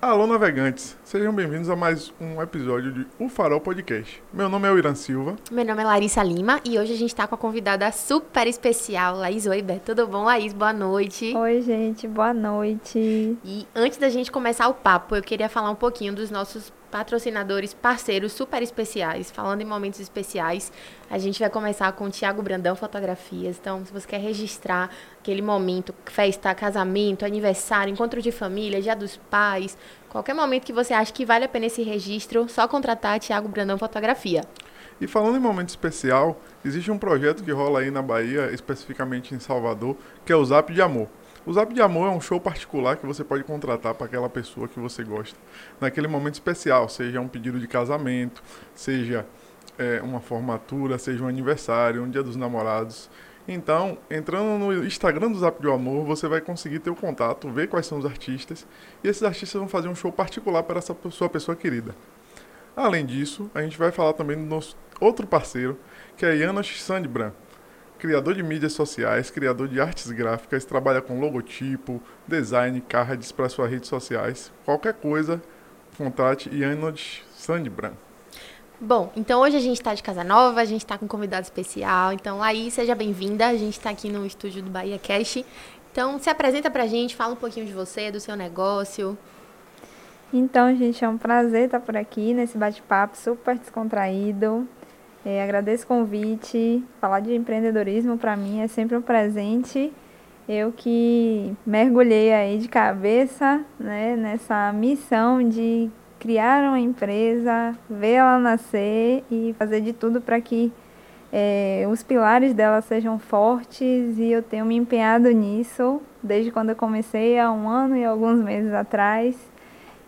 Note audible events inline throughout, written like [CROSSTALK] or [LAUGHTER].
Alô, navegantes! Sejam bem-vindos a mais um episódio de O Farol Podcast. Meu nome é o Irã Silva. Meu nome é Larissa Lima e hoje a gente está com a convidada super especial, Laís Weber. Tudo bom, Laís? Boa noite. Oi, gente, boa noite. E antes da gente começar o papo, eu queria falar um pouquinho dos nossos patrocinadores, parceiros super especiais. Falando em momentos especiais, a gente vai começar com o Tiago Brandão Fotografias. Então, se você quer registrar aquele momento, festa, casamento, aniversário, encontro de família, dia dos pais, qualquer momento que você acha que vale a pena esse registro, só contratar Tiago Brandão Fotografia. E falando em momento especial, existe um projeto que rola aí na Bahia, especificamente em Salvador, que é o Zap de Amor. O Zap de Amor é um show particular que você pode contratar para aquela pessoa que você gosta naquele momento especial, seja um pedido de casamento, seja é, uma formatura, seja um aniversário, um dia dos namorados. Então, entrando no Instagram do Zap de Amor, você vai conseguir ter o contato, ver quais são os artistas, e esses artistas vão fazer um show particular para essa sua pessoa querida. Além disso, a gente vai falar também do nosso outro parceiro, que é Janos Sandbrand criador de mídias sociais, criador de artes gráficas, trabalha com logotipo, design, cards para suas redes sociais. Qualquer coisa, contate Yanod Sandbrand. Bom, então hoje a gente está de casa nova, a gente está com um convidado especial. Então, aí, seja bem-vinda. A gente está aqui no estúdio do Bahia Cash. Então, se apresenta para a gente, fala um pouquinho de você, do seu negócio. Então, gente, é um prazer estar por aqui nesse bate-papo super descontraído. É, agradeço o convite. Falar de empreendedorismo para mim é sempre um presente. Eu que mergulhei aí de cabeça né, nessa missão de criar uma empresa, ver ela nascer e fazer de tudo para que é, os pilares dela sejam fortes e eu tenho me empenhado nisso desde quando eu comecei há um ano e alguns meses atrás.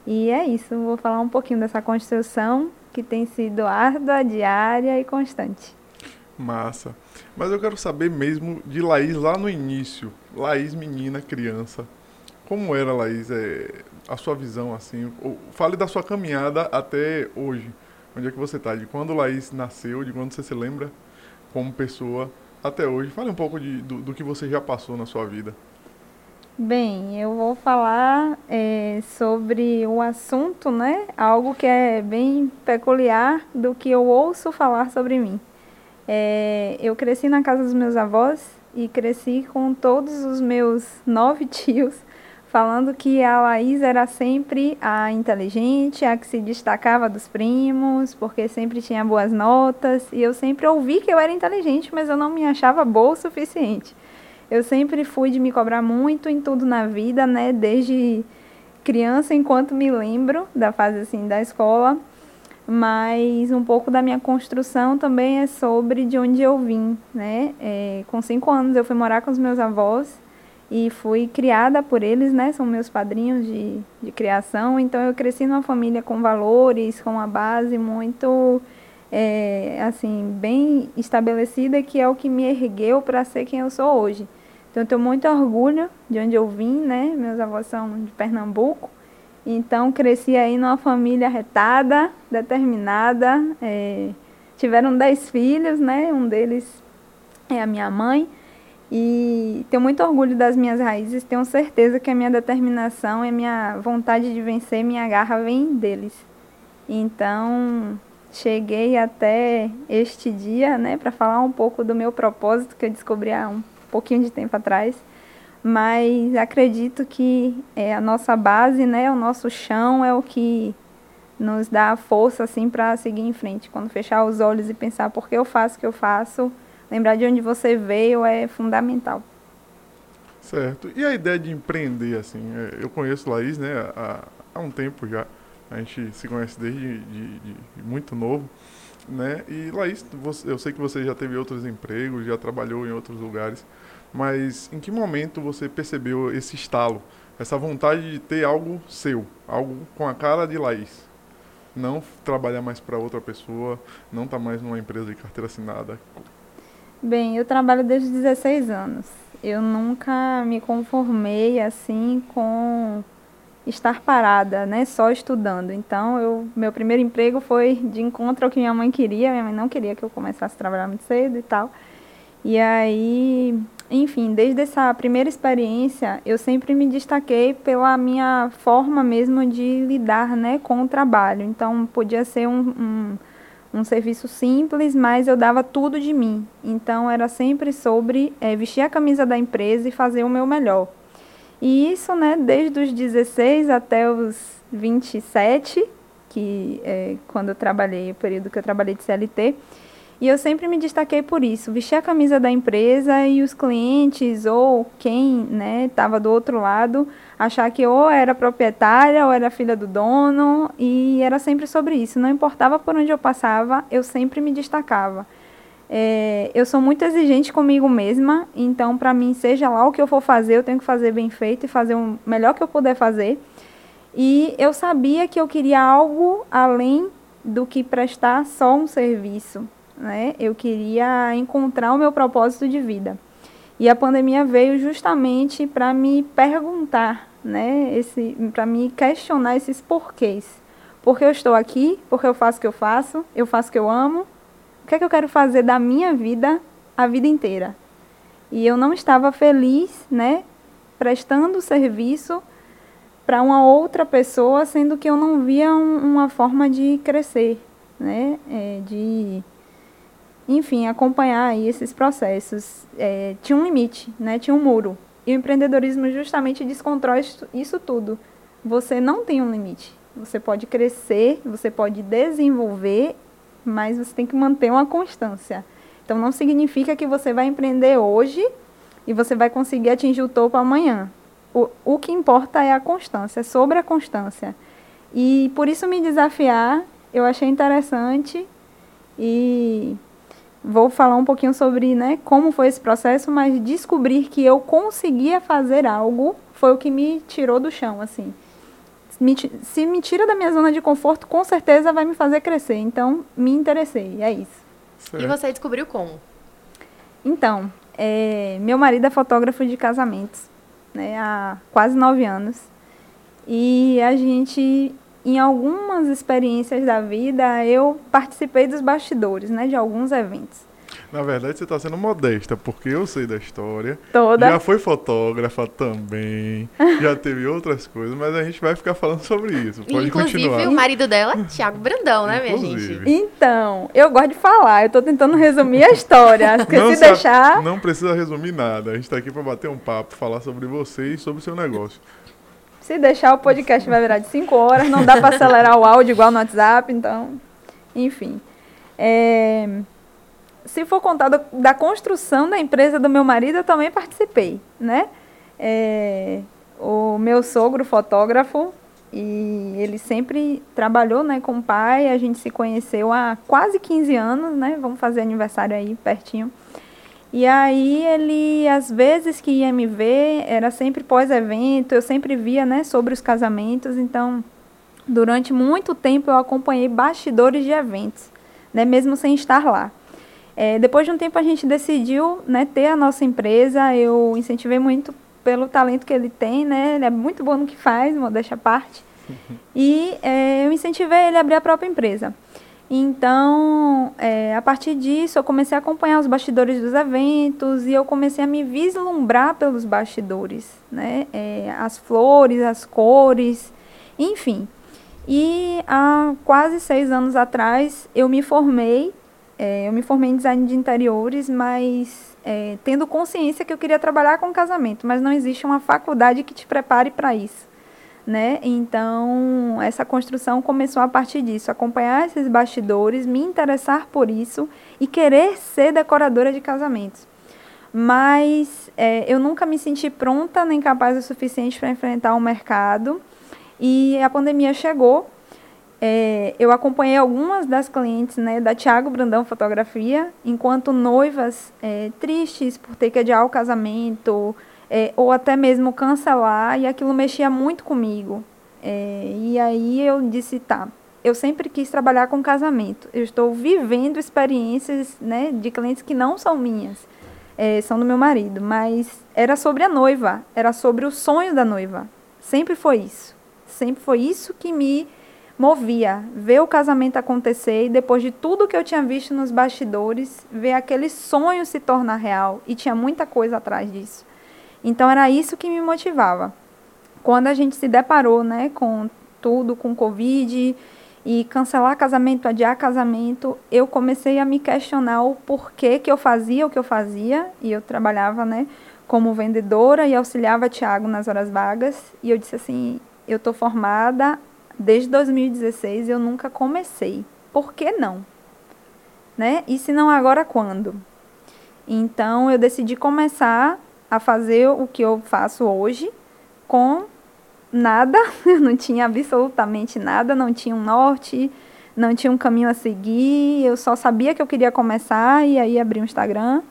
E é isso, vou falar um pouquinho dessa construção que tem sido árdua, diária e constante. Massa. Mas eu quero saber mesmo de Laís lá no início. Laís, menina, criança. Como era, Laís, é, a sua visão, assim? Fale da sua caminhada até hoje. Onde é que você está? De quando Laís nasceu, de quando você se lembra como pessoa até hoje. Fale um pouco de, do, do que você já passou na sua vida. Bem, eu vou falar é, sobre o assunto, né? Algo que é bem peculiar do que eu ouço falar sobre mim. É, eu cresci na casa dos meus avós e cresci com todos os meus [LAUGHS] nove tios falando que a Laís era sempre a inteligente, a que se destacava dos primos, porque sempre tinha boas notas. E eu sempre ouvi que eu era inteligente, mas eu não me achava boa o suficiente. Eu sempre fui de me cobrar muito em tudo na vida, né? Desde criança, enquanto me lembro da fase assim da escola. Mas um pouco da minha construção também é sobre de onde eu vim, né? É, com cinco anos eu fui morar com os meus avós e fui criada por eles, né? São meus padrinhos de, de criação. Então eu cresci numa família com valores, com uma base muito é, assim bem estabelecida que é o que me ergueu para ser quem eu sou hoje. Então, eu tenho muito orgulho de onde eu vim, né? Meus avós são de Pernambuco. Então, cresci aí numa família retada, determinada. É, tiveram dez filhos, né? Um deles é a minha mãe. E tenho muito orgulho das minhas raízes. Tenho certeza que a minha determinação e a minha vontade de vencer, minha garra vem deles. Então, cheguei até este dia, né, para falar um pouco do meu propósito que eu descobri há um pouquinho de tempo atrás, mas acredito que é a nossa base, né, o nosso chão é o que nos dá força assim para seguir em frente. Quando fechar os olhos e pensar por que eu faço o que eu faço, lembrar de onde você veio é fundamental. Certo. E a ideia de empreender assim? É, eu conheço Laís, né, há, há um tempo já. A gente se conhece desde de, de, de muito novo, né? E Laís, você, eu sei que você já teve outros empregos, já trabalhou em outros lugares. Mas em que momento você percebeu esse estalo, essa vontade de ter algo seu, algo com a cara de Laís? Não trabalhar mais para outra pessoa, não estar tá mais numa empresa de carteira assinada. Bem, eu trabalho desde 16 anos. Eu nunca me conformei assim com estar parada, né, só estudando. Então, eu, meu primeiro emprego foi de encontro ao que minha mãe queria. Minha mãe não queria que eu começasse a trabalhar muito cedo e tal. E aí enfim, desde essa primeira experiência, eu sempre me destaquei pela minha forma mesmo de lidar né, com o trabalho. Então, podia ser um, um, um serviço simples, mas eu dava tudo de mim. Então, era sempre sobre é, vestir a camisa da empresa e fazer o meu melhor. E isso, né, desde os 16 até os 27, que é quando eu trabalhei, o período que eu trabalhei de CLT, e eu sempre me destaquei por isso, vestir a camisa da empresa e os clientes ou quem estava do outro lado achar que ou era proprietária ou era filha do dono e era sempre sobre isso. Não importava por onde eu passava, eu sempre me destacava. É, eu sou muito exigente comigo mesma, então para mim, seja lá o que eu for fazer, eu tenho que fazer bem feito e fazer o melhor que eu puder fazer. E eu sabia que eu queria algo além do que prestar só um serviço né? Eu queria encontrar o meu propósito de vida. E a pandemia veio justamente para me perguntar, né? Esse, para me questionar esses porquês. Por que eu estou aqui? Por que eu faço o que eu faço? Eu faço o que eu amo? O que é que eu quero fazer da minha vida a vida inteira? E eu não estava feliz, né? Prestando serviço para uma outra pessoa, sendo que eu não via um, uma forma de crescer, né? É, de enfim, acompanhar aí esses processos. É, tinha um limite, né? tinha um muro. E o empreendedorismo justamente desconstrói isso tudo. Você não tem um limite. Você pode crescer, você pode desenvolver, mas você tem que manter uma constância. Então não significa que você vai empreender hoje e você vai conseguir atingir o topo amanhã. O, o que importa é a constância, é sobre a constância. E por isso me desafiar, eu achei interessante e vou falar um pouquinho sobre né, como foi esse processo, mas descobrir que eu conseguia fazer algo foi o que me tirou do chão, assim. Me, se me tira da minha zona de conforto, com certeza vai me fazer crescer. Então, me interessei, é isso. Certo. E você descobriu como? Então, é, meu marido é fotógrafo de casamentos, né, há quase nove anos. E a gente em algumas experiências da vida, eu participei dos bastidores, né, de alguns eventos. Na verdade, você está sendo modesta, porque eu sei da história. Toda. Já foi fotógrafa também, já teve outras coisas, mas a gente vai ficar falando sobre isso. Pode Inclusive, continuar. o marido dela, Thiago Brandão, né, minha Inclusive. gente? Então, eu gosto de falar, eu estou tentando resumir a história. Porque não se deixar. Não precisa resumir nada. A gente está aqui para bater um papo, falar sobre você e sobre o seu negócio. Se deixar, o podcast vai virar de 5 horas, não dá para acelerar o áudio igual no WhatsApp, então, enfim. É, se for contar do- da construção da empresa do meu marido, eu também participei, né? É, o meu sogro, fotógrafo, e ele sempre trabalhou né, com o pai, a gente se conheceu há quase 15 anos, né? Vamos fazer aniversário aí pertinho. E aí ele, às vezes que ia me ver, era sempre pós-evento, eu sempre via, né, sobre os casamentos, então durante muito tempo eu acompanhei bastidores de eventos, né, mesmo sem estar lá. É, depois de um tempo a gente decidiu, né, ter a nossa empresa, eu incentivei muito pelo talento que ele tem, né, ele é muito bom no que faz, modéstia à parte, e é, eu incentivei ele a abrir a própria empresa. Então, é, a partir disso, eu comecei a acompanhar os bastidores dos eventos e eu comecei a me vislumbrar pelos bastidores, né? É, as flores, as cores, enfim. E há quase seis anos atrás, eu me formei, é, eu me formei em design de interiores, mas é, tendo consciência que eu queria trabalhar com casamento, mas não existe uma faculdade que te prepare para isso né? Então, essa construção começou a partir disso, acompanhar esses bastidores, me interessar por isso e querer ser decoradora de casamentos. Mas é, eu nunca me senti pronta nem capaz o suficiente para enfrentar o mercado. E a pandemia chegou. É, eu acompanhei algumas das clientes né, da Thiago Brandão Fotografia, enquanto noivas é, tristes por ter que adiar o casamento, é, ou até mesmo cancelar, e aquilo mexia muito comigo. É, e aí eu disse, tá, eu sempre quis trabalhar com casamento. Eu estou vivendo experiências né, de clientes que não são minhas, é, são do meu marido, mas era sobre a noiva, era sobre o sonho da noiva. Sempre foi isso. Sempre foi isso que me movia ver o casamento acontecer e depois de tudo que eu tinha visto nos bastidores, ver aquele sonho se tornar real e tinha muita coisa atrás disso. Então era isso que me motivava. Quando a gente se deparou, né, com tudo, com Covid e cancelar casamento, adiar casamento, eu comecei a me questionar o porquê que eu fazia o que eu fazia e eu trabalhava, né, como vendedora e auxiliava Tiago nas horas vagas e eu disse assim, eu tô formada desde 2016 eu nunca comecei. Por que não? Né? E se não agora quando? Então eu decidi começar a fazer o que eu faço hoje com nada, eu [LAUGHS] não tinha absolutamente nada, não tinha um norte, não tinha um caminho a seguir, eu só sabia que eu queria começar e aí abri um Instagram,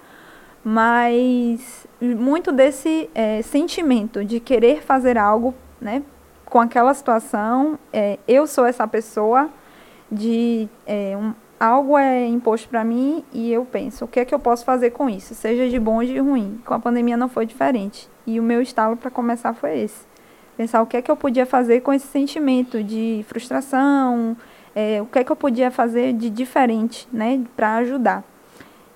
mas muito desse é, sentimento de querer fazer algo, né, com aquela situação, é, eu sou essa pessoa de é, um, algo é imposto para mim e eu penso, o que é que eu posso fazer com isso, seja de bom ou de ruim. Com a pandemia não foi diferente. E o meu estalo para começar foi esse. Pensar o que é que eu podia fazer com esse sentimento de frustração, é, o que é que eu podia fazer de diferente, né, para ajudar.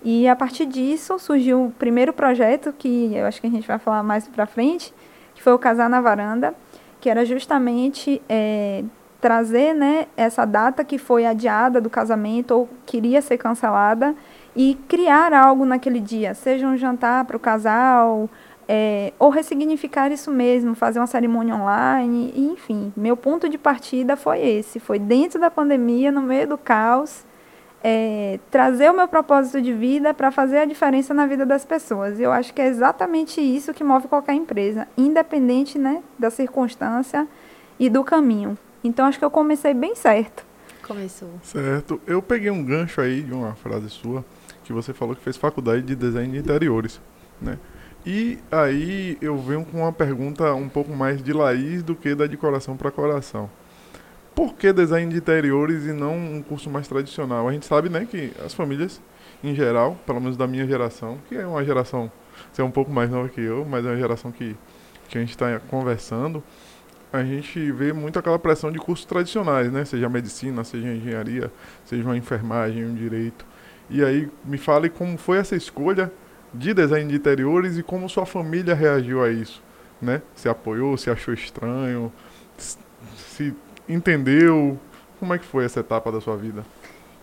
E a partir disso surgiu o primeiro projeto que eu acho que a gente vai falar mais para frente, que foi o Casar na Varanda, que era justamente é, trazer né, essa data que foi adiada do casamento ou queria ser cancelada e criar algo naquele dia, seja um jantar para o casal, é, ou ressignificar isso mesmo, fazer uma cerimônia online, enfim. Meu ponto de partida foi esse, foi dentro da pandemia, no meio do caos, é, trazer o meu propósito de vida para fazer a diferença na vida das pessoas. Eu acho que é exatamente isso que move qualquer empresa, independente né, da circunstância e do caminho. Então acho que eu comecei bem certo. Começou. Certo. Eu peguei um gancho aí de uma frase sua que você falou que fez faculdade de design de interiores, né? E aí eu venho com uma pergunta um pouco mais de Laís do que da decoração para coração por que design de interiores e não um curso mais tradicional? A gente sabe, né, que as famílias, em geral, pelo menos da minha geração, que é uma geração, você é um pouco mais nova que eu, mas é uma geração que, que a gente está conversando, a gente vê muito aquela pressão de cursos tradicionais, né? Seja medicina, seja engenharia, seja uma enfermagem, um direito. E aí, me fale como foi essa escolha de design de interiores e como sua família reagiu a isso, né? Se apoiou, se achou estranho, se entendeu? Como é que foi essa etapa da sua vida?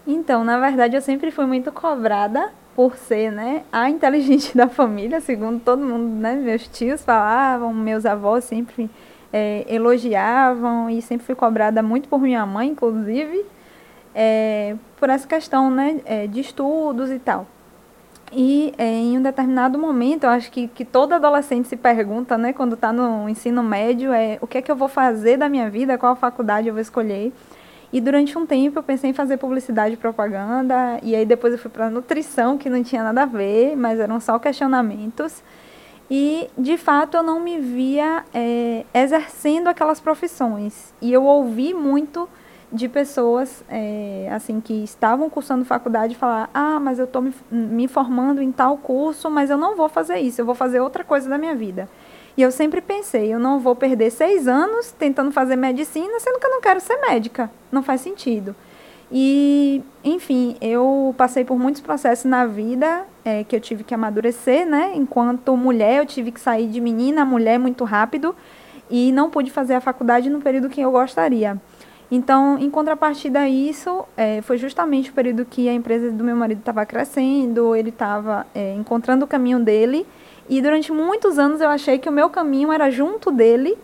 Então, na verdade, eu sempre fui muito cobrada por ser, né, a inteligente [LAUGHS] da família, segundo todo mundo, né, meus tios falavam, meus avós sempre é, elogiavam e sempre fui cobrada muito por minha mãe, inclusive, é, por essa questão, né, é, de estudos e tal. E é, em um determinado momento, eu acho que, que todo adolescente se pergunta, né, quando está no ensino médio, é o que é que eu vou fazer da minha vida, qual faculdade eu vou escolher. E durante um tempo eu pensei em fazer publicidade e propaganda, e aí depois eu fui para nutrição, que não tinha nada a ver, mas eram só questionamentos. E, de fato, eu não me via é, exercendo aquelas profissões. E eu ouvi muito de pessoas é, assim que estavam cursando faculdade falar ah mas eu estou me, me formando em tal curso mas eu não vou fazer isso eu vou fazer outra coisa da minha vida. E eu sempre pensei eu não vou perder seis anos tentando fazer medicina sendo que eu não quero ser médica. Não faz sentido e enfim eu passei por muitos processos na vida é, que eu tive que amadurecer né? Enquanto mulher eu tive que sair de menina a mulher muito rápido e não pude fazer a faculdade no período que eu gostaria. Então, em contrapartida a isso, é, foi justamente o período que a empresa do meu marido estava crescendo, ele estava é, encontrando o caminho dele, e durante muitos anos eu achei que o meu caminho era junto dele,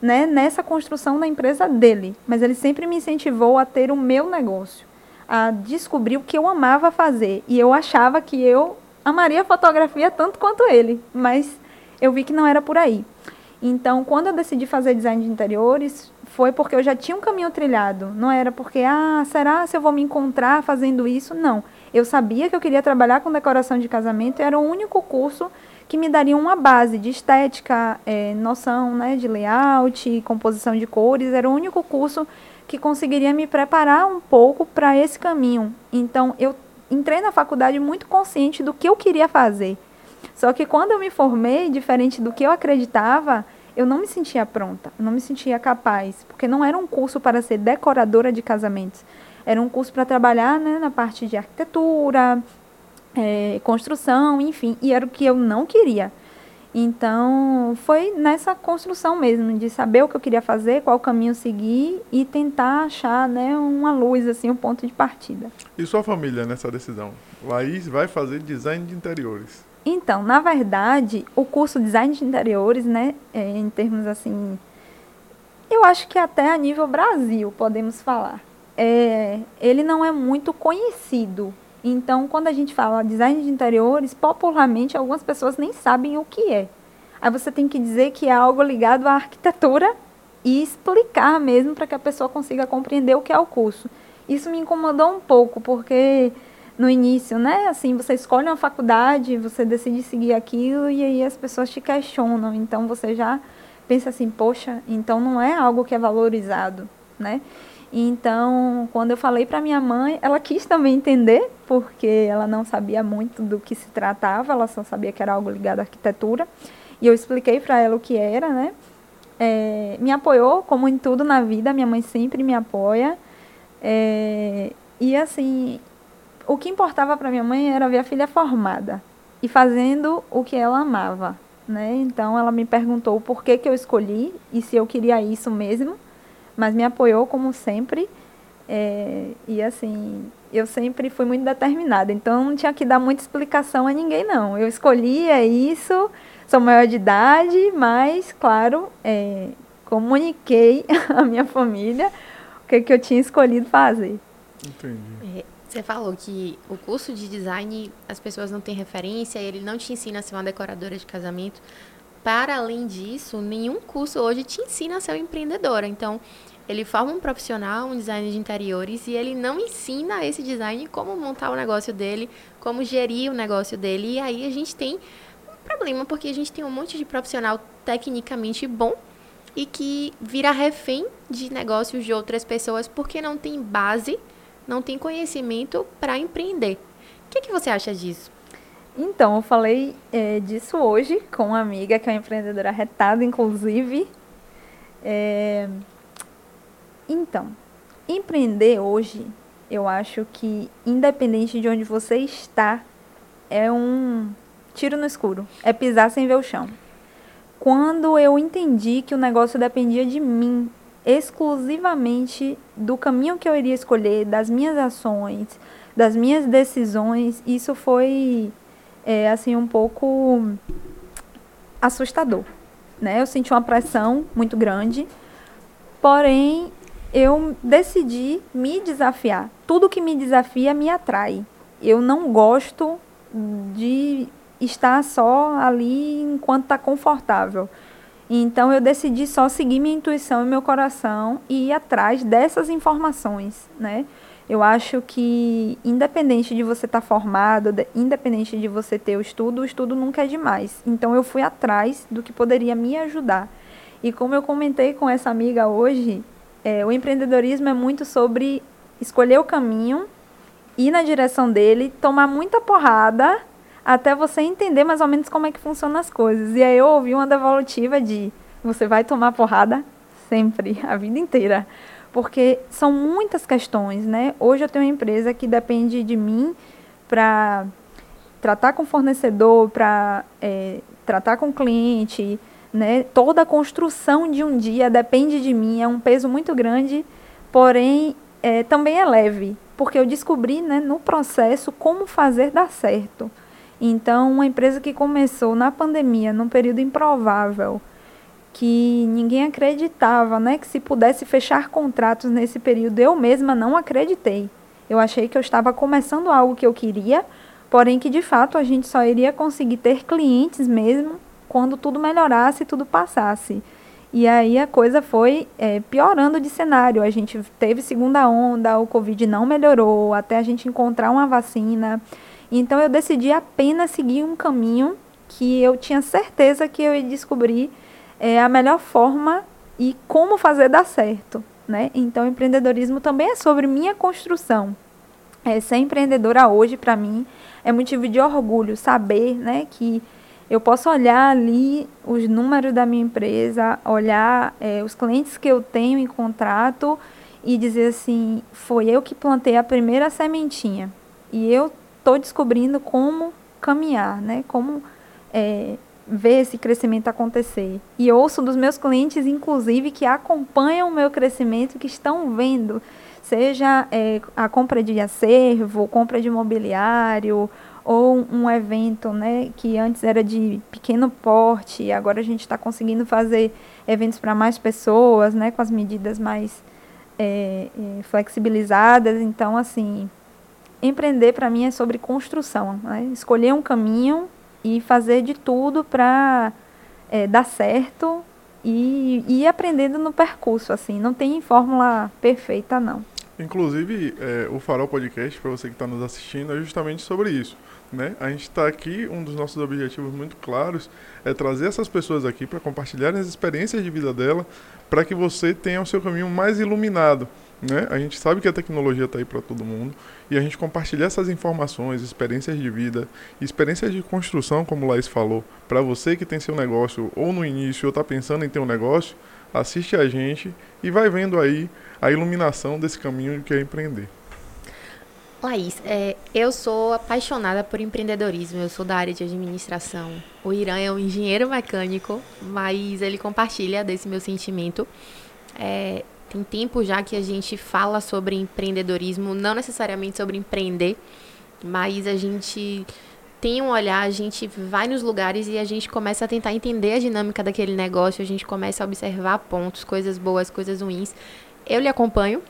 né, nessa construção da empresa dele. Mas ele sempre me incentivou a ter o meu negócio, a descobrir o que eu amava fazer. E eu achava que eu amaria fotografia tanto quanto ele, mas eu vi que não era por aí. Então, quando eu decidi fazer design de interiores, foi porque eu já tinha um caminho trilhado. Não era porque, ah, será se eu vou me encontrar fazendo isso? Não. Eu sabia que eu queria trabalhar com decoração de casamento e era o único curso que me daria uma base de estética, é, noção né, de layout, composição de cores. Era o único curso que conseguiria me preparar um pouco para esse caminho. Então, eu entrei na faculdade muito consciente do que eu queria fazer. Só que quando eu me formei, diferente do que eu acreditava, eu não me sentia pronta, não me sentia capaz, porque não era um curso para ser decoradora de casamentos. Era um curso para trabalhar né, na parte de arquitetura, é, construção, enfim, e era o que eu não queria. Então, foi nessa construção mesmo, de saber o que eu queria fazer, qual caminho seguir e tentar achar né, uma luz, assim, um ponto de partida. E sua família nessa decisão? Laís vai fazer design de interiores. Então, na verdade, o curso design de interiores, né, é, em termos assim, eu acho que até a nível Brasil, podemos falar, é, ele não é muito conhecido então, quando a gente fala design de interiores, popularmente algumas pessoas nem sabem o que é. Aí você tem que dizer que é algo ligado à arquitetura e explicar mesmo para que a pessoa consiga compreender o que é o curso. Isso me incomodou um pouco, porque no início, né, assim, você escolhe uma faculdade, você decide seguir aquilo e aí as pessoas te questionam. Então você já pensa assim, poxa, então não é algo que é valorizado, né? Então, quando eu falei para minha mãe, ela quis também entender, porque ela não sabia muito do que se tratava, ela só sabia que era algo ligado à arquitetura. E eu expliquei para ela o que era, né? É, me apoiou, como em tudo na vida, minha mãe sempre me apoia. É, e assim, o que importava para minha mãe era ver a filha formada e fazendo o que ela amava, né? Então ela me perguntou por que, que eu escolhi e se eu queria isso mesmo mas me apoiou como sempre. É, e assim, eu sempre fui muito determinada, então não tinha que dar muita explicação a ninguém, não. Eu escolhi, é isso, sou maior de idade, mas, claro, é, comuniquei [LAUGHS] à minha família o que, que eu tinha escolhido fazer. Entendi. É, você falou que o curso de design as pessoas não têm referência, ele não te ensina a ser uma decoradora de casamento. Para além disso, nenhum curso hoje te ensina a ser uma empreendedora. Então, ele forma um profissional, um designer de interiores, e ele não ensina esse design como montar o negócio dele, como gerir o negócio dele. E aí a gente tem um problema, porque a gente tem um monte de profissional tecnicamente bom e que vira refém de negócios de outras pessoas porque não tem base, não tem conhecimento para empreender. O que, que você acha disso? Então, eu falei é, disso hoje com uma amiga que é uma empreendedora retada, inclusive. É, então, empreender hoje, eu acho que independente de onde você está, é um tiro no escuro, é pisar sem ver o chão. Quando eu entendi que o negócio dependia de mim, exclusivamente do caminho que eu iria escolher, das minhas ações, das minhas decisões, isso foi é, assim um pouco assustador, né? Eu senti uma pressão muito grande, porém eu decidi me desafiar. Tudo que me desafia me atrai. Eu não gosto de estar só ali enquanto está confortável. Então eu decidi só seguir minha intuição e meu coração e ir atrás dessas informações, né? Eu acho que independente de você estar tá formado, de, independente de você ter o estudo, o estudo nunca é demais. Então eu fui atrás do que poderia me ajudar. E como eu comentei com essa amiga hoje, é, o empreendedorismo é muito sobre escolher o caminho, ir na direção dele, tomar muita porrada até você entender mais ou menos como é que funcionam as coisas. E aí eu ouvi uma devolutiva de você vai tomar porrada sempre, [LAUGHS] a vida inteira. Porque são muitas questões, né? Hoje eu tenho uma empresa que depende de mim para tratar com fornecedor, para é, tratar com cliente, né? Toda a construção de um dia depende de mim, é um peso muito grande, porém é, também é leve, porque eu descobri né, no processo como fazer dar certo. Então, uma empresa que começou na pandemia, num período improvável, que ninguém acreditava, né, que se pudesse fechar contratos nesse período, eu mesma não acreditei. Eu achei que eu estava começando algo que eu queria, porém que de fato a gente só iria conseguir ter clientes mesmo quando tudo melhorasse tudo passasse. E aí a coisa foi é, piorando de cenário. A gente teve segunda onda, o Covid não melhorou, até a gente encontrar uma vacina. Então eu decidi apenas seguir um caminho que eu tinha certeza que eu ia descobrir é, a melhor forma e como fazer dar certo. Né? Então, empreendedorismo também é sobre minha construção. É, ser empreendedora hoje, para mim, é motivo de orgulho saber né, que Eu posso olhar ali os números da minha empresa, olhar é, os clientes que eu tenho em contrato e dizer assim: foi eu que plantei a primeira sementinha. E eu estou descobrindo como caminhar, né? Como é, ver esse crescimento acontecer. E ouço dos meus clientes, inclusive, que acompanham o meu crescimento, que estão vendo, seja é, a compra de acervo, compra de mobiliário, ou um evento, né, que antes era de pequeno porte, e agora a gente está conseguindo fazer eventos para mais pessoas, né, com as medidas mais é, é, flexibilizadas. Então, assim, empreender para mim é sobre construção, né? escolher um caminho e fazer de tudo para é, dar certo e, ir aprendendo no percurso, assim. Não tem fórmula perfeita, não. Inclusive, é, o Farol Podcast, para você que está nos assistindo, é justamente sobre isso. Né? A gente está aqui, um dos nossos objetivos muito claros é trazer essas pessoas aqui para compartilharem as experiências de vida dela, para que você tenha o seu caminho mais iluminado. Né? A gente sabe que a tecnologia está aí para todo mundo e a gente compartilhar essas informações, experiências de vida, experiências de construção, como o Laís falou, para você que tem seu negócio ou no início ou está pensando em ter um negócio, assiste a gente e vai vendo aí a iluminação desse caminho que é empreender. Laís, é, eu sou apaixonada por empreendedorismo, eu sou da área de administração. O Irã é um engenheiro mecânico, mas ele compartilha desse meu sentimento. É, tem tempo já que a gente fala sobre empreendedorismo, não necessariamente sobre empreender, mas a gente tem um olhar, a gente vai nos lugares e a gente começa a tentar entender a dinâmica daquele negócio, a gente começa a observar pontos, coisas boas, coisas ruins. Eu lhe acompanho,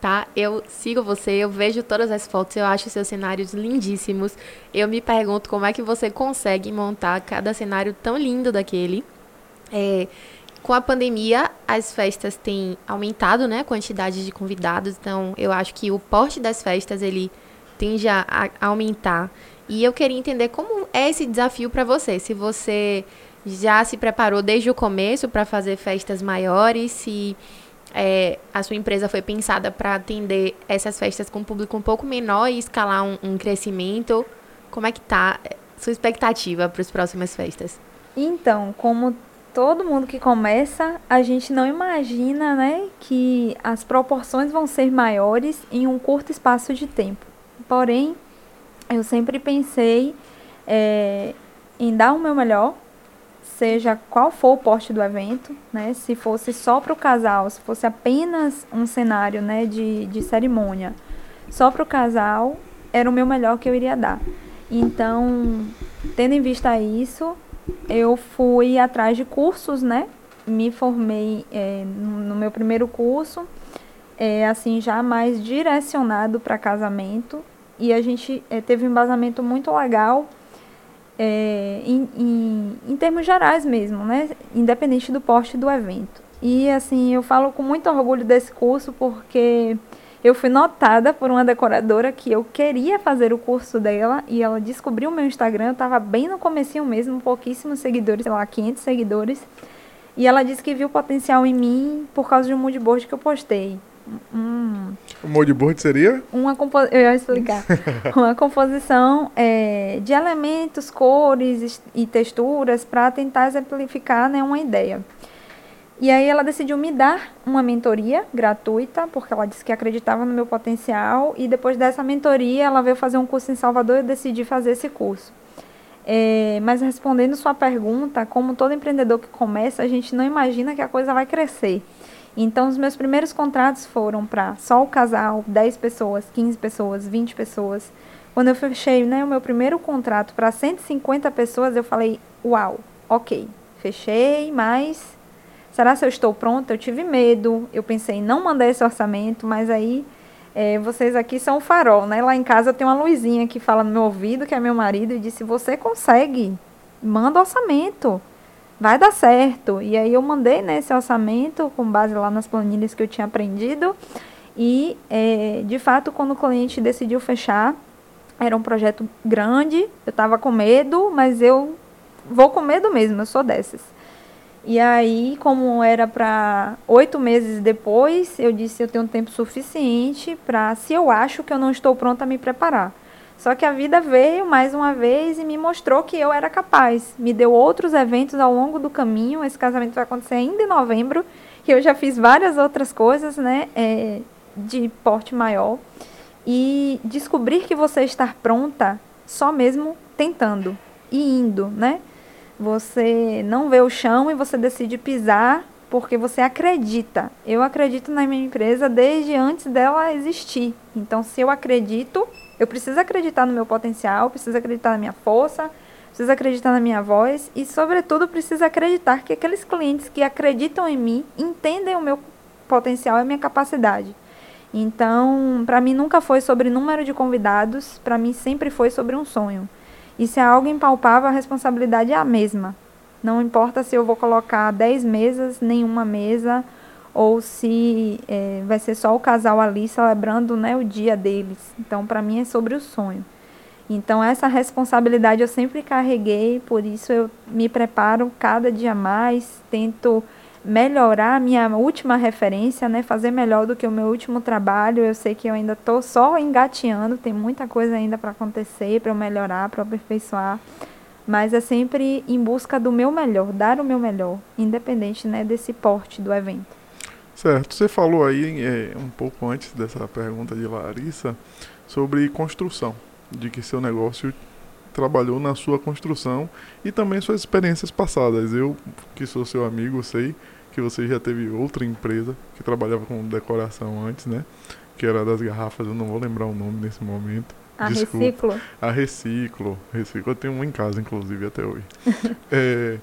tá? Eu sigo você, eu vejo todas as fotos, eu acho seus cenários lindíssimos. Eu me pergunto como é que você consegue montar cada cenário tão lindo daquele. É, com a pandemia, as festas têm aumentado, né, a quantidade de convidados, então eu acho que o porte das festas ele tende a, a aumentar. E eu queria entender como é esse desafio para você, se você já se preparou desde o começo para fazer festas maiores, se é, a sua empresa foi pensada para atender essas festas com um público um pouco menor e escalar um, um crescimento. Como é que tá sua expectativa para as próximas festas? Então, como todo mundo que começa, a gente não imagina, né, que as proporções vão ser maiores em um curto espaço de tempo. Porém, eu sempre pensei é, em dar o meu melhor, seja qual for o porte do evento, né, se fosse só para o casal, se fosse apenas um cenário, né, de, de cerimônia, só para o casal, era o meu melhor que eu iria dar. Então, tendo em vista isso, eu fui atrás de cursos, né? Me formei é, no meu primeiro curso, é, assim, já mais direcionado para casamento. E a gente é, teve um embasamento muito legal é, em, em, em termos gerais mesmo, né? Independente do porte do evento. E, assim, eu falo com muito orgulho desse curso porque eu fui notada por uma decoradora que eu queria fazer o curso dela e ela descobriu o meu Instagram, eu estava bem no comecinho mesmo, pouquíssimos seguidores, sei lá, 500 seguidores. E ela disse que viu potencial em mim por causa de um moodboard que eu postei. Hum, o moodboard seria? Uma. Eu ia explicar. [LAUGHS] uma composição é, de elementos, cores e texturas para tentar exemplificar né, uma ideia. E aí ela decidiu me dar uma mentoria gratuita, porque ela disse que acreditava no meu potencial. E depois dessa mentoria, ela veio fazer um curso em Salvador e eu decidi fazer esse curso. É, mas respondendo sua pergunta, como todo empreendedor que começa, a gente não imagina que a coisa vai crescer. Então, os meus primeiros contratos foram para só o casal, 10 pessoas, 15 pessoas, 20 pessoas. Quando eu fechei né, o meu primeiro contrato para 150 pessoas, eu falei: Uau, ok, fechei, mas Será se eu estou pronta? Eu tive medo, eu pensei em não mandar esse orçamento, mas aí é, vocês aqui são o farol, né? Lá em casa tem uma luzinha que fala no meu ouvido, que é meu marido, e disse: Você consegue, manda orçamento, vai dar certo. E aí eu mandei né, esse orçamento com base lá nas planilhas que eu tinha aprendido. E é, de fato, quando o cliente decidiu fechar, era um projeto grande, eu estava com medo, mas eu vou com medo mesmo, eu sou dessas. E aí, como era para oito meses depois, eu disse eu tenho tempo suficiente para, se eu acho que eu não estou pronta me preparar. Só que a vida veio mais uma vez e me mostrou que eu era capaz. Me deu outros eventos ao longo do caminho. Esse casamento vai acontecer ainda em novembro. E eu já fiz várias outras coisas, né? É, de porte maior. E descobrir que você está pronta só mesmo tentando e indo, né? Você não vê o chão e você decide pisar porque você acredita. Eu acredito na minha empresa desde antes dela existir. Então, se eu acredito, eu preciso acreditar no meu potencial, preciso acreditar na minha força, preciso acreditar na minha voz e, sobretudo, preciso acreditar que aqueles clientes que acreditam em mim entendem o meu potencial e a minha capacidade. Então, para mim nunca foi sobre número de convidados, para mim sempre foi sobre um sonho. E se é algo impalpável, a responsabilidade é a mesma. Não importa se eu vou colocar 10 mesas, nenhuma mesa, ou se é, vai ser só o casal ali celebrando né, o dia deles. Então, para mim, é sobre o sonho. Então, essa responsabilidade eu sempre carreguei, por isso eu me preparo cada dia mais, tento melhorar a minha última referência, né, fazer melhor do que o meu último trabalho. Eu sei que eu ainda estou só engateando, tem muita coisa ainda para acontecer, para eu melhorar, para aperfeiçoar. Mas é sempre em busca do meu melhor, dar o meu melhor, independente né, desse porte do evento. Certo. Você falou aí é, um pouco antes dessa pergunta de Larissa sobre construção, de que seu negócio trabalhou na sua construção e também suas experiências passadas. Eu, que sou seu amigo, sei que você já teve outra empresa que trabalhava com decoração antes, né? Que era das garrafas, eu não vou lembrar o nome nesse momento. A Desculpa. Reciclo? A Reciclo. Reciclo eu tenho um em casa, inclusive, até hoje. [LAUGHS] é,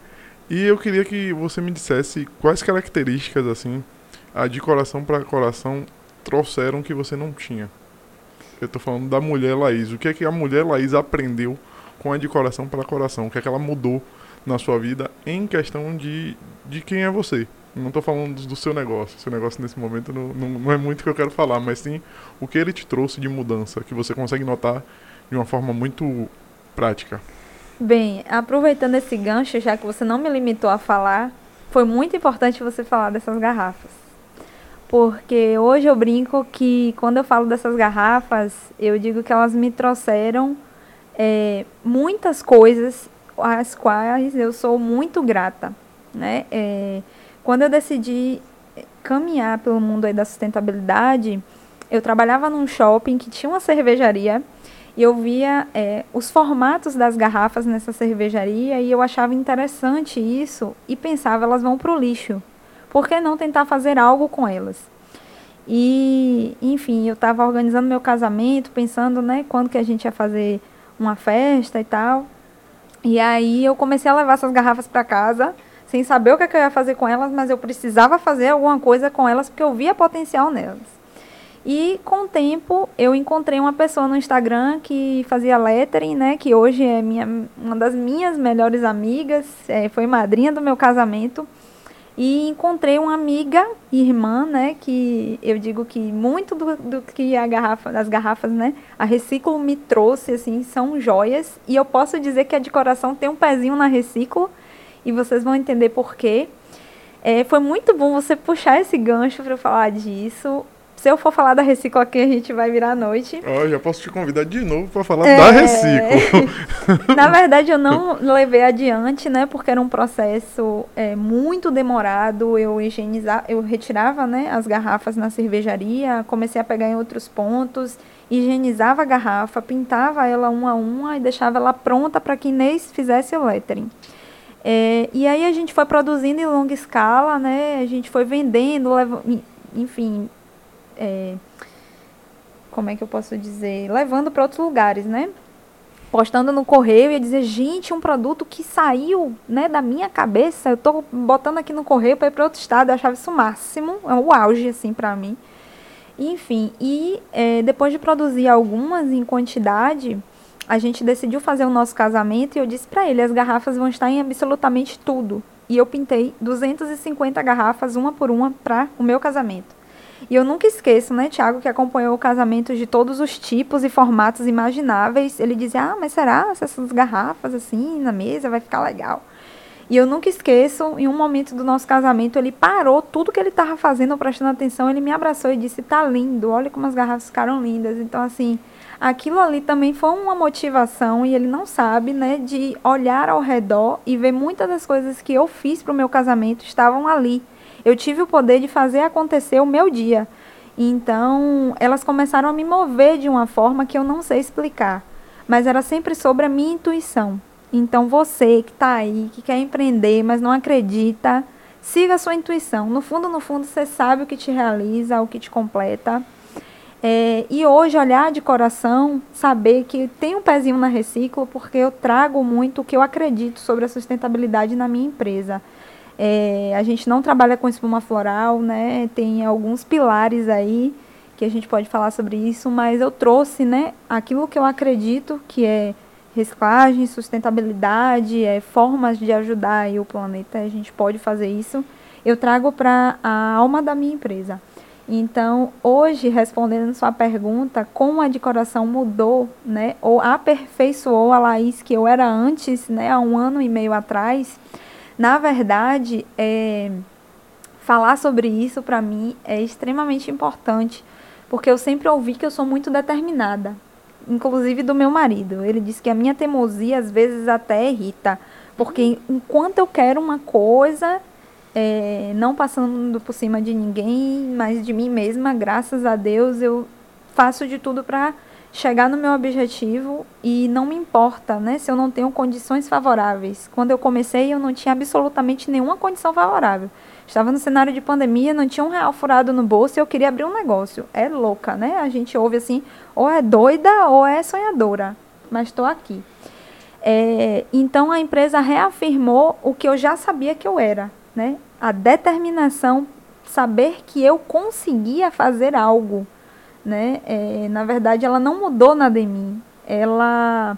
e eu queria que você me dissesse quais características, assim, a de coração para coração trouxeram que você não tinha. Eu tô falando da mulher Laís. O que é que a mulher Laís aprendeu com a de coração para coração? O que é que ela mudou na sua vida em questão de, de quem é você? Não estou falando do, do, seu negócio. Seu negócio nesse momento não, não, não é muito que eu quero falar, mas sim o que ele te trouxe de mudança, que você consegue notar de uma forma muito prática. Bem, aproveitando esse gancho, já que você não me limitou a falar, foi muito importante você falar dessas garrafas porque hoje eu brinco que quando eu falo dessas garrafas, eu digo que elas me trouxeram é, muitas coisas às quais eu sou muito grata, né? É, quando eu decidi caminhar pelo mundo aí da sustentabilidade, eu trabalhava num shopping que tinha uma cervejaria e eu via é, os formatos das garrafas nessa cervejaria e eu achava interessante isso e pensava elas vão para o lixo por que não tentar fazer algo com elas? E, enfim, eu estava organizando meu casamento, pensando, né, quando que a gente ia fazer uma festa e tal. E aí eu comecei a levar essas garrafas para casa, sem saber o que, que eu ia fazer com elas, mas eu precisava fazer alguma coisa com elas porque eu via potencial nelas. E com o tempo eu encontrei uma pessoa no Instagram que fazia lettering, né? Que hoje é minha, uma das minhas melhores amigas, é, foi madrinha do meu casamento. E encontrei uma amiga, irmã, né, que eu digo que muito do, do que a garrafa, das garrafas, né, a Reciclo me trouxe, assim, são joias. E eu posso dizer que a de coração tem um pezinho na Reciclo, e vocês vão entender por quê. É, foi muito bom você puxar esse gancho para falar disso. Se eu for falar da Reciclo aqui, a gente vai virar a noite. Ó, oh, já posso te convidar de novo para falar é... da Reciclo. [LAUGHS] Na verdade, eu não levei adiante, né? Porque era um processo é, muito demorado. Eu higienizava, eu retirava né, as garrafas na cervejaria, comecei a pegar em outros pontos, higienizava a garrafa, pintava ela uma a uma e deixava ela pronta para que Inês fizesse o lettering. É, e aí a gente foi produzindo em longa escala, né? A gente foi vendendo, enfim, é, como é que eu posso dizer, levando para outros lugares, né? Postando no correio e dizer, gente, um produto que saiu, né, da minha cabeça, eu tô botando aqui no correio para ir para outro estado, eu achava isso o máximo, é o auge, assim, para mim. Enfim, e é, depois de produzir algumas em quantidade, a gente decidiu fazer o nosso casamento e eu disse para ele, as garrafas vão estar em absolutamente tudo. E eu pintei 250 garrafas, uma por uma, para o meu casamento. E eu nunca esqueço, né, Tiago, que acompanhou casamentos de todos os tipos e formatos imagináveis. Ele dizia: Ah, mas será se essas garrafas assim na mesa vai ficar legal? E eu nunca esqueço, em um momento do nosso casamento, ele parou tudo que ele estava fazendo, prestando atenção, ele me abraçou e disse: "Tá lindo, olha como as garrafas ficaram lindas". Então assim, aquilo ali também foi uma motivação e ele não sabe, né, de olhar ao redor e ver muitas das coisas que eu fiz para o meu casamento estavam ali. Eu tive o poder de fazer acontecer o meu dia. Então, elas começaram a me mover de uma forma que eu não sei explicar, mas era sempre sobre a minha intuição. Então, você que está aí, que quer empreender, mas não acredita, siga a sua intuição. No fundo, no fundo, você sabe o que te realiza, o que te completa. É, e hoje, olhar de coração, saber que tem um pezinho na Reciclo, porque eu trago muito o que eu acredito sobre a sustentabilidade na minha empresa. É, a gente não trabalha com espuma floral, né? Tem alguns pilares aí que a gente pode falar sobre isso, mas eu trouxe, né, aquilo que eu acredito que é reciclagem, sustentabilidade, é, formas de ajudar o planeta, a gente pode fazer isso. Eu trago para a alma da minha empresa. Então, hoje, respondendo sua pergunta, como a decoração mudou, né, ou aperfeiçoou a Laís que eu era antes, né, há um ano e meio atrás, na verdade, é, falar sobre isso para mim é extremamente importante, porque eu sempre ouvi que eu sou muito determinada, inclusive do meu marido. Ele disse que a minha teimosia às vezes até irrita, porque enquanto eu quero uma coisa, é, não passando por cima de ninguém, mas de mim mesma, graças a Deus, eu faço de tudo para chegar no meu objetivo e não me importa, né, se eu não tenho condições favoráveis. Quando eu comecei, eu não tinha absolutamente nenhuma condição favorável. Estava no cenário de pandemia, não tinha um real furado no bolso e eu queria abrir um negócio. É louca, né? A gente ouve assim, ou é doida ou é sonhadora. Mas estou aqui. É, então a empresa reafirmou o que eu já sabia que eu era, né? A determinação, saber que eu conseguia fazer algo né? É, na verdade, ela não mudou nada em mim. Ela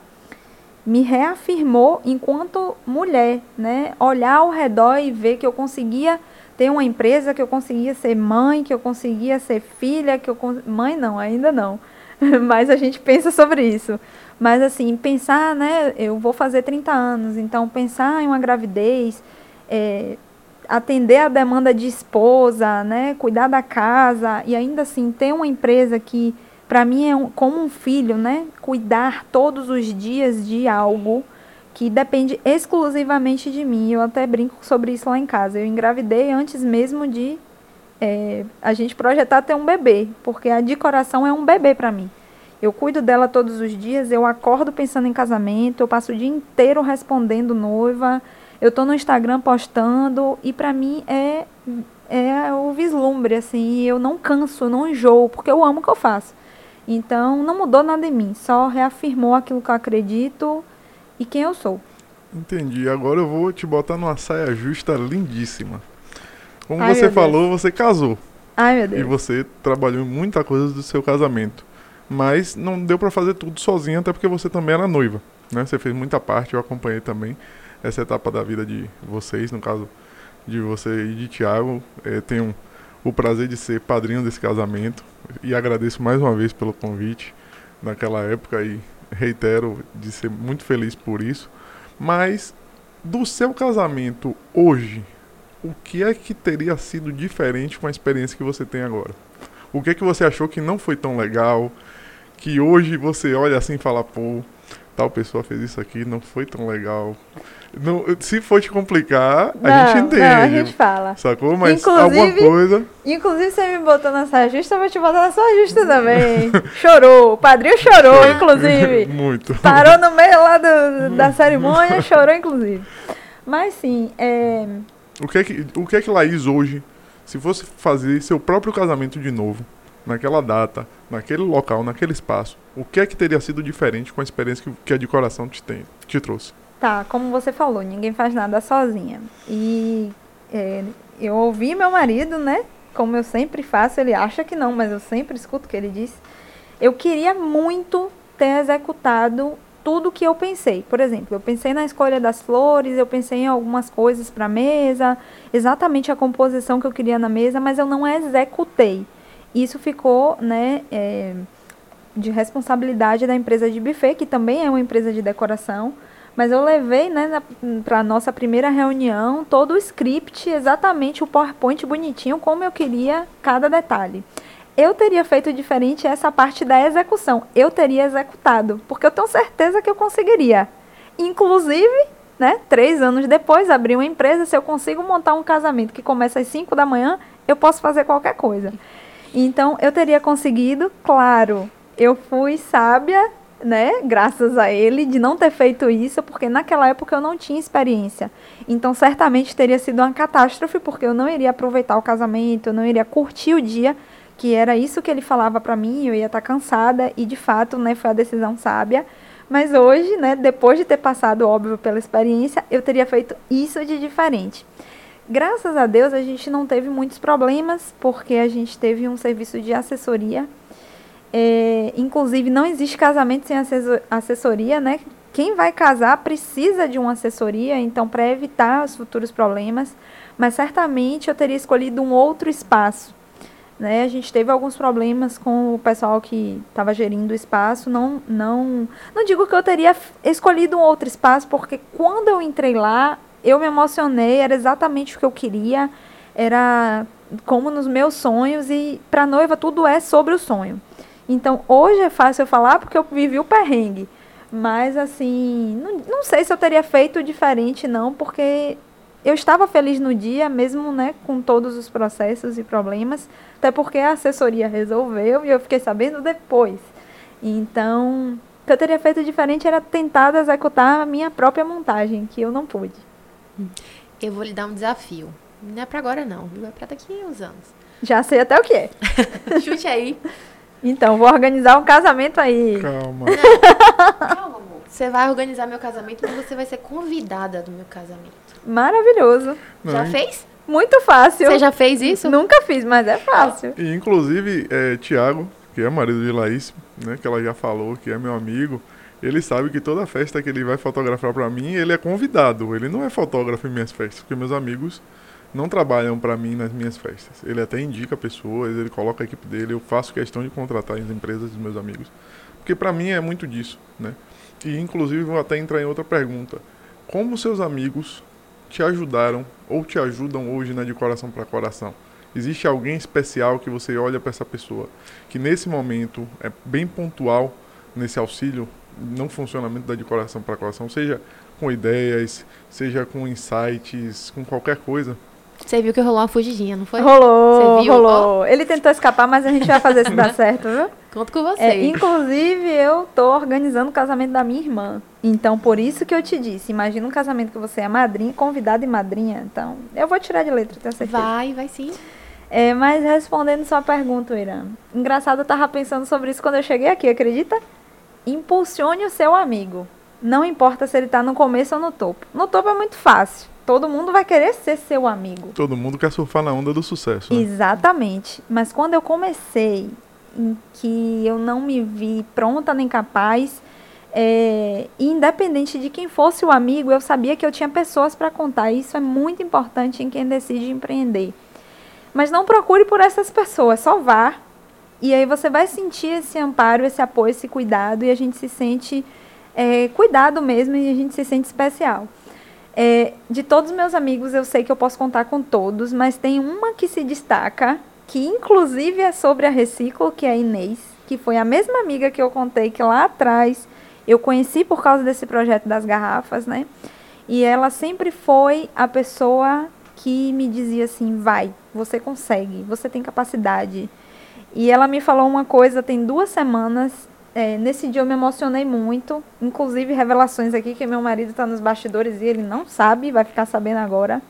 me reafirmou enquanto mulher, né? Olhar ao redor e ver que eu conseguia ter uma empresa, que eu conseguia ser mãe, que eu conseguia ser filha, que eu mãe não, ainda não. [LAUGHS] Mas a gente pensa sobre isso. Mas assim, pensar, né, eu vou fazer 30 anos, então pensar em uma gravidez, é, atender a demanda de esposa, né, cuidar da casa e ainda assim ter uma empresa que para mim é um, como um filho, né, cuidar todos os dias de algo que depende exclusivamente de mim. Eu até brinco sobre isso lá em casa. Eu engravidei antes mesmo de é, a gente projetar ter um bebê, porque a de coração é um bebê para mim. Eu cuido dela todos os dias, eu acordo pensando em casamento, eu passo o dia inteiro respondendo noiva, eu estou no Instagram postando e para mim é é o vislumbre assim, eu não canso, não enjoo, porque eu amo o que eu faço. Então não mudou nada em mim, só reafirmou aquilo que eu acredito e quem eu sou. Entendi. Agora eu vou te botar numa saia justa lindíssima. Como Ai, você falou, Deus. você casou. Ai, meu Deus. E você trabalhou em muita coisa do seu casamento. Mas não deu para fazer tudo sozinha, até porque você também era noiva. Né? Você fez muita parte, eu acompanhei também essa etapa da vida de vocês, no caso de você e de Tiago. É, tenho o prazer de ser padrinho desse casamento e agradeço mais uma vez pelo convite naquela época e reitero de ser muito feliz por isso. Mas do seu casamento hoje, o que é que teria sido diferente com a experiência que você tem agora? O que é que você achou que não foi tão legal? Que hoje você olha assim e fala, pô, tal pessoa fez isso aqui, não foi tão legal. Não, se for te complicar, não, a gente entende. Não, a gente fala. Sacou? Mas inclusive, alguma coisa. Inclusive, você me botou na justa, eu vou te botar na saia justa também. [LAUGHS] chorou. O padrinho chorou, inclusive. [LAUGHS] Muito. Parou no meio lá do, [LAUGHS] da cerimônia, chorou, inclusive. Mas sim, é. O que é que, o que, é que Laís hoje, se fosse fazer seu próprio casamento de novo, naquela data, naquele local, naquele espaço, o que é que teria sido diferente com a experiência que, que a decoração te, tem, te trouxe? Tá, como você falou, ninguém faz nada sozinha. E é, eu ouvi meu marido, né? Como eu sempre faço, ele acha que não, mas eu sempre escuto o que ele diz. Eu queria muito ter executado tudo que eu pensei. Por exemplo, eu pensei na escolha das flores, eu pensei em algumas coisas para a mesa, exatamente a composição que eu queria na mesa, mas eu não executei. Isso ficou, né, é, de responsabilidade da empresa de buffet, que também é uma empresa de decoração, Mas eu levei, né, para a nossa primeira reunião, todo o script, exatamente o PowerPoint bonitinho, como eu queria cada detalhe. Eu teria feito diferente essa parte da execução. Eu teria executado, porque eu tenho certeza que eu conseguiria. Inclusive, né, três anos depois, abrir uma empresa, se eu consigo montar um casamento que começa às 5 da manhã, eu posso fazer qualquer coisa. Então, eu teria conseguido, claro, eu fui sábia, né, graças a ele, de não ter feito isso, porque naquela época eu não tinha experiência. Então, certamente teria sido uma catástrofe, porque eu não iria aproveitar o casamento, eu não iria curtir o dia, que era isso que ele falava para mim, eu ia estar tá cansada, e de fato, né, foi a decisão sábia. Mas hoje, né, depois de ter passado, óbvio, pela experiência, eu teria feito isso de diferente. Graças a Deus, a gente não teve muitos problemas, porque a gente teve um serviço de assessoria. É, inclusive, não existe casamento sem assessoria, né? Quem vai casar precisa de uma assessoria, então, para evitar os futuros problemas. Mas certamente eu teria escolhido um outro espaço né? A gente teve alguns problemas com o pessoal que estava gerindo o espaço. Não, não, não digo que eu teria escolhido um outro espaço, porque quando eu entrei lá, eu me emocionei, era exatamente o que eu queria, era como nos meus sonhos e para noiva tudo é sobre o sonho. Então hoje é fácil eu falar porque eu vivi o perrengue, mas assim, não, não sei se eu teria feito diferente não, porque eu estava feliz no dia, mesmo né, com todos os processos e problemas, até porque a assessoria resolveu e eu fiquei sabendo depois. Então, o que eu teria feito diferente era tentar executar a minha própria montagem, que eu não pude. Eu vou lhe dar um desafio. Não é para agora não, viu? É para daqui a uns anos. Já sei até o que é. [LAUGHS] Chute aí. Então, vou organizar um casamento aí. Calma. Não, [LAUGHS] calma, amor. Você vai organizar meu casamento, mas você vai ser convidada do meu casamento. Maravilhoso. Não, Já in- fez? Muito fácil. Você já fez isso? Nunca fiz, mas é fácil. E inclusive, é, Tiago, que é marido de Laís, né, que ela já falou, que é meu amigo, ele sabe que toda festa que ele vai fotografar pra mim, ele é convidado. Ele não é fotógrafo em minhas festas, porque meus amigos não trabalham pra mim nas minhas festas. Ele até indica pessoas, ele coloca a equipe dele, eu faço questão de contratar as empresas dos meus amigos. Porque pra mim é muito disso, né? E inclusive vou até entrar em outra pergunta. Como seus amigos te ajudaram ou te ajudam hoje na de coração para coração? Existe alguém especial que você olha para essa pessoa que nesse momento é bem pontual nesse auxílio, no funcionamento da de coração para coração, seja com ideias, seja com insights, com qualquer coisa? Você viu que rolou uma fugidinha, não foi? Rolou, Você viu? rolou. Ele tentou escapar, mas a gente vai fazer se dar [LAUGHS] certo, viu? Conto com você. É, inclusive, eu tô organizando o casamento da minha irmã. Então, por isso que eu te disse, imagina um casamento que você é madrinha, convidada e madrinha. Então, eu vou tirar de letra, tenho certeza. Vai, vai sim. É, mas respondendo sua pergunta, Irã. Engraçado, eu tava pensando sobre isso quando eu cheguei aqui, acredita? Impulsione o seu amigo. Não importa se ele tá no começo ou no topo. No topo é muito fácil. Todo mundo vai querer ser seu amigo. Todo mundo quer surfar na onda do sucesso. Né? Exatamente. Mas quando eu comecei, em que eu não me vi pronta nem capaz, é, independente de quem fosse o amigo, eu sabia que eu tinha pessoas para contar. Isso é muito importante em quem decide empreender. Mas não procure por essas pessoas, só vá. E aí você vai sentir esse amparo, esse apoio, esse cuidado, e a gente se sente é, cuidado mesmo e a gente se sente especial. É, de todos os meus amigos, eu sei que eu posso contar com todos, mas tem uma que se destaca, que inclusive é sobre a Reciclo, que é a Inês, que foi a mesma amiga que eu contei que lá atrás eu conheci por causa desse projeto das garrafas, né? E ela sempre foi a pessoa que me dizia assim: vai, você consegue, você tem capacidade. E ela me falou uma coisa tem duas semanas. É, nesse dia eu me emocionei muito. Inclusive, revelações aqui que meu marido está nos bastidores e ele não sabe, vai ficar sabendo agora.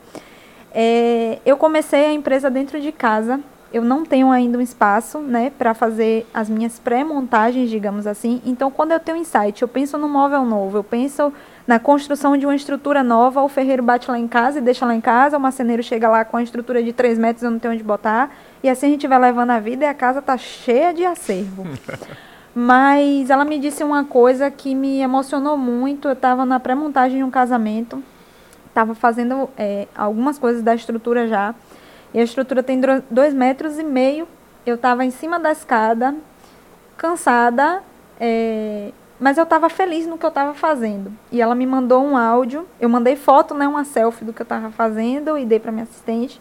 É, eu comecei a empresa dentro de casa. Eu não tenho ainda um espaço, né, para fazer as minhas pré-montagens, digamos assim. Então, quando eu tenho insight, eu penso no móvel novo, eu penso na construção de uma estrutura nova, o ferreiro bate lá em casa e deixa lá em casa, o marceneiro chega lá com a estrutura de 3 metros, eu não tenho onde botar. E assim a gente vai levando a vida e a casa tá cheia de acervo. [LAUGHS] Mas ela me disse uma coisa que me emocionou muito. Eu estava na pré-montagem de um casamento, estava fazendo é, algumas coisas da estrutura já. E a estrutura tem dois metros e meio. Eu estava em cima da escada, cansada, é, mas eu estava feliz no que eu estava fazendo. E ela me mandou um áudio, eu mandei foto, né, uma selfie do que eu estava fazendo e dei para minha assistente.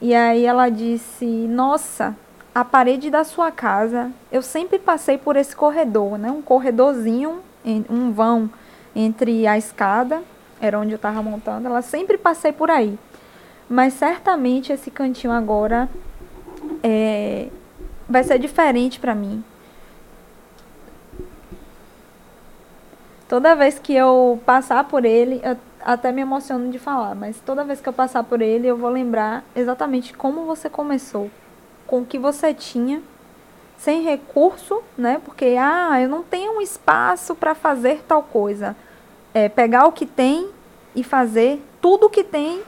E aí ela disse: "Nossa, a parede da sua casa, eu sempre passei por esse corredor, né, um corredorzinho, um vão entre a escada, era onde eu estava montando, ela sempre passei por aí. Mas certamente esse cantinho agora é, vai ser diferente para mim. Toda vez que eu passar por ele, eu até me emociono de falar, mas toda vez que eu passar por ele, eu vou lembrar exatamente como você começou, com o que você tinha, sem recurso, né? Porque ah, eu não tenho um espaço para fazer tal coisa. É pegar o que tem e fazer tudo o que tem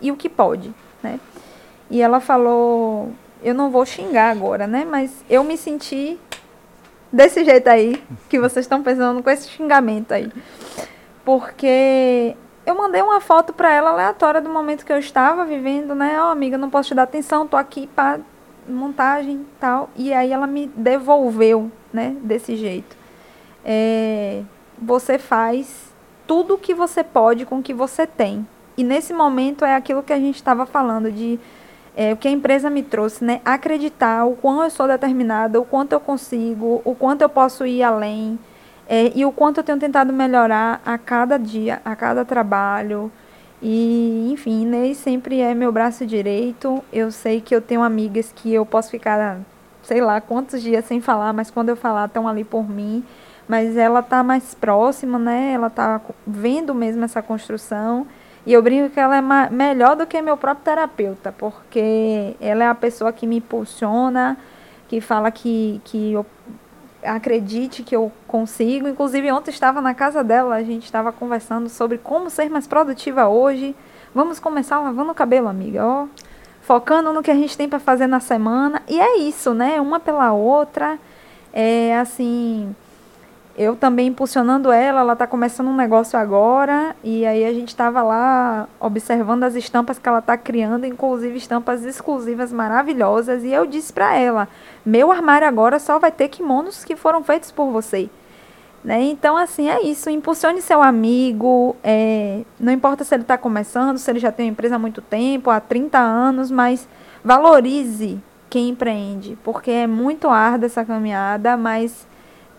e o que pode, né? E ela falou, eu não vou xingar agora, né? Mas eu me senti desse jeito aí, que vocês estão pensando com esse xingamento aí. Porque eu mandei uma foto para ela aleatória do momento que eu estava vivendo, né? Ó, oh, amiga, não posso te dar atenção, tô aqui para montagem e tal. E aí ela me devolveu, né? Desse jeito. É, você faz tudo o que você pode com o que você tem. E nesse momento é aquilo que a gente estava falando de é, o que a empresa me trouxe, né? Acreditar o quanto eu sou determinada, o quanto eu consigo, o quanto eu posso ir além é, e o quanto eu tenho tentado melhorar a cada dia, a cada trabalho. E, enfim, Inês sempre é meu braço direito. Eu sei que eu tenho amigas que eu posso ficar, sei lá, quantos dias sem falar, mas quando eu falar, estão ali por mim. Mas ela tá mais próxima, né? Ela tá vendo mesmo essa construção. E eu brinco que ela é melhor do que meu próprio terapeuta, porque ela é a pessoa que me impulsiona, que fala que, que eu acredite que eu consigo. Inclusive, ontem estava na casa dela, a gente estava conversando sobre como ser mais produtiva hoje. Vamos começar lavando o cabelo, amiga, ó. Focando no que a gente tem para fazer na semana. E é isso, né? Uma pela outra. É assim eu também impulsionando ela, ela está começando um negócio agora, e aí a gente estava lá observando as estampas que ela está criando, inclusive estampas exclusivas maravilhosas, e eu disse para ela: meu armário agora só vai ter kimonos que foram feitos por você. Né? Então, assim, é isso. Impulsione seu amigo. É, não importa se ele está começando, se ele já tem uma empresa há muito tempo, há 30 anos, mas valorize quem empreende, porque é muito árdua essa caminhada, mas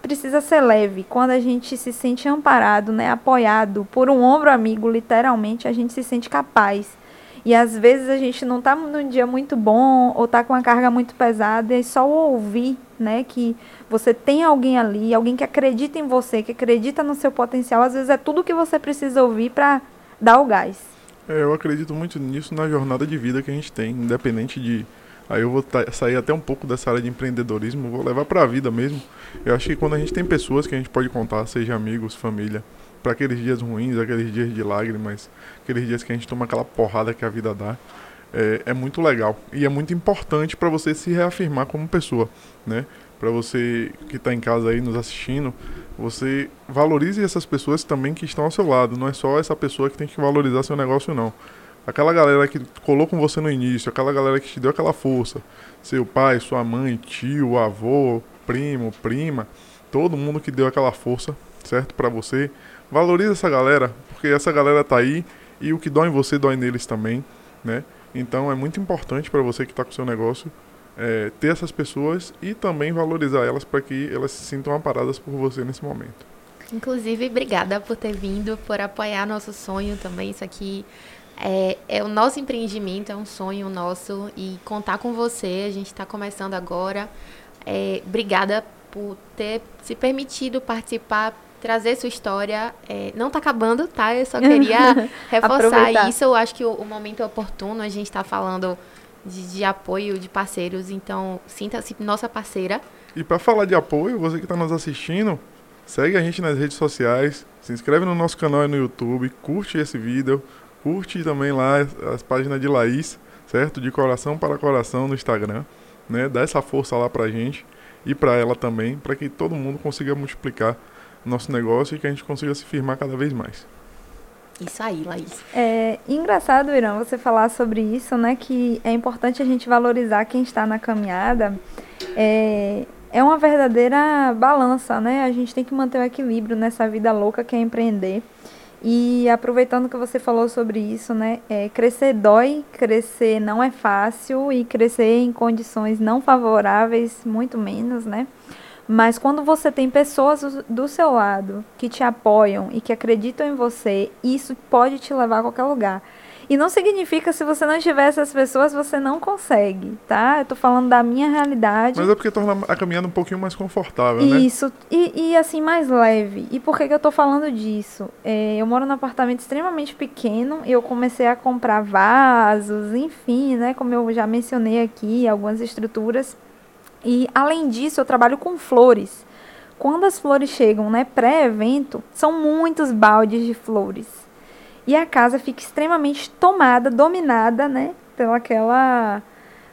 precisa ser leve. Quando a gente se sente amparado, né, apoiado por um ombro amigo, literalmente, a gente se sente capaz. E às vezes a gente não está num dia muito bom ou está com uma carga muito pesada e só ouvir, né, que você tem alguém ali, alguém que acredita em você, que acredita no seu potencial, às vezes é tudo que você precisa ouvir para dar o gás. É, eu acredito muito nisso na jornada de vida que a gente tem, independente de Aí eu vou sair até um pouco dessa área de empreendedorismo, vou levar para a vida mesmo. Eu acho que quando a gente tem pessoas que a gente pode contar, seja amigos, família, para aqueles dias ruins, aqueles dias de lágrimas, aqueles dias que a gente toma aquela porrada que a vida dá, é, é muito legal e é muito importante para você se reafirmar como pessoa, né? Para você que está em casa aí nos assistindo, você valorize essas pessoas também que estão ao seu lado. Não é só essa pessoa que tem que valorizar seu negócio, não aquela galera que colou com você no início, aquela galera que te deu aquela força, seu pai, sua mãe, tio, avô, primo, prima, todo mundo que deu aquela força, certo, para você, valoriza essa galera, porque essa galera tá aí e o que dói em você dói neles também, né? Então é muito importante para você que está com seu negócio é, ter essas pessoas e também valorizar elas para que elas se sintam amparadas por você nesse momento. Inclusive, obrigada por ter vindo, por apoiar nosso sonho também. Isso aqui é, é, o nosso empreendimento, é um sonho nosso e contar com você. A gente está começando agora. É, obrigada por ter se permitido participar, trazer sua história. É, não está acabando, tá? Eu só queria [LAUGHS] reforçar isso. Eu acho que o, o momento é oportuno. A gente está falando de, de, apoio de parceiros, então sinta-se nossa parceira. E para falar de apoio, você que está nos assistindo, segue a gente nas redes sociais, se inscreve no nosso canal no YouTube, curte esse vídeo Curte também lá as páginas de Laís, certo? De coração para coração no Instagram, né? Dá essa força lá pra gente e para ela também, para que todo mundo consiga multiplicar nosso negócio e que a gente consiga se firmar cada vez mais. Isso aí, Laís. É engraçado, Irã, você falar sobre isso, né? Que é importante a gente valorizar quem está na caminhada. É, é uma verdadeira balança, né? A gente tem que manter o equilíbrio nessa vida louca que é empreender. E aproveitando que você falou sobre isso, né? É, crescer dói, crescer não é fácil e crescer em condições não favoráveis, muito menos, né? Mas quando você tem pessoas do seu lado que te apoiam e que acreditam em você, isso pode te levar a qualquer lugar. E não significa se você não tiver essas pessoas, você não consegue, tá? Eu tô falando da minha realidade. Mas é porque torna a caminhada um pouquinho mais confortável, né? Isso, e, e, assim, mais leve. E por que, que eu tô falando disso? É, eu moro num apartamento extremamente pequeno, eu comecei a comprar vasos, enfim, né? Como eu já mencionei aqui, algumas estruturas. E além disso, eu trabalho com flores. Quando as flores chegam, né, pré-evento, são muitos baldes de flores e a casa fica extremamente tomada, dominada, né, pelaquela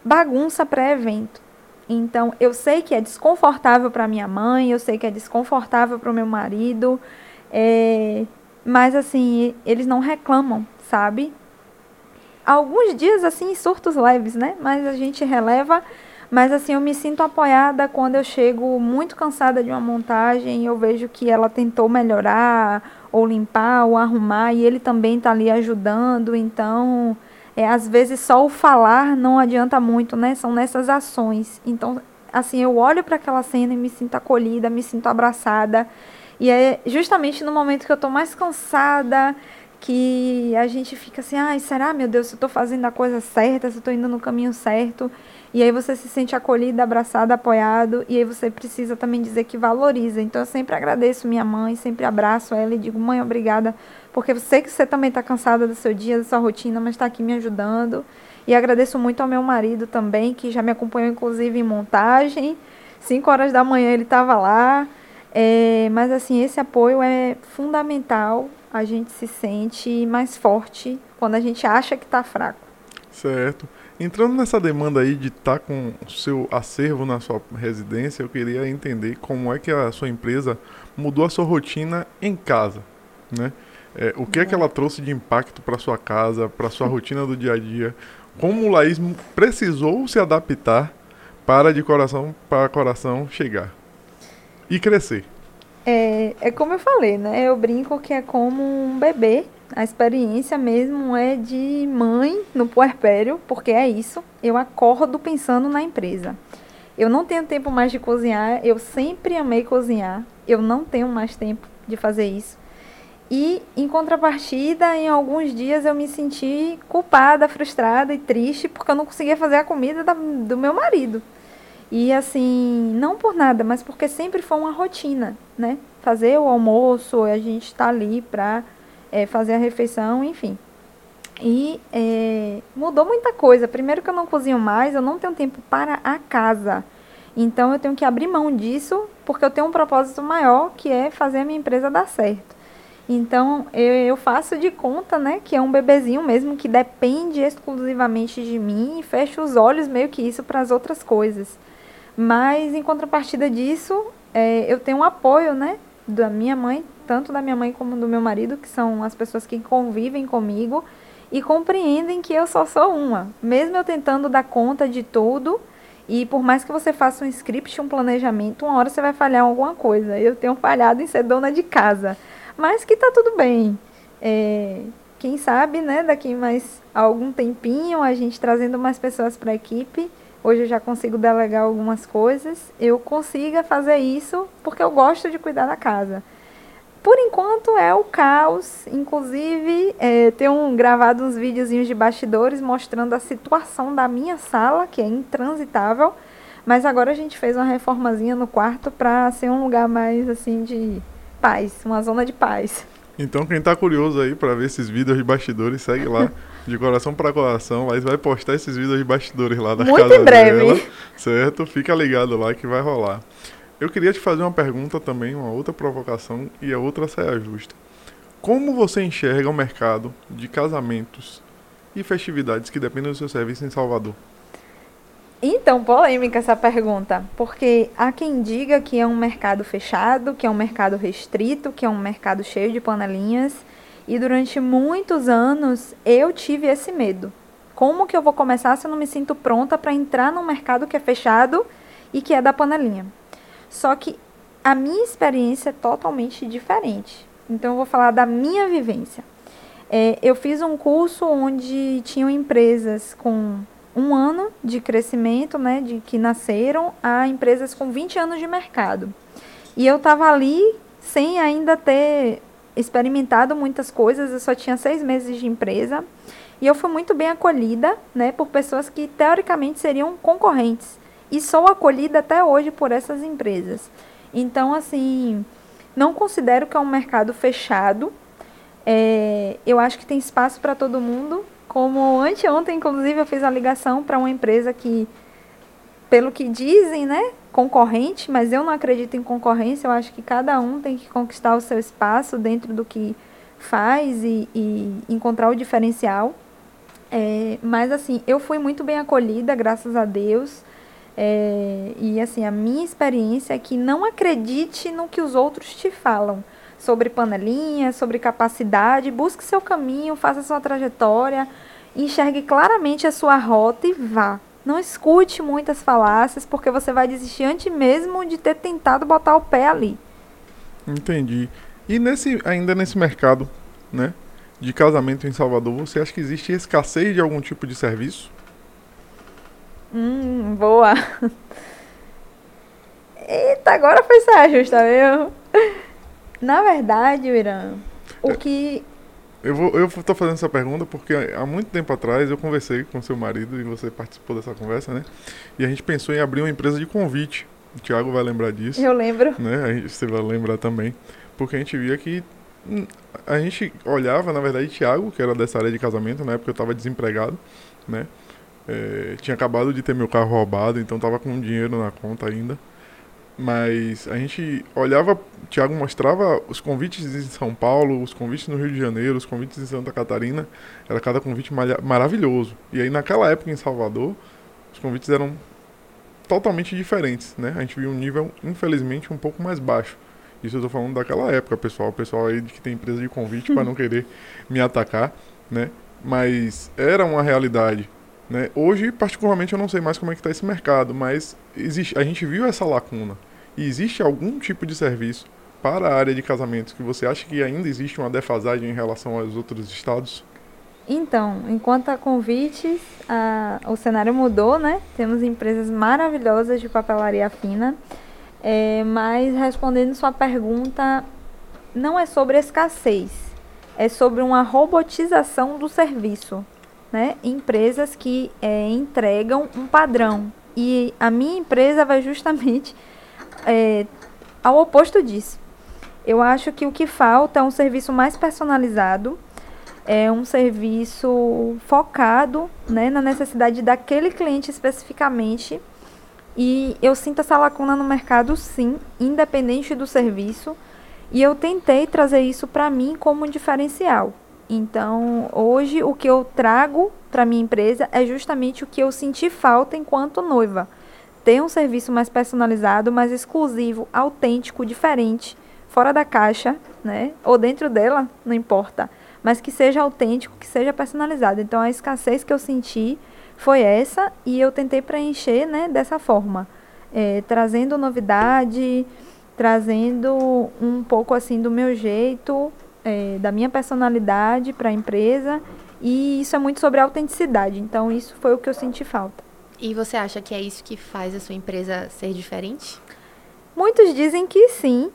bagunça pré-evento. Então, eu sei que é desconfortável para minha mãe, eu sei que é desconfortável para o meu marido, é, mas assim, eles não reclamam, sabe? Alguns dias, assim, surtos leves, né? Mas a gente releva. Mas assim, eu me sinto apoiada quando eu chego muito cansada de uma montagem e eu vejo que ela tentou melhorar ou limpar, ou arrumar, e ele também está ali ajudando. Então, é, às vezes só o falar não adianta muito, né? São nessas ações. Então, assim, eu olho para aquela cena e me sinto acolhida, me sinto abraçada. E é justamente no momento que eu estou mais cansada, que a gente fica assim, ai, será, meu Deus, se eu estou fazendo a coisa certa, se eu estou indo no caminho certo. E aí você se sente acolhido, abraçado, apoiado, e aí você precisa também dizer que valoriza. Então eu sempre agradeço minha mãe, sempre abraço ela e digo, mãe, obrigada, porque eu sei que você também está cansada do seu dia, da sua rotina, mas está aqui me ajudando. E agradeço muito ao meu marido também, que já me acompanhou inclusive em montagem. Cinco horas da manhã ele estava lá. É, mas assim, esse apoio é fundamental. A gente se sente mais forte quando a gente acha que está fraco. Certo. Entrando nessa demanda aí de estar tá com o seu acervo na sua residência, eu queria entender como é que a sua empresa mudou a sua rotina em casa, né? É, o que é que ela trouxe de impacto para sua casa, para sua [LAUGHS] rotina do dia a dia? Como o Laís precisou se adaptar para de coração para coração chegar e crescer? É, é como eu falei, né? Eu brinco que é como um bebê a experiência mesmo é de mãe no puerpério, porque é isso. Eu acordo pensando na empresa. Eu não tenho tempo mais de cozinhar, eu sempre amei cozinhar. Eu não tenho mais tempo de fazer isso. E em contrapartida, em alguns dias eu me senti culpada, frustrada e triste porque eu não conseguia fazer a comida da, do meu marido. E assim, não por nada, mas porque sempre foi uma rotina, né? Fazer o almoço, a gente está ali para é, fazer a refeição, enfim. E é, mudou muita coisa. Primeiro que eu não cozinho mais, eu não tenho tempo para a casa. Então eu tenho que abrir mão disso, porque eu tenho um propósito maior, que é fazer a minha empresa dar certo. Então eu, eu faço de conta, né, que é um bebezinho mesmo que depende exclusivamente de mim e fecho os olhos meio que isso para as outras coisas. Mas em contrapartida disso, é, eu tenho um apoio, né, da minha mãe tanto da minha mãe como do meu marido, que são as pessoas que convivem comigo e compreendem que eu só sou uma. Mesmo eu tentando dar conta de tudo, e por mais que você faça um script, um planejamento, uma hora você vai falhar em alguma coisa. Eu tenho falhado em ser dona de casa, mas que tá tudo bem. É, quem sabe, né, daqui mais algum tempinho, a gente trazendo mais pessoas para a equipe. Hoje eu já consigo delegar algumas coisas. Eu consiga fazer isso porque eu gosto de cuidar da casa. Por enquanto é o caos. Inclusive, é, tenho gravado uns videozinhos de bastidores mostrando a situação da minha sala, que é intransitável. Mas agora a gente fez uma reformazinha no quarto para ser um lugar mais assim de paz, uma zona de paz. Então quem está curioso aí para ver esses vídeos de bastidores, segue lá de coração para coração. Laís vai postar esses vídeos de bastidores lá da Muito casa em breve. dela, certo? Fica ligado lá que vai rolar. Eu queria te fazer uma pergunta também, uma outra provocação e a outra saia justa. Como você enxerga o mercado de casamentos e festividades que dependem do seu serviço em Salvador? Então, polêmica essa pergunta, porque há quem diga que é um mercado fechado, que é um mercado restrito, que é um mercado cheio de panelinhas, e durante muitos anos eu tive esse medo. Como que eu vou começar se eu não me sinto pronta para entrar num mercado que é fechado e que é da panelinha? Só que a minha experiência é totalmente diferente. Então, eu vou falar da minha vivência. É, eu fiz um curso onde tinham empresas com um ano de crescimento, né, de que nasceram, a empresas com 20 anos de mercado. E eu estava ali sem ainda ter experimentado muitas coisas, eu só tinha seis meses de empresa. E eu fui muito bem acolhida, né, por pessoas que teoricamente seriam concorrentes. E sou acolhida até hoje por essas empresas. Então, assim, não considero que é um mercado fechado. É, eu acho que tem espaço para todo mundo. Como anteontem, inclusive, eu fiz a ligação para uma empresa que, pelo que dizem, né, concorrente, mas eu não acredito em concorrência. Eu acho que cada um tem que conquistar o seu espaço dentro do que faz e, e encontrar o diferencial. É, mas assim, eu fui muito bem acolhida, graças a Deus. É, e assim, a minha experiência é que não acredite no que os outros te falam sobre panelinha, sobre capacidade, busque seu caminho, faça sua trajetória, enxergue claramente a sua rota e vá. Não escute muitas falácias, porque você vai desistir antes mesmo de ter tentado botar o pé ali. Entendi. E nesse, ainda nesse mercado, né, de casamento em Salvador, você acha que existe escassez de algum tipo de serviço? Hum, boa. Eita, agora foi saia justa mesmo. Na verdade, Irã, o é, que. Eu, vou, eu tô fazendo essa pergunta porque há muito tempo atrás eu conversei com seu marido e você participou dessa conversa, né? E a gente pensou em abrir uma empresa de convite. O Thiago vai lembrar disso. Eu lembro. Né? Você vai lembrar também. Porque a gente via que. Hum, a gente olhava, na verdade, Thiago, que era dessa área de casamento, na época eu estava desempregado, né? É, tinha acabado de ter meu carro roubado, então tava com dinheiro na conta ainda. Mas a gente olhava, o Thiago mostrava os convites em São Paulo, os convites no Rio de Janeiro, os convites em Santa Catarina. Era cada convite maravilhoso. E aí naquela época em Salvador, os convites eram totalmente diferentes, né? A gente viu um nível, infelizmente, um pouco mais baixo. Isso eu tô falando daquela época, pessoal. O pessoal aí que tem empresa de convite para não querer me atacar, né? Mas era uma realidade. Né? Hoje, particularmente, eu não sei mais como é que está esse mercado, mas existe, a gente viu essa lacuna. E existe algum tipo de serviço para a área de casamentos que você acha que ainda existe uma defasagem em relação aos outros estados? Então, enquanto a convites, a, o cenário mudou, né? Temos empresas maravilhosas de papelaria fina, é, mas respondendo sua pergunta, não é sobre escassez, é sobre uma robotização do serviço né, empresas que é, entregam um padrão. E a minha empresa vai justamente é, ao oposto disso. Eu acho que o que falta é um serviço mais personalizado, é um serviço focado né, na necessidade daquele cliente especificamente. E eu sinto essa lacuna no mercado, sim, independente do serviço. E eu tentei trazer isso para mim como um diferencial. Então, hoje o que eu trago para minha empresa é justamente o que eu senti falta enquanto noiva. Ter um serviço mais personalizado, mais exclusivo, autêntico, diferente, fora da caixa, né? Ou dentro dela, não importa, mas que seja autêntico, que seja personalizado. Então, a escassez que eu senti foi essa e eu tentei preencher, né, dessa forma, é, trazendo novidade, trazendo um pouco assim do meu jeito, é, da minha personalidade para a empresa e isso é muito sobre autenticidade. Então, isso foi o que eu senti falta. E você acha que é isso que faz a sua empresa ser diferente? Muitos dizem que sim,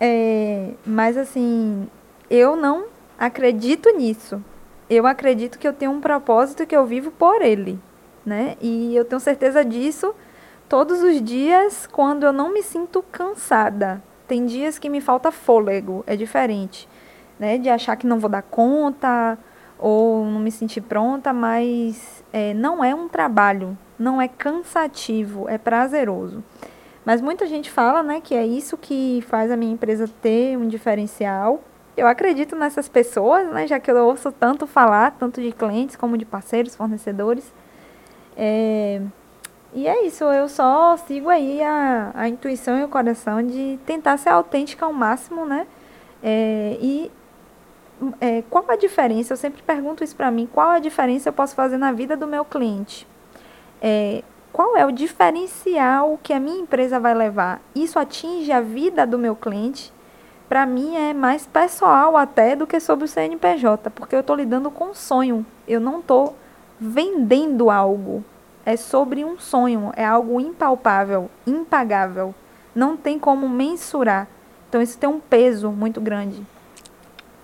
é, mas assim, eu não acredito nisso. Eu acredito que eu tenho um propósito que eu vivo por ele, né? E eu tenho certeza disso todos os dias quando eu não me sinto cansada. Tem dias que me falta fôlego, é diferente né? De achar que não vou dar conta ou não me sentir pronta, mas é, não é um trabalho, não é cansativo, é prazeroso. Mas muita gente fala, né, que é isso que faz a minha empresa ter um diferencial. Eu acredito nessas pessoas, né, já que eu ouço tanto falar, tanto de clientes como de parceiros, fornecedores. É, e é isso, eu só sigo aí a, a intuição e o coração de tentar ser autêntica ao máximo, né? É, e é, qual a diferença? Eu sempre pergunto isso para mim: qual a diferença eu posso fazer na vida do meu cliente? É, qual é o diferencial que a minha empresa vai levar? Isso atinge a vida do meu cliente? Para mim é mais pessoal até do que sobre o CNPJ, porque eu estou lidando com um sonho. Eu não estou vendendo algo. É sobre um sonho, é algo impalpável, impagável. Não tem como mensurar. Então isso tem um peso muito grande.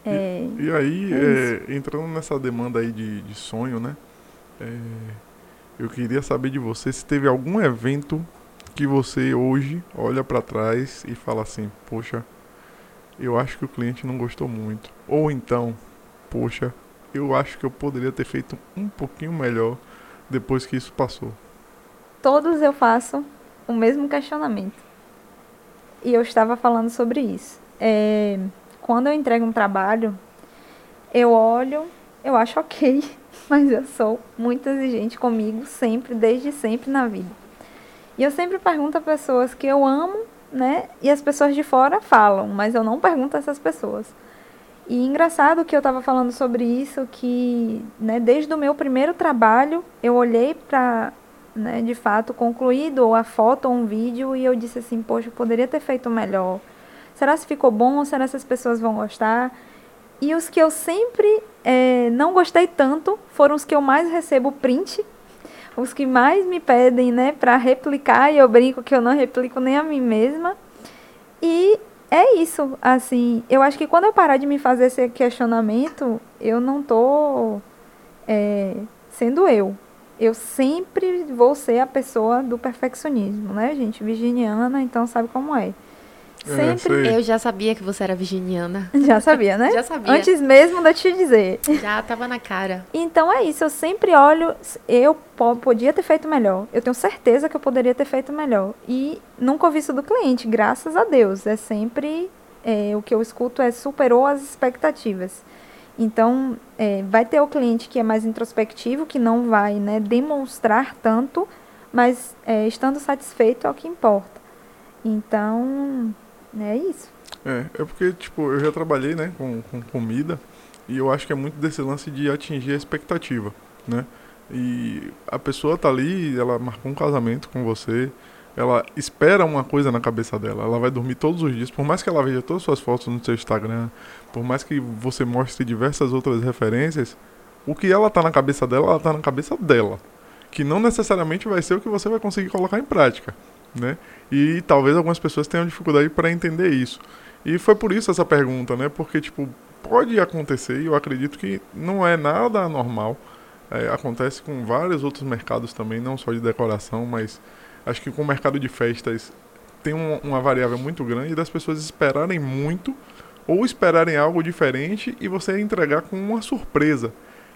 É, e, e, aí, é é, entrando nessa demanda aí de, de sonho, né? É, eu queria saber de você se teve algum evento que você hoje olha para trás e fala assim, poxa, eu acho que o cliente não gostou muito. Ou então, poxa, eu acho que eu poderia ter feito um pouquinho melhor depois que isso passou. Todos eu faço o mesmo questionamento. E eu estava falando sobre isso. É, quando eu entrego um trabalho, eu olho, eu acho ok [LAUGHS] mas eu sou muito exigente comigo sempre, desde sempre na vida. E eu sempre pergunto a pessoas que eu amo, né? E as pessoas de fora falam, mas eu não pergunto a essas pessoas. E engraçado que eu estava falando sobre isso, que né, desde o meu primeiro trabalho, eu olhei para, né, de fato, concluído ou a foto ou um vídeo e eu disse assim, poxa, eu poderia ter feito melhor. Será se ficou bom? Será se as pessoas vão gostar? E os que eu sempre é, não gostei tanto foram os que eu mais recebo print, os que mais me pedem, né, para replicar, e eu brinco que eu não replico nem a mim mesma. E é isso, assim, eu acho que quando eu parar de me fazer esse questionamento, eu não tô é, sendo eu. Eu sempre vou ser a pessoa do perfeccionismo, né, gente? Virginiana, então sabe como é. É, Sempre. eu já sabia que você era virginiana. [LAUGHS] Já sabia, né? já sabia. Antes mesmo de eu te dizer. Já tava na cara. Então é isso, eu sempre olho, eu podia ter feito melhor. Eu tenho certeza que eu poderia ter feito melhor. E nunca ouvi isso do cliente, graças a Deus. É sempre é, o que eu escuto é superou as expectativas. Então, é, vai ter o cliente que é mais introspectivo, que não vai né, demonstrar tanto, mas é, estando satisfeito é o que importa. Então, é isso. É, é porque, tipo, eu já trabalhei, né, com, com comida e eu acho que é muito desse lance de atingir a expectativa, né? E a pessoa tá ali, ela marcou um casamento com você, ela espera uma coisa na cabeça dela, ela vai dormir todos os dias, por mais que ela veja todas as suas fotos no seu Instagram, por mais que você mostre diversas outras referências, o que ela tá na cabeça dela, ela tá na cabeça dela. Que não necessariamente vai ser o que você vai conseguir colocar em prática né? E talvez algumas pessoas tenham dificuldade para entender isso. E foi por isso essa pergunta, né? Porque, tipo, pode acontecer, e eu acredito que não é nada anormal. É, acontece com vários outros mercados também, não só de decoração, mas acho que com o mercado de festas tem um, uma variável muito grande das pessoas esperarem muito ou esperarem algo diferente e você entregar com uma surpresa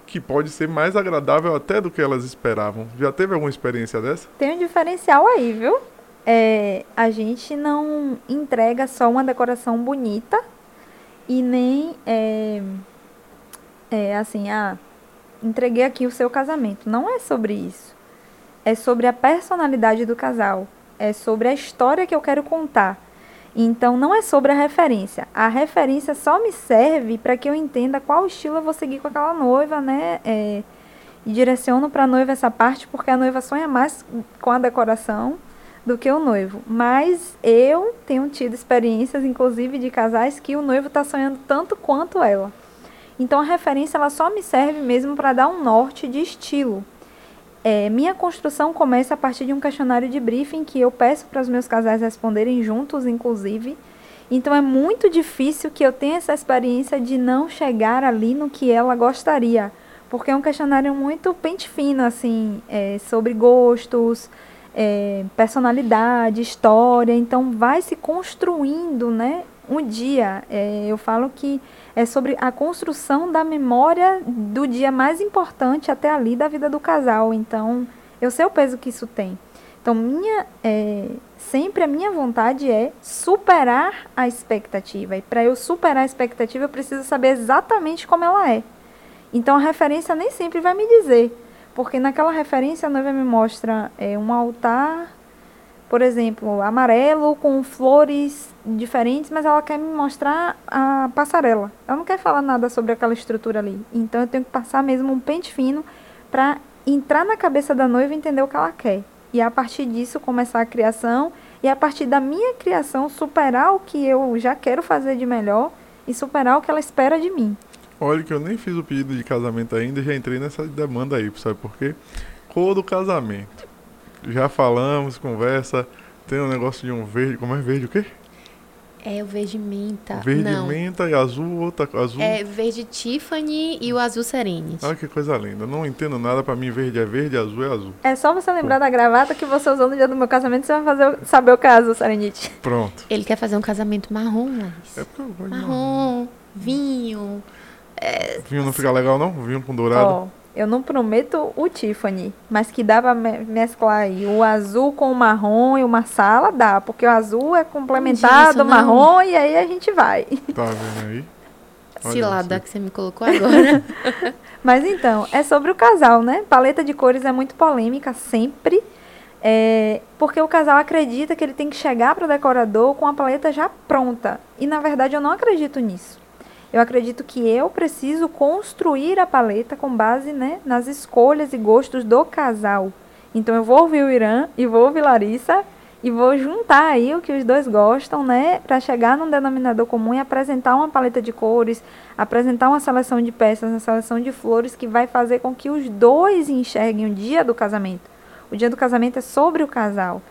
que pode ser mais agradável até do que elas esperavam. Já teve alguma experiência dessa? Tem um diferencial aí, viu? É, a gente não entrega só uma decoração bonita e nem é, é assim, ah, entreguei aqui o seu casamento. Não é sobre isso. É sobre a personalidade do casal. É sobre a história que eu quero contar. Então, não é sobre a referência. A referência só me serve para que eu entenda qual estilo eu vou seguir com aquela noiva, né? É, e direciono para a noiva essa parte, porque a noiva sonha mais com a decoração do que o noivo. Mas eu tenho tido experiências, inclusive, de casais que o noivo está sonhando tanto quanto ela. Então a referência ela só me serve mesmo para dar um norte de estilo. É, minha construção começa a partir de um questionário de briefing que eu peço para os meus casais responderem juntos, inclusive. Então é muito difícil que eu tenha essa experiência de não chegar ali no que ela gostaria, porque é um questionário muito pente fino, assim, é, sobre gostos, é, personalidade, história, então vai se construindo, né? Um dia, é, eu falo que é sobre a construção da memória do dia mais importante até ali da vida do casal. Então, eu sei o peso que isso tem. Então, minha, é, sempre a minha vontade é superar a expectativa. E para eu superar a expectativa, eu preciso saber exatamente como ela é. Então, a referência nem sempre vai me dizer porque naquela referência a noiva me mostra é, um altar, por exemplo, amarelo com flores diferentes, mas ela quer me mostrar a passarela. Ela não quer falar nada sobre aquela estrutura ali. Então eu tenho que passar mesmo um pente fino para entrar na cabeça da noiva e entender o que ela quer. e a partir disso começar a criação e a partir da minha criação superar o que eu já quero fazer de melhor e superar o que ela espera de mim. Olha que eu nem fiz o pedido de casamento ainda, já entrei nessa demanda aí, sabe por quê? Cor do casamento. Já falamos, conversa, tem um negócio de um verde, como é verde o quê? É o verde menta. Verde Não. menta e azul, outra azul. É verde Tiffany e o azul Serenity. Olha que coisa linda. Não entendo nada, pra mim verde é verde, azul é azul. É só você lembrar da gravata que você usou no dia do meu casamento, você vai fazer, o- saber o caso, Serenite. Pronto. Ele quer fazer um casamento marrom, Laís. É porque eu gosto de marrom. Marrom, vinho. Vinho não fica legal não? Vinho com dourado. Ó, eu não prometo o Tiffany, mas que dá pra me- mesclar aí o azul com o marrom e uma sala, dá, porque o azul é complementar Disso, do não. marrom e aí a gente vai. Tá vendo aí? Olha Cilada você. que você me colocou agora. [LAUGHS] Mas então, é sobre o casal, né? Paleta de cores é muito polêmica sempre, é, porque o casal acredita que ele tem que chegar para o decorador com a paleta já pronta. E na verdade eu não acredito nisso. Eu acredito que eu preciso construir a paleta com base né, nas escolhas e gostos do casal. Então eu vou ouvir o Irã e vou ouvir Larissa e vou juntar aí o que os dois gostam, né, para chegar num denominador comum e apresentar uma paleta de cores, apresentar uma seleção de peças, uma seleção de flores que vai fazer com que os dois enxerguem o dia do casamento. O dia do casamento é sobre o casal.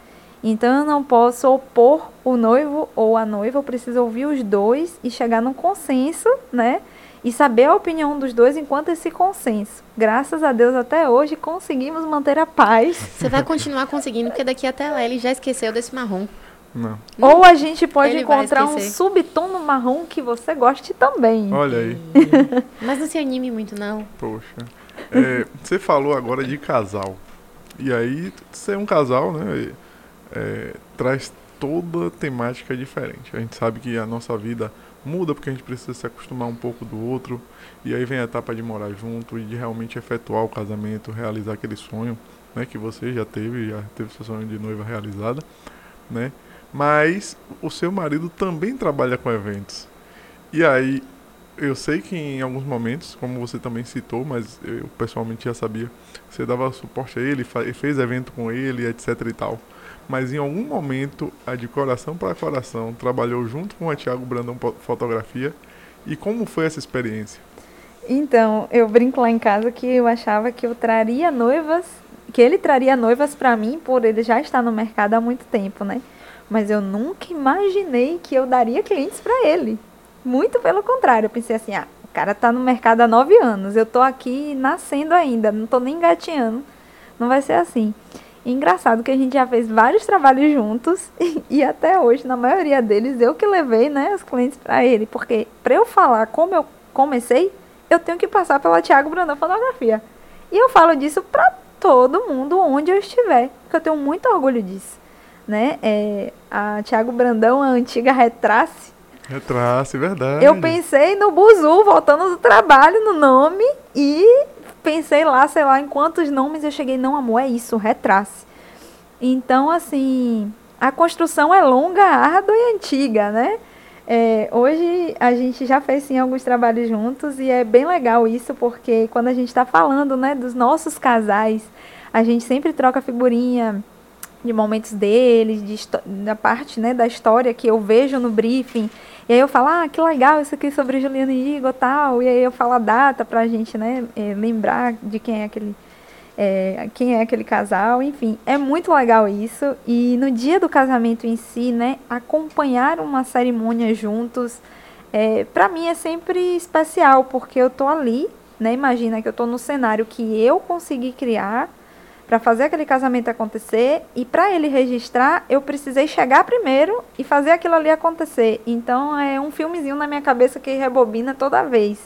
Então eu não posso opor o noivo ou a noiva, eu preciso ouvir os dois e chegar num consenso, né? E saber a opinião dos dois enquanto esse consenso. Graças a Deus até hoje conseguimos manter a paz. Você vai continuar conseguindo, porque daqui até lá ele já esqueceu desse marrom. Não. Ou a gente pode Ele encontrar um esquecer. subtom no marrom que você goste também. Olha aí. Mas não se anime muito, não. Poxa. É, você falou agora de casal. E aí, ser um casal, né? É, traz toda temática diferente. A gente sabe que a nossa vida muda porque a gente precisa se acostumar um pouco do outro. E aí vem a etapa de morar junto e de realmente efetuar o casamento, realizar aquele sonho, né? Que você já teve, já teve seu sonho de noiva realizada, né? Mas o seu marido também trabalha com eventos. E aí, eu sei que em alguns momentos, como você também citou, mas eu pessoalmente já sabia, você dava suporte a ele, fez evento com ele, etc e tal. Mas em algum momento, a de coração para coração trabalhou junto com a Thiago Brandão Fotografia. E como foi essa experiência? Então, eu brinco lá em casa que eu achava que eu traria noivas, que ele traria noivas pra mim por ele já estar no mercado há muito tempo, né? Mas eu nunca imaginei que eu daria clientes pra ele. Muito pelo contrário, eu pensei assim, ah, o cara tá no mercado há nove anos, eu tô aqui nascendo ainda, não tô nem engateando. Não vai ser assim. E engraçado que a gente já fez vários trabalhos juntos [LAUGHS] e até hoje, na maioria deles, eu que levei, né, os clientes pra ele, porque pra eu falar como eu comecei, eu tenho que passar pela Thiago Brandão Fotografia. E eu falo disso pra todo mundo onde eu estiver, porque eu tenho muito orgulho disso, né? É, a Thiago Brandão, a antiga Retrace, Retrace, verdade. eu pensei no Buzu, voltando do trabalho, no nome, e pensei lá, sei lá, em quantos nomes eu cheguei. Não, amor, é isso, retrace. Então, assim, a construção é longa, árdua e antiga, né? É, hoje a gente já fez sim alguns trabalhos juntos e é bem legal isso, porque quando a gente está falando né, dos nossos casais, a gente sempre troca figurinha de momentos deles, de da parte né, da história que eu vejo no briefing. E aí eu falo, ah, que legal isso aqui sobre Juliana e Igor tal. E aí eu falo a data pra gente, né, eh, lembrar de quem é aquele. eh, quem é aquele casal, enfim, é muito legal isso. E no dia do casamento em si, né, acompanhar uma cerimônia juntos, é, para mim é sempre especial, porque eu tô ali, né, imagina que eu tô no cenário que eu consegui criar, para fazer aquele casamento acontecer e para ele registrar, eu precisei chegar primeiro e fazer aquilo ali acontecer. Então é um filmezinho na minha cabeça que rebobina toda vez.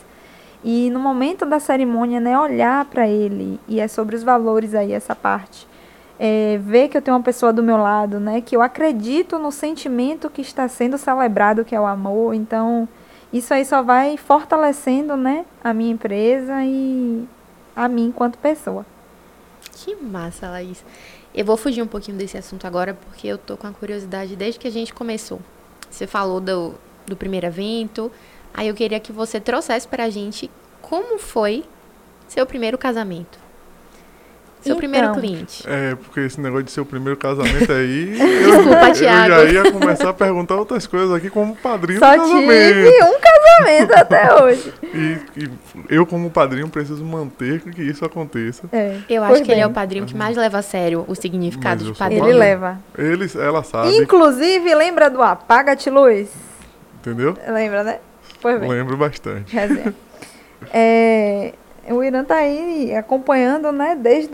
E no momento da cerimônia, né, olhar para ele e é sobre os valores aí essa parte. É, ver que eu tenho uma pessoa do meu lado, né, que eu acredito no sentimento que está sendo celebrado, que é o amor. Então, isso aí só vai fortalecendo, né, a minha empresa e a mim enquanto pessoa. Que massa, Laís. Eu vou fugir um pouquinho desse assunto agora, porque eu tô com a curiosidade desde que a gente começou. Você falou do, do primeiro evento, aí eu queria que você trouxesse pra gente como foi seu primeiro casamento. Seu primeiro Então. cliente. É, porque esse negócio de ser o primeiro casamento aí. [LAUGHS] Desculpa, eu, Thiago. Eu já ia começar a perguntar outras coisas aqui como padrinho Só do casamento. tive um casamento até [LAUGHS] hoje. E, e eu, como padrinho, preciso manter que isso aconteça. É. Eu acho que ele é o bem. padrinho que mais leva a sério o significado de padrinho. Ele leva. Eles, ela sabe, Inclusive, lembra do Apaga-te Luz? entendeu? Lembra, né? Pois bem. Lembro bastante. [LAUGHS] É, o Irã tá aí acompanhando, né, desde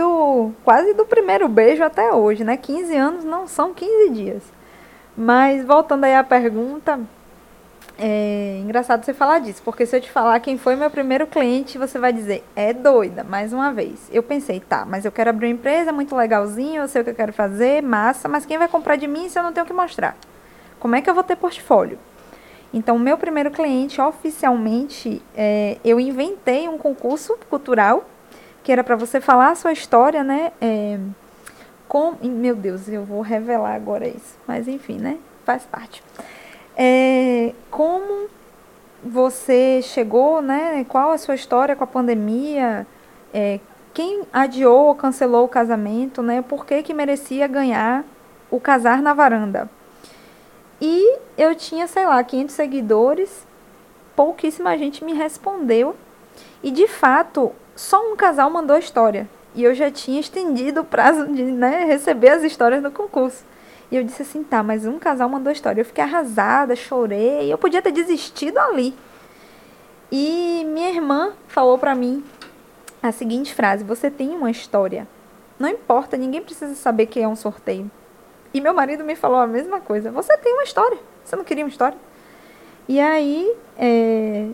quase do primeiro beijo até hoje, né? 15 anos não são 15 dias. Mas voltando aí à pergunta, é engraçado você falar disso, porque se eu te falar quem foi meu primeiro cliente, você vai dizer, é doida, mais uma vez. Eu pensei, tá, mas eu quero abrir uma empresa, muito legalzinho, eu sei o que eu quero fazer, massa, mas quem vai comprar de mim se eu não tenho o que mostrar? Como é que eu vou ter portfólio? Então, o meu primeiro cliente, oficialmente, é, eu inventei um concurso cultural, que era para você falar a sua história, né? É, com, meu Deus, eu vou revelar agora isso. Mas, enfim, né? Faz parte. É, como você chegou, né? Qual a sua história com a pandemia? É, quem adiou ou cancelou o casamento, né? Por que, que merecia ganhar o casar na varanda? E eu tinha, sei lá, 500 seguidores, pouquíssima gente me respondeu. E de fato, só um casal mandou a história. E eu já tinha estendido o prazo de né, receber as histórias do concurso. E eu disse assim, tá, mas um casal mandou a história. Eu fiquei arrasada, chorei, eu podia ter desistido ali. E minha irmã falou pra mim a seguinte frase: Você tem uma história. Não importa, ninguém precisa saber que é um sorteio. E meu marido me falou a mesma coisa. Você tem uma história. Você não queria uma história? E aí, é,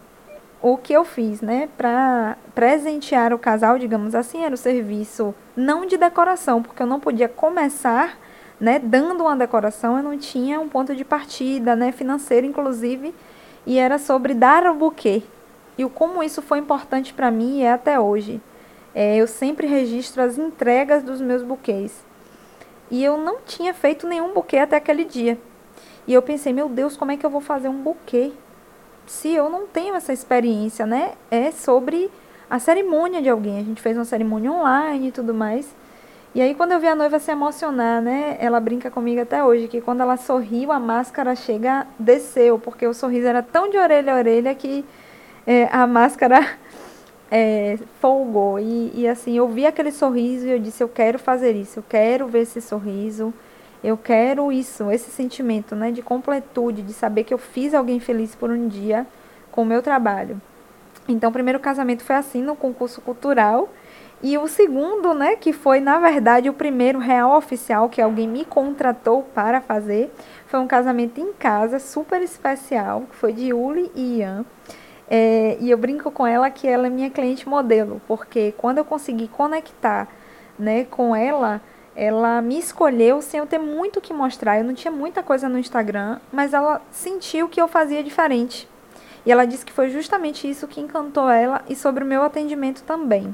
o que eu fiz, né, para presentear o casal, digamos assim, era o serviço não de decoração, porque eu não podia começar, né, dando uma decoração, eu não tinha um ponto de partida, né, financeiro, inclusive, e era sobre dar o buquê. E o como isso foi importante para mim é até hoje. É, eu sempre registro as entregas dos meus buquês. E eu não tinha feito nenhum buquê até aquele dia. E eu pensei, meu Deus, como é que eu vou fazer um buquê? Se eu não tenho essa experiência, né? É sobre a cerimônia de alguém. A gente fez uma cerimônia online e tudo mais. E aí, quando eu vi a noiva se emocionar, né? Ela brinca comigo até hoje que quando ela sorriu, a máscara chega, desceu, porque o sorriso era tão de orelha a orelha que é, a máscara é, folgou. E, e assim, eu vi aquele sorriso e eu disse, eu quero fazer isso, eu quero ver esse sorriso, eu quero isso, esse sentimento, né, de completude, de saber que eu fiz alguém feliz por um dia com o meu trabalho. Então, o primeiro casamento foi assim, no concurso cultural. E o segundo, né, que foi, na verdade, o primeiro real oficial que alguém me contratou para fazer, foi um casamento em casa, super especial, que foi de Uli e Ian. É, e eu brinco com ela que ela é minha cliente modelo, porque quando eu consegui conectar né, com ela, ela me escolheu sem eu ter muito o que mostrar. Eu não tinha muita coisa no Instagram, mas ela sentiu que eu fazia diferente. E ela disse que foi justamente isso que encantou ela e sobre o meu atendimento também.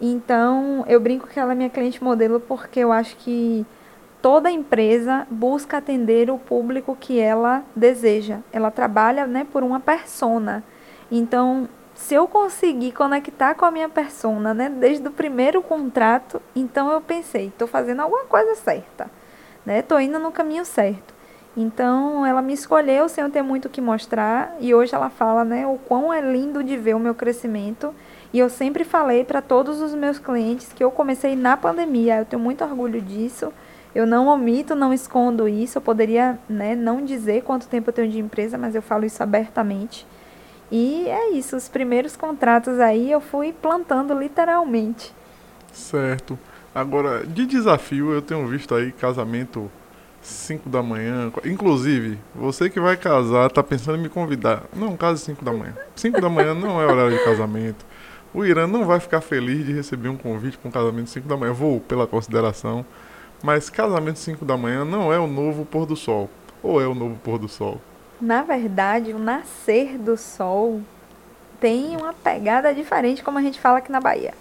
Então, eu brinco que ela é minha cliente modelo porque eu acho que toda empresa busca atender o público que ela deseja. Ela trabalha, né, por uma persona. Então, se eu conseguir conectar com a minha persona, né, desde o primeiro contrato, então eu pensei, estou fazendo alguma coisa certa, né? Estou indo no caminho certo. Então, ela me escolheu sem eu ter muito o que mostrar e hoje ela fala, né, o quão é lindo de ver o meu crescimento. E eu sempre falei para todos os meus clientes que eu comecei na pandemia. Eu tenho muito orgulho disso. Eu não omito, não escondo isso. Eu poderia, né, não dizer quanto tempo eu tenho de empresa, mas eu falo isso abertamente. E é isso, os primeiros contratos aí eu fui plantando literalmente. Certo. Agora, de desafio, eu tenho visto aí casamento 5 da manhã. Inclusive, você que vai casar, tá pensando em me convidar. Não, case 5 da manhã. 5 da manhã não é horário de casamento. O Irã não vai ficar feliz de receber um convite para um casamento 5 da manhã. Vou pela consideração. Mas casamento 5 da manhã não é o novo pôr do sol. Ou é o novo pôr do sol? Na verdade, o nascer do sol tem uma pegada diferente, como a gente fala aqui na Bahia.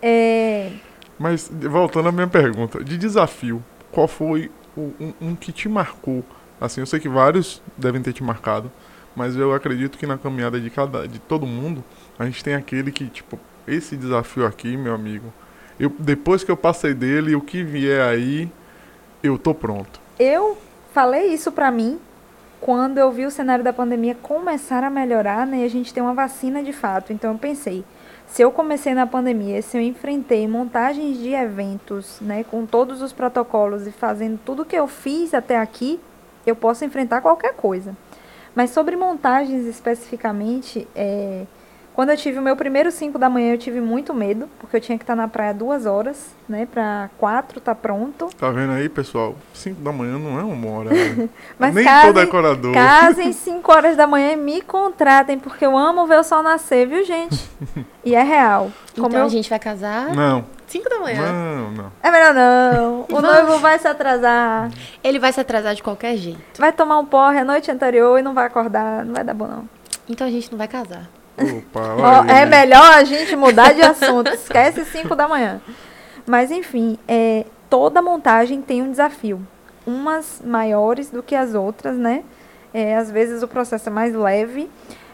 É, Mas, voltando à minha pergunta, de desafio, qual foi o, um, um que te marcou? Assim, eu sei que vários devem ter te marcado, mas eu acredito que na caminhada de cada, de todo mundo, a gente tem aquele que, tipo, esse desafio aqui, meu amigo, eu, depois que eu passei dele, o que vier aí, eu tô pronto. Eu falei isso pra mim quando eu vi o cenário da pandemia começar a melhorar, né? E a gente tem uma vacina de fato. Então eu pensei, se eu comecei na pandemia, se eu enfrentei montagens de eventos, né, com todos os protocolos e fazendo tudo que eu fiz até aqui, eu posso enfrentar qualquer coisa. Mas sobre montagens especificamente, é, quando eu tive o meu primeiro 5 da manhã, eu tive muito medo, porque eu tinha que estar na praia duas horas, né? Pra quatro tá pronto. Tá vendo aí, pessoal? 5 da manhã não é uma hora. Né? [LAUGHS] Mas Nem casem, todo decorador. Casem 5 [LAUGHS] horas da manhã e me contratem, porque eu amo ver o sol nascer, viu, gente? E é real. Como então eu... a gente vai casar Não, 5 da manhã. não, não. É melhor não. [LAUGHS] O noivo vai se atrasar. Ele vai se atrasar de qualquer jeito. Vai tomar um porre a noite anterior e não vai acordar. Não vai dar bom, não. Então a gente não vai casar. Opa, é aí. melhor a gente mudar de assunto. Esquece 5 da manhã. Mas, enfim, é, toda montagem tem um desafio. Umas maiores do que as outras, né? É, às vezes o processo é mais leve,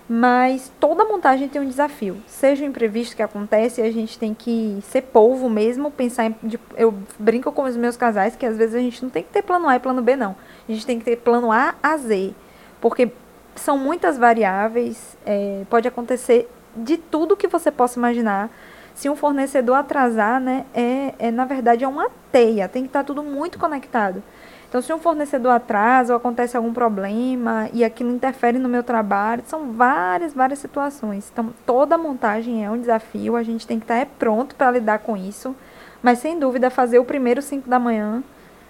mas toda montagem tem um desafio. Seja o imprevisto que acontece, a gente tem que ser polvo mesmo, pensar em. eu brinco com os meus casais que às vezes a gente não tem que ter plano A e plano B, não. A gente tem que ter plano A a Z. Porque são muitas variáveis, é, pode acontecer de tudo que você possa imaginar. Se um fornecedor atrasar, né, é, é na verdade é uma teia, tem que estar tudo muito conectado. Então, se um fornecedor atrasa ou acontece algum problema e aquilo interfere no meu trabalho, são várias, várias situações. Então, toda montagem é um desafio, a gente tem que estar é, pronto para lidar com isso. Mas, sem dúvida, fazer o primeiro 5 da manhã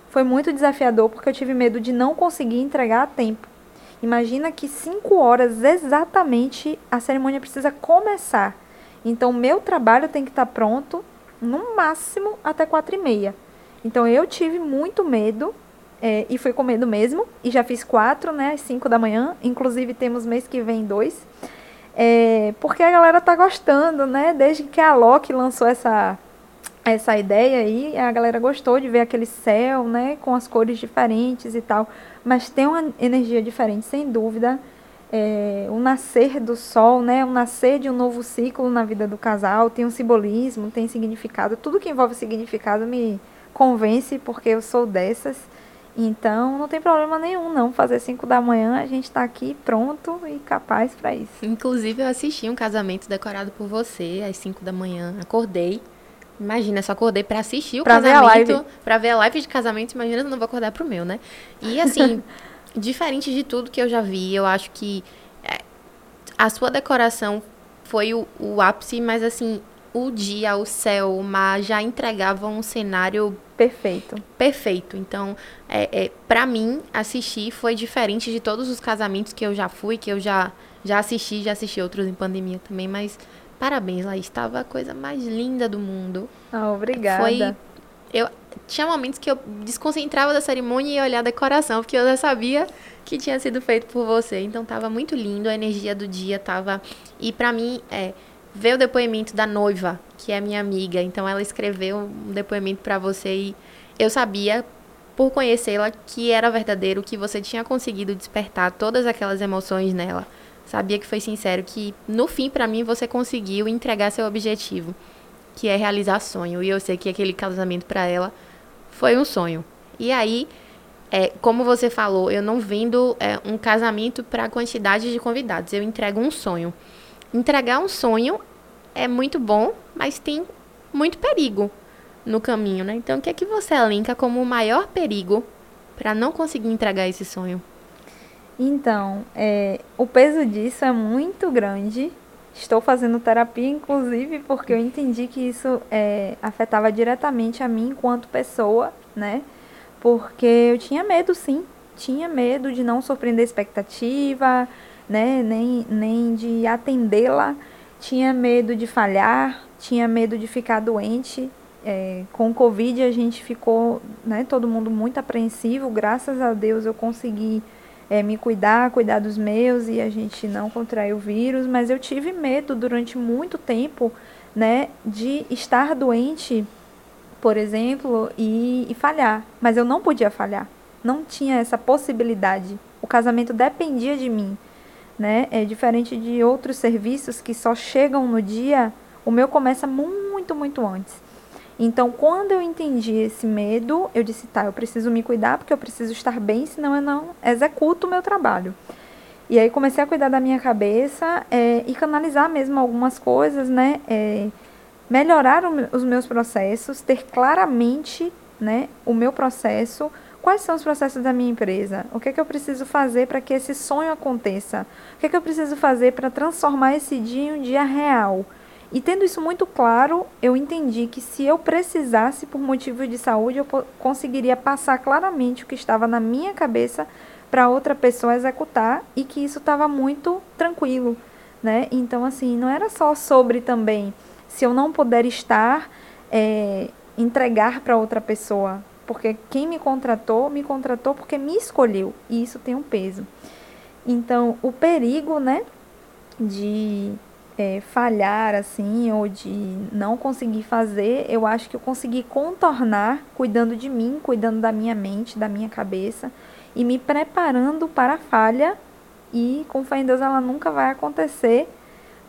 foi muito desafiador porque eu tive medo de não conseguir entregar a tempo. Imagina que 5 horas exatamente a cerimônia precisa começar. Então, meu trabalho tem que estar pronto no máximo até 4 e meia. Então, eu tive muito medo é, e fui com medo mesmo. E já fiz quatro, né? Às 5 da manhã. Inclusive, temos mês que vem dois. É, porque a galera tá gostando, né? Desde que a Loki lançou essa, essa ideia aí, a galera gostou de ver aquele céu, né? Com as cores diferentes e tal. Mas tem uma energia diferente, sem dúvida. É, o nascer do sol, né? O nascer de um novo ciclo na vida do casal tem um simbolismo, tem significado. Tudo que envolve significado me convence, porque eu sou dessas. Então, não tem problema nenhum, não. Fazer 5 da manhã, a gente tá aqui pronto e capaz para isso. Inclusive, eu assisti um casamento decorado por você às 5 da manhã. Acordei. Imagina, só acordei pra assistir o Pra ver a casamento. live. Pra ver a live de casamento. Imagina, eu não vou acordar pro meu, né? E assim, [LAUGHS] diferente de tudo que eu já vi, eu acho que é, a sua decoração foi o, o ápice, mas assim, o dia, o céu, o mar já entregavam um cenário Perfeito. perfeito. Então, é, é, para mim, assistir foi diferente de todos os casamentos que eu já fui, que eu já, já assisti, já assisti outros em pandemia também, mas parabéns, Laís, estava a coisa mais linda do mundo. Ah, obrigada. Foi. Eu, tinha momentos que eu desconcentrava da cerimônia e ia olhar a decoração, porque eu já sabia que tinha sido feito por você. Então tava muito lindo, a energia do dia tava. E pra mim, é, ver o depoimento da noiva, que é minha amiga. Então ela escreveu um depoimento pra você e eu sabia, por conhecê-la, que era verdadeiro, que você tinha conseguido despertar todas aquelas emoções nela. Sabia que foi sincero, que no fim, pra mim, você conseguiu entregar seu objetivo que é realizar sonho. E eu sei que aquele casamento para ela foi um sonho. E aí, é, como você falou, eu não vendo é, um casamento para quantidade de convidados. Eu entrego um sonho. Entregar um sonho é muito bom, mas tem muito perigo no caminho, né? Então, o que é que você elenca como o maior perigo para não conseguir entregar esse sonho? Então, é, o peso disso é muito grande. Estou fazendo terapia, inclusive, porque eu entendi que isso é, afetava diretamente a mim enquanto pessoa, né? Porque eu tinha medo, sim. Tinha medo de não surpreender a expectativa, né? Nem, nem de atendê-la. Tinha medo de falhar, tinha medo de ficar doente. É, com o Covid a gente ficou, né? Todo mundo muito apreensivo. Graças a Deus eu consegui é, me cuidar, cuidar dos meus e a gente não contraiu o vírus, mas eu tive medo durante muito tempo, né, de estar doente, por exemplo, e, e falhar. Mas eu não podia falhar, não tinha essa possibilidade. O casamento dependia de mim, né? É diferente de outros serviços que só chegam no dia. O meu começa muito, muito antes. Então, quando eu entendi esse medo, eu disse, tá, eu preciso me cuidar porque eu preciso estar bem, senão eu não executo o meu trabalho. E aí comecei a cuidar da minha cabeça é, e canalizar mesmo algumas coisas, né? É, melhorar o, os meus processos, ter claramente, né, o meu processo, quais são os processos da minha empresa, o que é que eu preciso fazer para que esse sonho aconteça, o que é que eu preciso fazer para transformar esse dia em um dia real. E tendo isso muito claro, eu entendi que se eu precisasse por motivos de saúde, eu conseguiria passar claramente o que estava na minha cabeça para outra pessoa executar e que isso estava muito tranquilo, né? Então, assim, não era só sobre também se eu não puder estar, é, entregar para outra pessoa, porque quem me contratou, me contratou porque me escolheu, e isso tem um peso. Então, o perigo, né, de é, falhar assim ou de não conseguir fazer, eu acho que eu consegui contornar cuidando de mim, cuidando da minha mente, da minha cabeça e me preparando para a falha. E com fé em Deus ela nunca vai acontecer,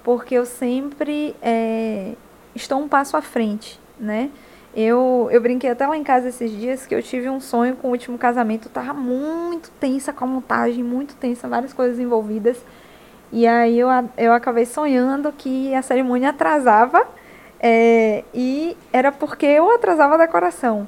porque eu sempre é, estou um passo à frente, né? Eu, eu brinquei até lá em casa esses dias que eu tive um sonho com o último casamento. Eu tava muito tensa com a montagem, muito tensa, várias coisas envolvidas. E aí eu, eu acabei sonhando que a cerimônia atrasava é, e era porque eu atrasava a decoração.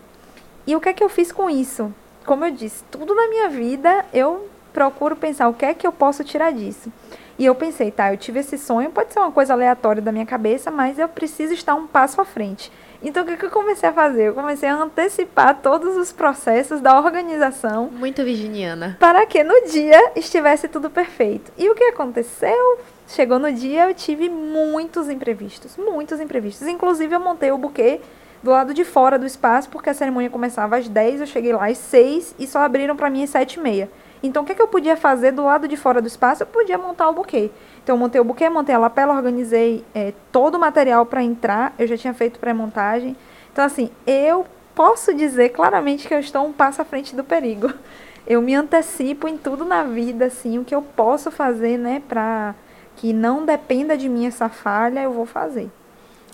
E o que é que eu fiz com isso? Como eu disse, tudo na minha vida eu procuro pensar o que é que eu posso tirar disso. E eu pensei, tá, eu tive esse sonho, pode ser uma coisa aleatória da minha cabeça, mas eu preciso estar um passo à frente. Então, o que, que eu comecei a fazer? Eu comecei a antecipar todos os processos da organização. Muito virginiana. Para que no dia estivesse tudo perfeito. E o que aconteceu? Chegou no dia, eu tive muitos imprevistos. Muitos imprevistos. Inclusive, eu montei o buquê do lado de fora do espaço, porque a cerimônia começava às 10, eu cheguei lá às 6 e só abriram para mim às 7 e meia. Então, o que, que eu podia fazer do lado de fora do espaço? Eu podia montar o buquê. Então, montei o buquê, montei a lapela, organizei é, todo o material para entrar. Eu já tinha feito pré-montagem. Então, assim, eu posso dizer claramente que eu estou um passo à frente do perigo. [LAUGHS] Eu me antecipo em tudo na vida, assim, o que eu posso fazer, né, para que não dependa de mim essa falha, eu vou fazer.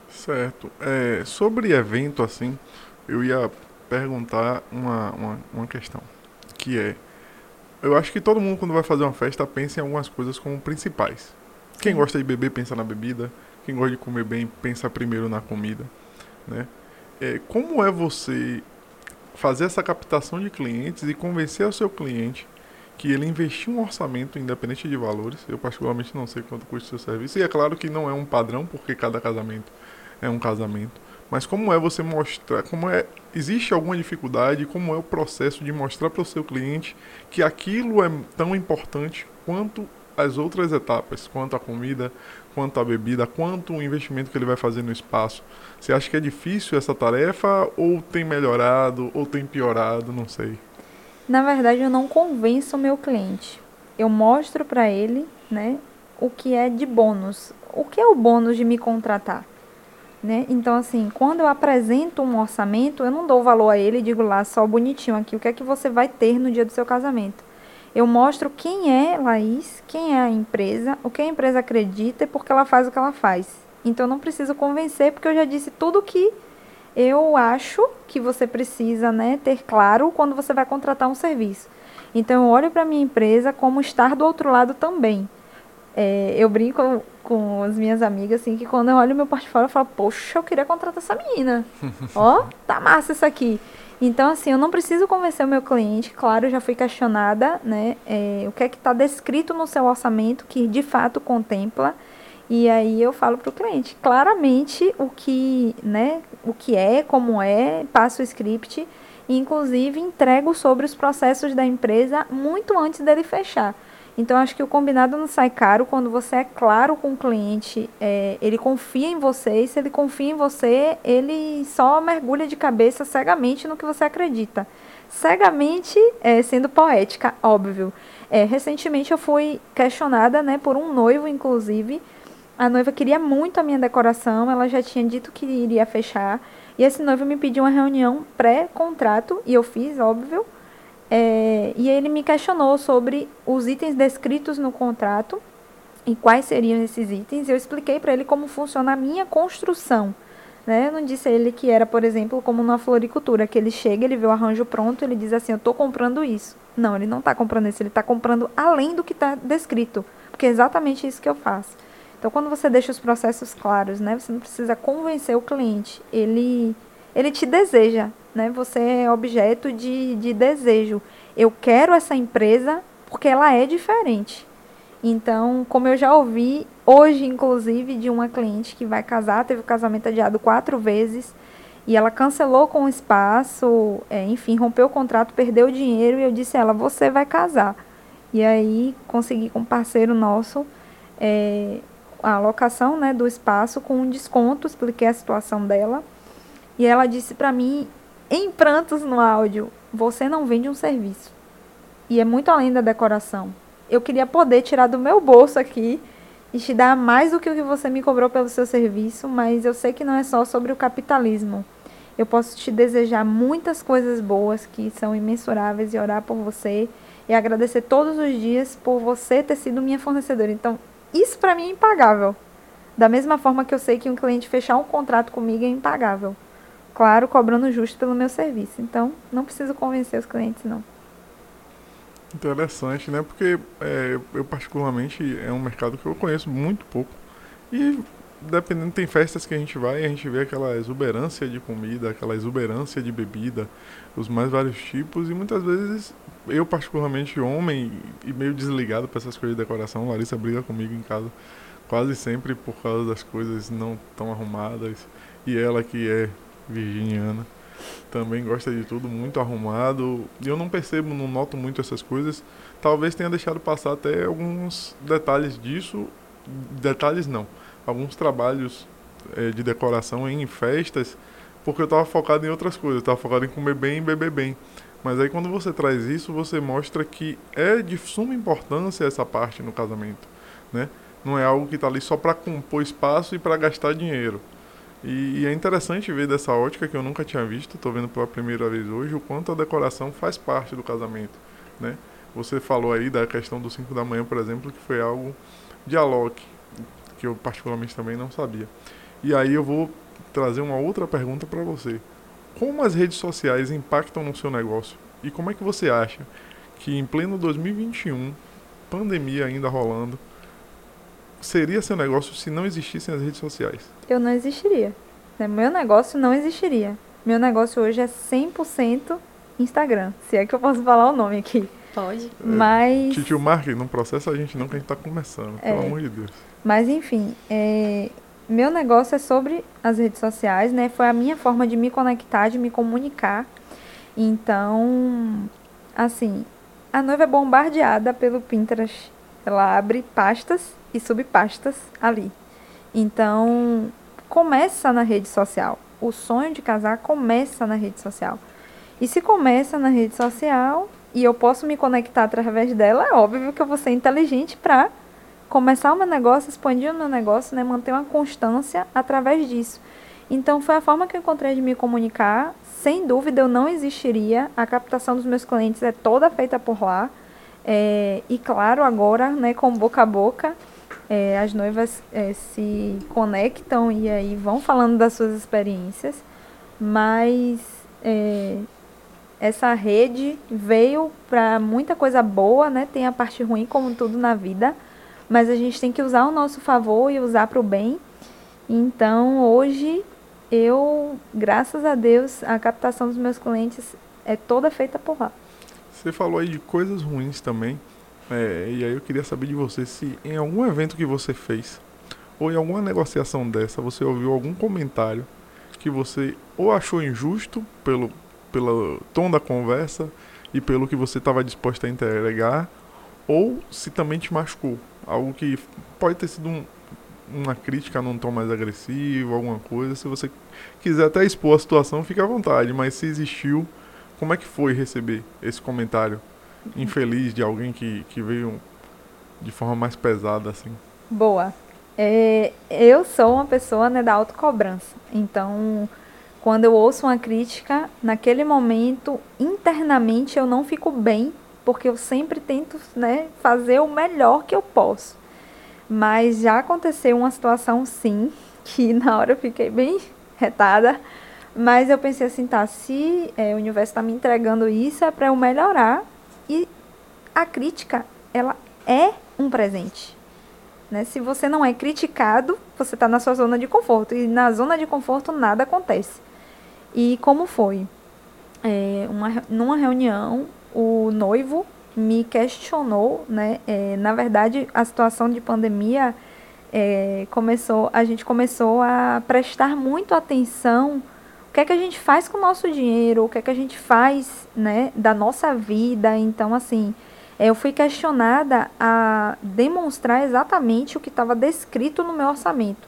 Certo. É, sobre evento, assim, eu ia perguntar uma, uma, uma questão, que é, eu acho que todo mundo, quando vai fazer uma festa, pensa em algumas coisas como principais. Quem gosta de beber, pensa na bebida. Quem gosta de comer bem, pensa primeiro na comida. Né? É, como é você fazer essa captação de clientes e convencer o seu cliente que ele investiu um orçamento independente de valores. Eu particularmente não sei quanto custa o seu serviço. E é claro que não é um padrão, porque cada casamento é um casamento. Mas como é você mostrar, como é, existe alguma dificuldade, como é o processo de mostrar para o seu cliente que aquilo é tão importante quanto as outras etapas, quanto a comida, quanto a bebida, quanto o investimento que ele vai fazer no espaço. Você acha que é difícil essa tarefa ou tem melhorado ou tem piorado, não sei. Na verdade, eu não convenço o meu cliente. Eu mostro para ele, né, o que é de bônus. O que é o bônus de me contratar? Né? Então, assim, quando eu apresento um orçamento, eu não dou valor a ele e digo lá só bonitinho aqui, o que é que você vai ter no dia do seu casamento. Eu mostro quem é Laís, quem é a empresa, o que a empresa acredita e por que ela faz o que ela faz. Então, não preciso convencer, porque eu já disse tudo que eu acho que você precisa né, ter claro quando você vai contratar um serviço. Então, eu olho para a minha empresa como estar do outro lado também. É, eu brinco com as minhas amigas, assim, que quando eu olho meu portfólio, eu falo, poxa, eu queria contratar essa menina. [LAUGHS] Ó, tá massa isso aqui. Então, assim, eu não preciso convencer o meu cliente, claro, já fui questionada, né, é, o que é que está descrito no seu orçamento que de fato contempla, e aí eu falo para o cliente claramente o que, né, o que é, como é, passo o script, inclusive entrego sobre os processos da empresa muito antes dele fechar. Então, acho que o combinado não sai caro quando você é claro com o cliente, é, ele confia em você, e se ele confia em você, ele só mergulha de cabeça cegamente no que você acredita. Cegamente, é, sendo poética, óbvio. É, recentemente eu fui questionada né, por um noivo, inclusive. A noiva queria muito a minha decoração, ela já tinha dito que iria fechar. E esse noivo me pediu uma reunião pré-contrato, e eu fiz, óbvio. É, e ele me questionou sobre os itens descritos no contrato e quais seriam esses itens. Eu expliquei para ele como funciona a minha construção Né? Eu não disse a ele que era, por exemplo, como na floricultura, que ele chega, ele vê o arranjo pronto, ele diz assim, eu estou comprando isso. Não, ele não está comprando isso, ele está comprando além do que está descrito, porque é exatamente isso que eu faço. Então, quando você deixa os processos claros, né, você não precisa convencer o cliente, ele, ele te deseja, né? Você é objeto de, de desejo. Eu quero essa empresa porque ela é diferente. Então, como eu já ouvi hoje, inclusive, de uma cliente que vai casar, teve o casamento adiado quatro vezes e ela cancelou com o espaço, é, enfim, rompeu o contrato, perdeu o dinheiro e eu disse a ela: você vai casar. E aí consegui com um parceiro nosso é, a alocação né, do espaço com um desconto, expliquei a situação dela. E ela disse para mim, em prantos no áudio: você não vende um serviço. E é muito além da decoração eu queria poder tirar do meu bolso aqui e te dar mais do que o que você me cobrou pelo seu serviço, mas eu sei que não é só sobre o capitalismo. Eu posso te desejar muitas coisas boas que são imensuráveis e orar por você e agradecer todos os dias por você ter sido minha fornecedora. Então, isso para mim é impagável. Da mesma forma que eu sei que um cliente fechar um contrato comigo é impagável. Claro, cobrando justo pelo meu serviço. Então, não preciso convencer os clientes, não. Interessante, né? Porque é, eu particularmente é um mercado que eu conheço muito pouco. E dependendo, tem festas que a gente vai e a gente vê aquela exuberância de comida, aquela exuberância de bebida, os mais vários tipos, e muitas vezes eu, particularmente homem e meio desligado para essas coisas de decoração, Larissa briga comigo em casa quase sempre por causa das coisas não tão arrumadas, e ela que é virginiana também gosta de tudo muito arrumado. Eu não percebo, não noto muito essas coisas. Talvez tenha deixado passar até alguns detalhes disso. Detalhes não. Alguns trabalhos é, de decoração em festas, porque eu estava focado em outras coisas. Estava focado em comer bem e beber bem. Mas aí quando você traz isso, você mostra que é de suma importância essa parte no casamento, né? Não é algo que está ali só para compor espaço e para gastar dinheiro. E, e, é interessante ver dessa ótica que eu nunca tinha visto, estou vendo pela primeira vez hoje, o quanto a decoração faz parte do casamento. Né? Você falou aí da questão dos 5 da manhã, por exemplo, que foi algo de Alok, que eu particularmente também não sabia. E aí eu vou trazer uma outra pergunta para você. Como as redes sociais impactam no seu negócio? E como é que você acha que em pleno 2021, pandemia ainda rolando, seria seu negócio se não existissem as redes sociais? Eu não existiria. Né? Meu negócio não existiria. Meu negócio hoje é 100% Instagram, se é que eu posso falar o nome aqui. Pode. É, Mas. Titio Mark, não processa a gente não que a gente tá começando, é, pelo amor de Deus. Mas enfim, é, meu negócio é sobre as redes sociais, né? Foi a minha forma de me conectar, de me comunicar. Então, assim, a noiva é bombardeada pelo Pinterest. Ela abre pastas e subpastas ali. Então, começa na rede social. O sonho de casar começa na rede social. E se começa na rede social e eu posso me conectar através dela, é óbvio que eu vou ser inteligente para começar o meu negócio, expandir o meu negócio, né, manter uma constância através disso. Então foi a forma que eu encontrei de me comunicar. Sem dúvida eu não existiria. A captação dos meus clientes é toda feita por lá. É, e claro, agora, né, com boca a boca, é, as noivas é, se conectam e aí vão falando das suas experiências, mas é, essa rede veio para muita coisa boa, né? Tem a parte ruim, como tudo na vida, mas a gente tem que usar o nosso favor e usar para o bem. Então, hoje, eu, graças a Deus, a captação dos meus clientes é toda feita por lá. Você falou aí de coisas ruins também. É, e aí eu queria saber de você se em algum evento que você fez, ou em alguma negociação dessa, você ouviu algum comentário que você ou achou injusto pelo, pelo tom da conversa e pelo que você estava disposto a entregar, ou se também te machucou. Algo que pode ter sido um, uma crítica num tom mais agressivo, alguma coisa. Se você quiser até expor a situação, fique à vontade, mas se existiu, como é que foi receber esse comentário? Infeliz de alguém que, que veio de forma mais pesada, assim? Boa. É, eu sou uma pessoa né, da autocobrança. Então, quando eu ouço uma crítica, naquele momento, internamente eu não fico bem, porque eu sempre tento né, fazer o melhor que eu posso. Mas já aconteceu uma situação, sim, [LAUGHS] que na hora eu fiquei bem retada. Mas eu pensei assim, tá, se é, o universo está me entregando isso, é para eu melhorar. E a crítica, ela é um presente. Né? Se você não é criticado, você está na sua zona de conforto. E na zona de conforto nada acontece. E como foi? É, uma, numa reunião, o noivo me questionou, né? É, na verdade, a situação de pandemia é, começou, a gente começou a prestar muito atenção que é que a gente faz com o nosso dinheiro, o que é que a gente faz, né, da nossa vida. Então, assim, eu fui questionada a demonstrar exatamente o que estava descrito no meu orçamento.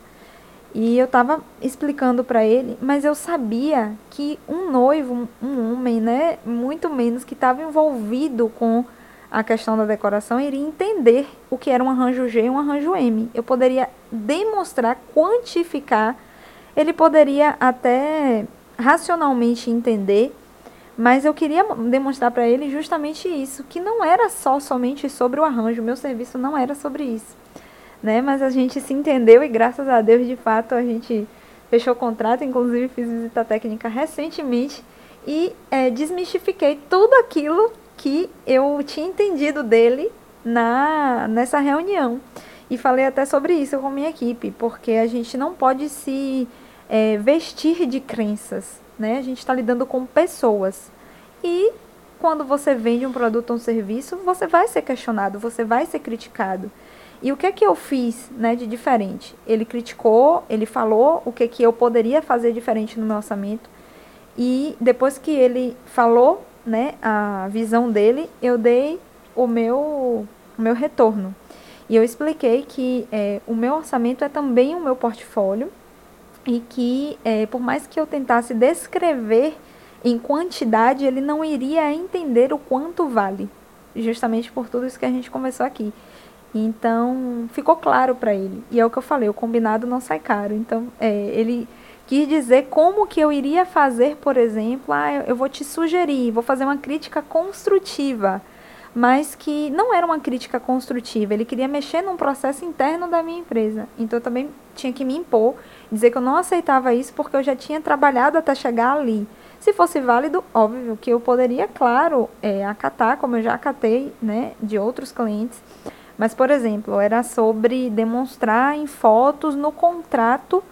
E eu estava explicando para ele, mas eu sabia que um noivo, um homem, né, muito menos que estava envolvido com a questão da decoração, iria entender o que era um arranjo G e um arranjo M. Eu poderia demonstrar, quantificar, ele poderia até racionalmente entender, mas eu queria demonstrar para ele justamente isso, que não era só somente sobre o arranjo, meu serviço não era sobre isso né? Mas a gente se entendeu e graças a Deus, de fato, a gente fechou o contrato, inclusive fiz visita técnica recentemente e é, desmistifiquei tudo aquilo que eu tinha entendido dele na nessa reunião. E falei até sobre isso com minha equipe, porque a gente não pode se é, vestir de crenças, né? A gente está lidando com pessoas. E quando você vende um produto ou um serviço, você vai ser questionado, você vai ser criticado. E o que é que eu fiz né, de diferente? Ele criticou, ele falou o que, que eu poderia fazer diferente no meu orçamento. E depois que ele falou né, a visão dele, eu dei o meu, o meu retorno. E eu expliquei que é, o meu orçamento é também o meu portfólio e que, é, por mais que eu tentasse descrever em quantidade, ele não iria entender o quanto vale, justamente por tudo isso que a gente conversou aqui. Então, ficou claro para ele. E é o que eu falei, o combinado não sai caro. Então, é, ele quis dizer como que eu iria fazer, por exemplo, ah, eu vou te sugerir, vou fazer uma crítica construtiva, mas que não era uma crítica construtiva, ele queria mexer num processo interno da minha empresa. Então, eu também tinha que me impor, dizer que eu não aceitava isso porque eu já tinha trabalhado até chegar ali. Se fosse válido, óbvio que eu poderia, claro, é, acatar, como eu já acatei, né, de outros clientes, mas, por exemplo, era sobre demonstrar em fotos no contrato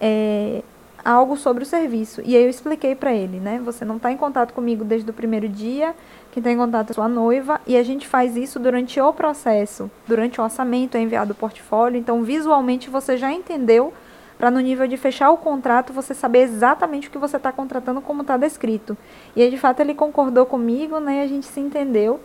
é, algo sobre o serviço. E aí eu expliquei para ele, né? Você não está em contato comigo desde o primeiro dia, quem está em contato é sua noiva, e a gente faz isso durante o processo, durante o orçamento, é enviado o portfólio. Então, visualmente, você já entendeu para no nível de fechar o contrato você saber exatamente o que você está contratando como está descrito. E aí, de fato, ele concordou comigo, né? A gente se entendeu.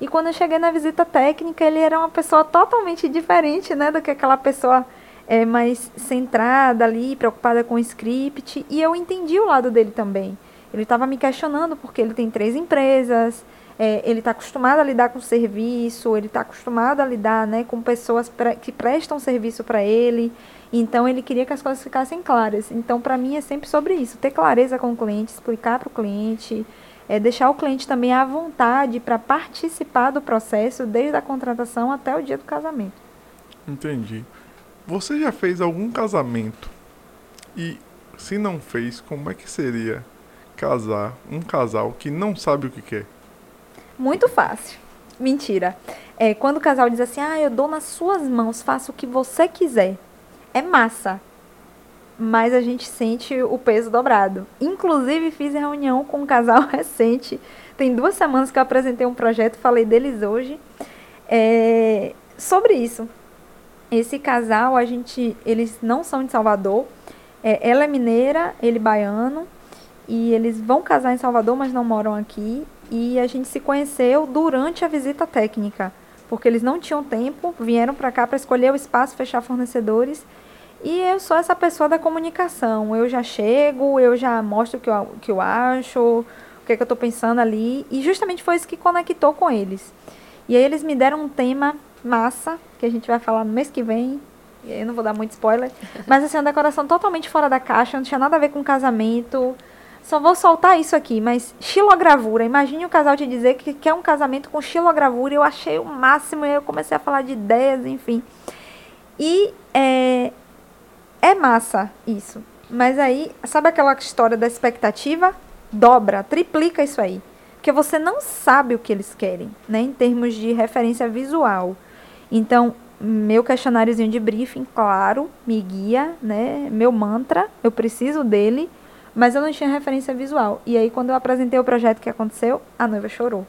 E quando eu cheguei na visita técnica, ele era uma pessoa totalmente diferente, né, do que aquela pessoa é, mais centrada ali, preocupada com o script. E eu entendi o lado dele também. Ele estava me questionando porque ele tem três empresas, é, ele está acostumado a lidar com serviço, ele está acostumado a lidar né, com pessoas que prestam serviço para ele. Então, ele queria que as coisas ficassem claras. Então, para mim, é sempre sobre isso: ter clareza com o cliente, explicar para o cliente, é deixar o cliente também à vontade para participar do processo, desde a contratação até o dia do casamento. Entendi. Você já fez algum casamento? E se não fez, como é que seria casar um casal que não sabe o que quer? Muito fácil. Mentira. É, quando o casal diz assim, ah, eu dou nas suas mãos, faça o que você quiser. É massa mas a gente sente o peso dobrado. Inclusive, fiz reunião com um casal [LAUGHS] recente. Tem duas semanas que eu apresentei um projeto, falei deles hoje. É, sobre isso. Esse casal, a gente, eles não são de Salvador. É, ela é mineira, ele baiano. E eles vão casar em Salvador, mas não moram aqui. E a gente se conheceu durante a visita técnica, porque eles não tinham tempo, vieram para cá para escolher o espaço, fechar fornecedores e eu sou essa pessoa da comunicação. Eu já chego, eu já mostro o que eu, o que eu acho, o que, é que eu estou pensando ali. E justamente foi isso que conectou com eles. E aí eles me deram um tema massa, que a gente vai falar no mês que vem. Eu não vou dar muito spoiler. [LAUGHS] Mas assim, uma decoração totalmente fora da caixa, não tinha nada a ver com casamento. Só vou soltar isso aqui, mas xilogravura. Imagine o casal te dizer que quer um casamento com xilogravura. Eu achei o máximo, e eu comecei a falar de ideias, enfim. E é, é massa isso. Mas aí, sabe aquela história da expectativa? Dobra, triplica isso aí. Porque você não sabe o que eles querem, né? Em termos de referência visual. Então, meu questionáriozinho de briefing, claro, me guia, né? Meu mantra, eu preciso dele, mas eu não tinha referência visual. E aí, quando eu apresentei o projeto que aconteceu, a noiva chorou.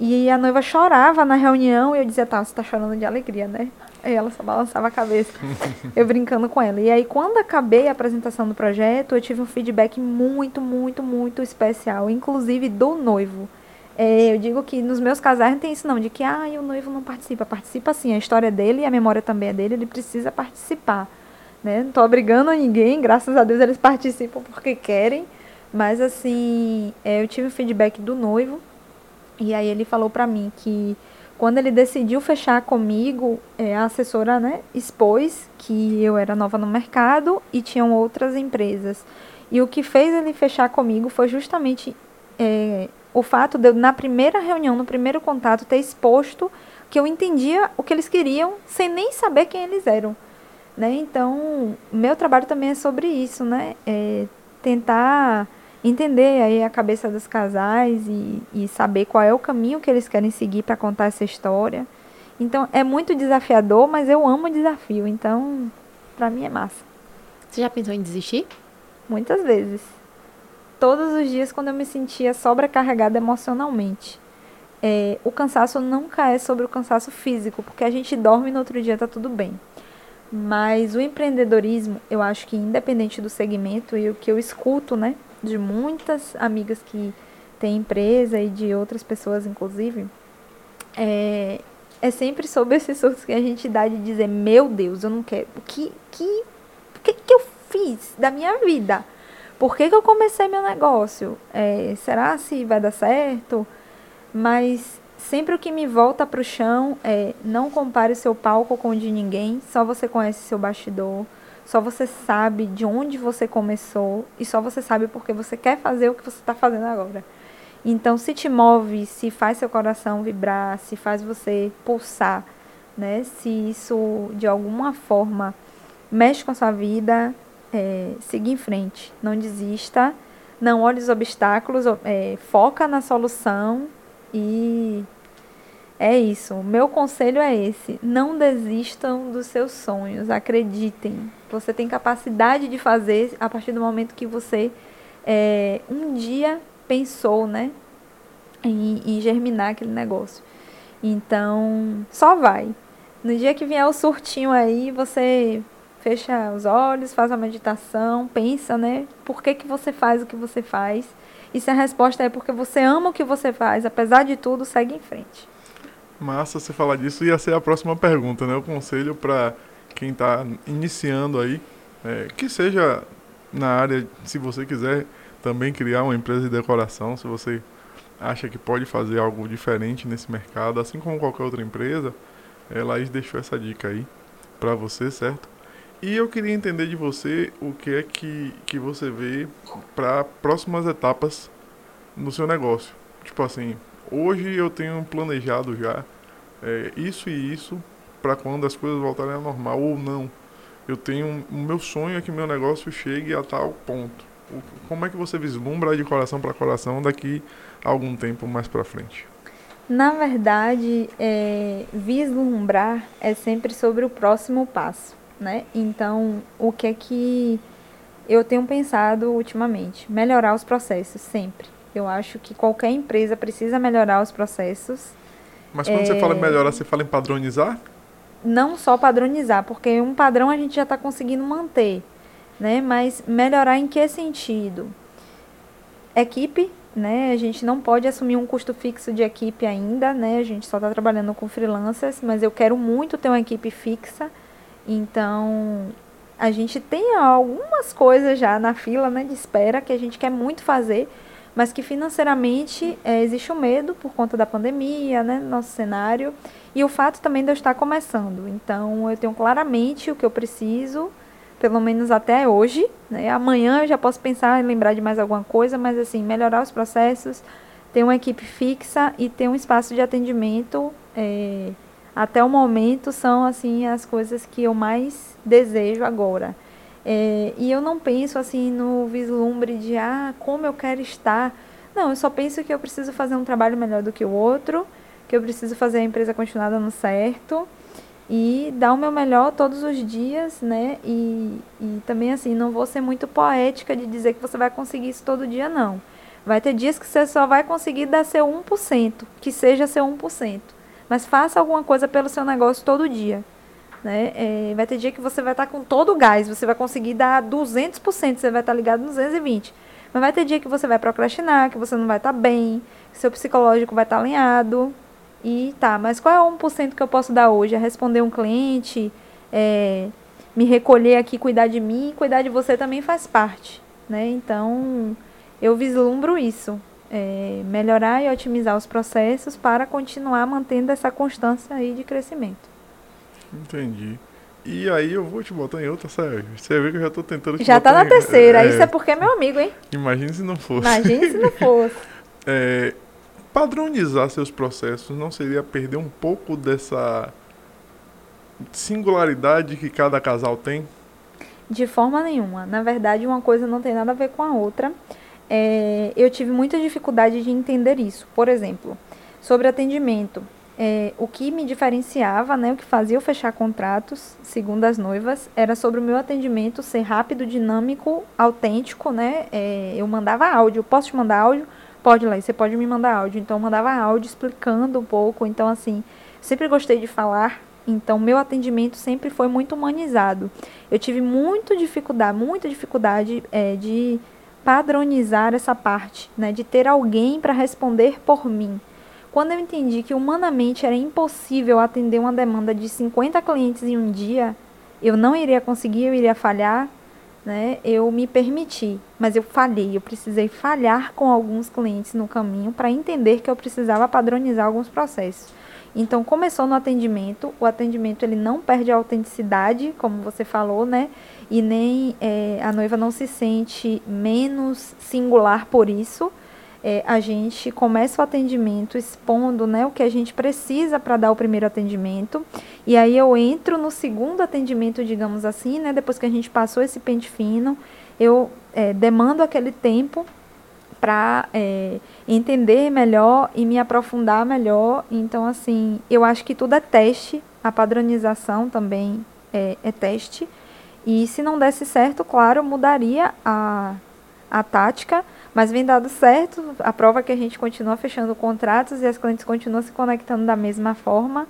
E a noiva chorava na reunião e eu dizia, tá, você tá chorando de alegria, né? E ela só balançava a cabeça, [LAUGHS] eu brincando com ela. E aí, quando acabei a apresentação do projeto, eu tive um feedback muito, muito, muito especial, inclusive do noivo. É, eu digo que nos meus casais não tem isso não, de que ah, o noivo não participa. Participa sim, a história dele e a memória também é dele, ele precisa participar. Né? Não tô obrigando a ninguém, graças a Deus eles [LAUGHS] participam porque querem. Mas assim, é, eu tive o feedback do noivo, e aí ele falou para mim que quando ele decidiu fechar comigo, é, a assessora né, expôs que eu era nova no mercado e tinham outras empresas. E o que fez ele fechar comigo foi justamente é, o fato de eu, na primeira reunião, no primeiro contato, ter exposto que eu entendia o que eles queriam sem nem saber quem eles eram. Né? Então, meu trabalho também é sobre isso, né? É tentar entender aí a cabeça dos casais e, e saber qual é o caminho que eles querem seguir para contar essa história. Então é muito desafiador, mas eu amo desafio. Então, para mim é massa. Você já pensou em desistir? Muitas vezes. Todos os dias quando eu me sentia sobrecarregada emocionalmente. É, o cansaço nunca é sobre o cansaço físico, porque a gente dorme e no outro dia tá tudo bem. Mas o empreendedorismo, eu acho que independente do segmento e o que eu escuto, né, de muitas amigas que têm empresa e de outras pessoas, inclusive, é, é sempre sobre esses surtos que a gente dá de dizer, meu Deus, eu não quero. O que, que, o que, que eu fiz da minha vida? Por que, que eu comecei meu negócio? É, será se vai dar certo? Mas sempre o que me volta para o chão é não compare seu palco com o de ninguém, só você conhece seu bastidor. Só você sabe de onde você começou e só você sabe porque você quer fazer o que você está fazendo agora. Então, se te move, se faz seu coração vibrar, se faz você pulsar, né? Se isso de alguma forma mexe com a sua vida, é, siga em frente, não desista, não olhe os obstáculos, é, foca na solução e é isso. O meu conselho é esse: não desistam dos seus sonhos, acreditem. Você tem capacidade de fazer a partir do momento que você é, um dia pensou, né, em, em germinar aquele negócio. Então, só vai. No dia que vier o surtinho aí, você fecha os olhos, faz a meditação, pensa, né? Por que, que você faz o que você faz? E se a resposta é porque você ama o que você faz, apesar de tudo, segue em frente. Massa você falar disso. Ia ser a próxima pergunta, né? O conselho para quem está iniciando aí, é, que seja na área, se você quiser também criar uma empresa de decoração, se você acha que pode fazer algo diferente nesse mercado, assim como qualquer outra empresa, é, Laís deixou essa dica aí para você, certo? E eu queria entender de você o que é que, que você vê para próximas etapas no seu negócio. Tipo assim, Hoje eu tenho planejado já é, isso e isso para quando as coisas voltarem ao normal ou não. Eu tenho o meu sonho é que meu negócio chegue a tal ponto. O, como é que você vislumbra de coração para coração daqui a algum tempo mais para frente? Na verdade, é, vislumbrar é sempre sobre o próximo passo, né? Então, o que é que eu tenho pensado ultimamente? Melhorar os processos sempre. Eu acho que qualquer empresa precisa melhorar os processos. Mas quando é... você fala em melhorar, você fala em padronizar? Não só padronizar, porque um padrão a gente já está conseguindo manter, né? Mas melhorar em que sentido? Equipe, né? A gente não pode assumir um custo fixo de equipe ainda, né? A gente só está trabalhando com freelancers, mas eu quero muito ter uma equipe fixa. Então, a gente tem algumas coisas já na fila, né, de espera que a gente quer muito fazer mas que financeiramente é, existe o um medo por conta da pandemia, né, nosso cenário, e o fato também de eu estar começando. Então, eu tenho claramente o que eu preciso, pelo menos até hoje. Né? Amanhã eu já posso pensar em lembrar de mais alguma coisa, mas assim, melhorar os processos, ter uma equipe fixa e ter um espaço de atendimento. É, até o momento são assim as coisas que eu mais desejo agora. É, e eu não penso assim no vislumbre de ah, como eu quero estar. Não, eu só penso que eu preciso fazer um trabalho melhor do que o outro, que eu preciso fazer a empresa continuar dando certo e dar o meu melhor todos os dias, né? E, e também assim, não vou ser muito poética de dizer que você vai conseguir isso todo dia, não. Vai ter dias que você só vai conseguir dar seu 1%, que seja seu 1%. Mas faça alguma coisa pelo seu negócio todo dia. Né? É, vai ter dia que você vai estar tá com todo o gás, você vai conseguir dar 200%, você vai estar tá ligado nos 220%. Mas vai ter dia que você vai procrastinar, que você não vai estar tá bem, que seu psicológico vai estar tá alinhado. E tá, mas qual é o 1% que eu posso dar hoje? É responder um cliente, é, me recolher aqui, cuidar de mim, cuidar de você também faz parte. Né? Então, eu vislumbro isso. É, melhorar e otimizar os processos para continuar mantendo essa constância aí de crescimento. Entendi. E aí eu vou te botar em outra, sério. Você vê que eu já tô tentando te Já tá na em... terceira, é... isso é porque é meu amigo, hein? Imagina se não fosse. Imagina se não fosse. [LAUGHS] é, padronizar seus processos não seria perder um pouco dessa singularidade que cada casal tem? De forma nenhuma. Na verdade, uma coisa não tem nada a ver com a outra. É, eu tive muita dificuldade de entender isso. Por exemplo, sobre atendimento é, o que me diferenciava, né, o que fazia eu fechar contratos, segundo as noivas, era sobre o meu atendimento ser rápido, dinâmico, autêntico, né? É, eu mandava áudio. Posso te mandar áudio? Pode, lá, você pode me mandar áudio. Então, eu mandava áudio explicando um pouco. Então, assim, sempre gostei de falar. Então, meu atendimento sempre foi muito humanizado. Eu tive muita dificuldade, muita dificuldade é, de padronizar essa parte, né? De ter alguém para responder por mim. Quando eu entendi que humanamente era impossível atender uma demanda de 50 clientes em um dia, eu não iria conseguir, eu iria falhar, né? Eu me permiti, mas eu falhei, eu precisei falhar com alguns clientes no caminho para entender que eu precisava padronizar alguns processos. Então começou no atendimento, o atendimento ele não perde a autenticidade, como você falou, né? E nem é, a noiva não se sente menos singular por isso é, a gente começa o atendimento expondo né, o que a gente precisa para dar o primeiro atendimento. E aí eu entro no segundo atendimento, digamos assim, né, depois que a gente passou esse pente fino, eu é, demando aquele tempo para é, entender melhor e me aprofundar melhor. Então, assim, eu acho que tudo é teste, a padronização também é, é teste. E se não desse certo, claro, mudaria a, a tática mas vem dado certo, a prova é que a gente continua fechando contratos e as clientes continuam se conectando da mesma forma.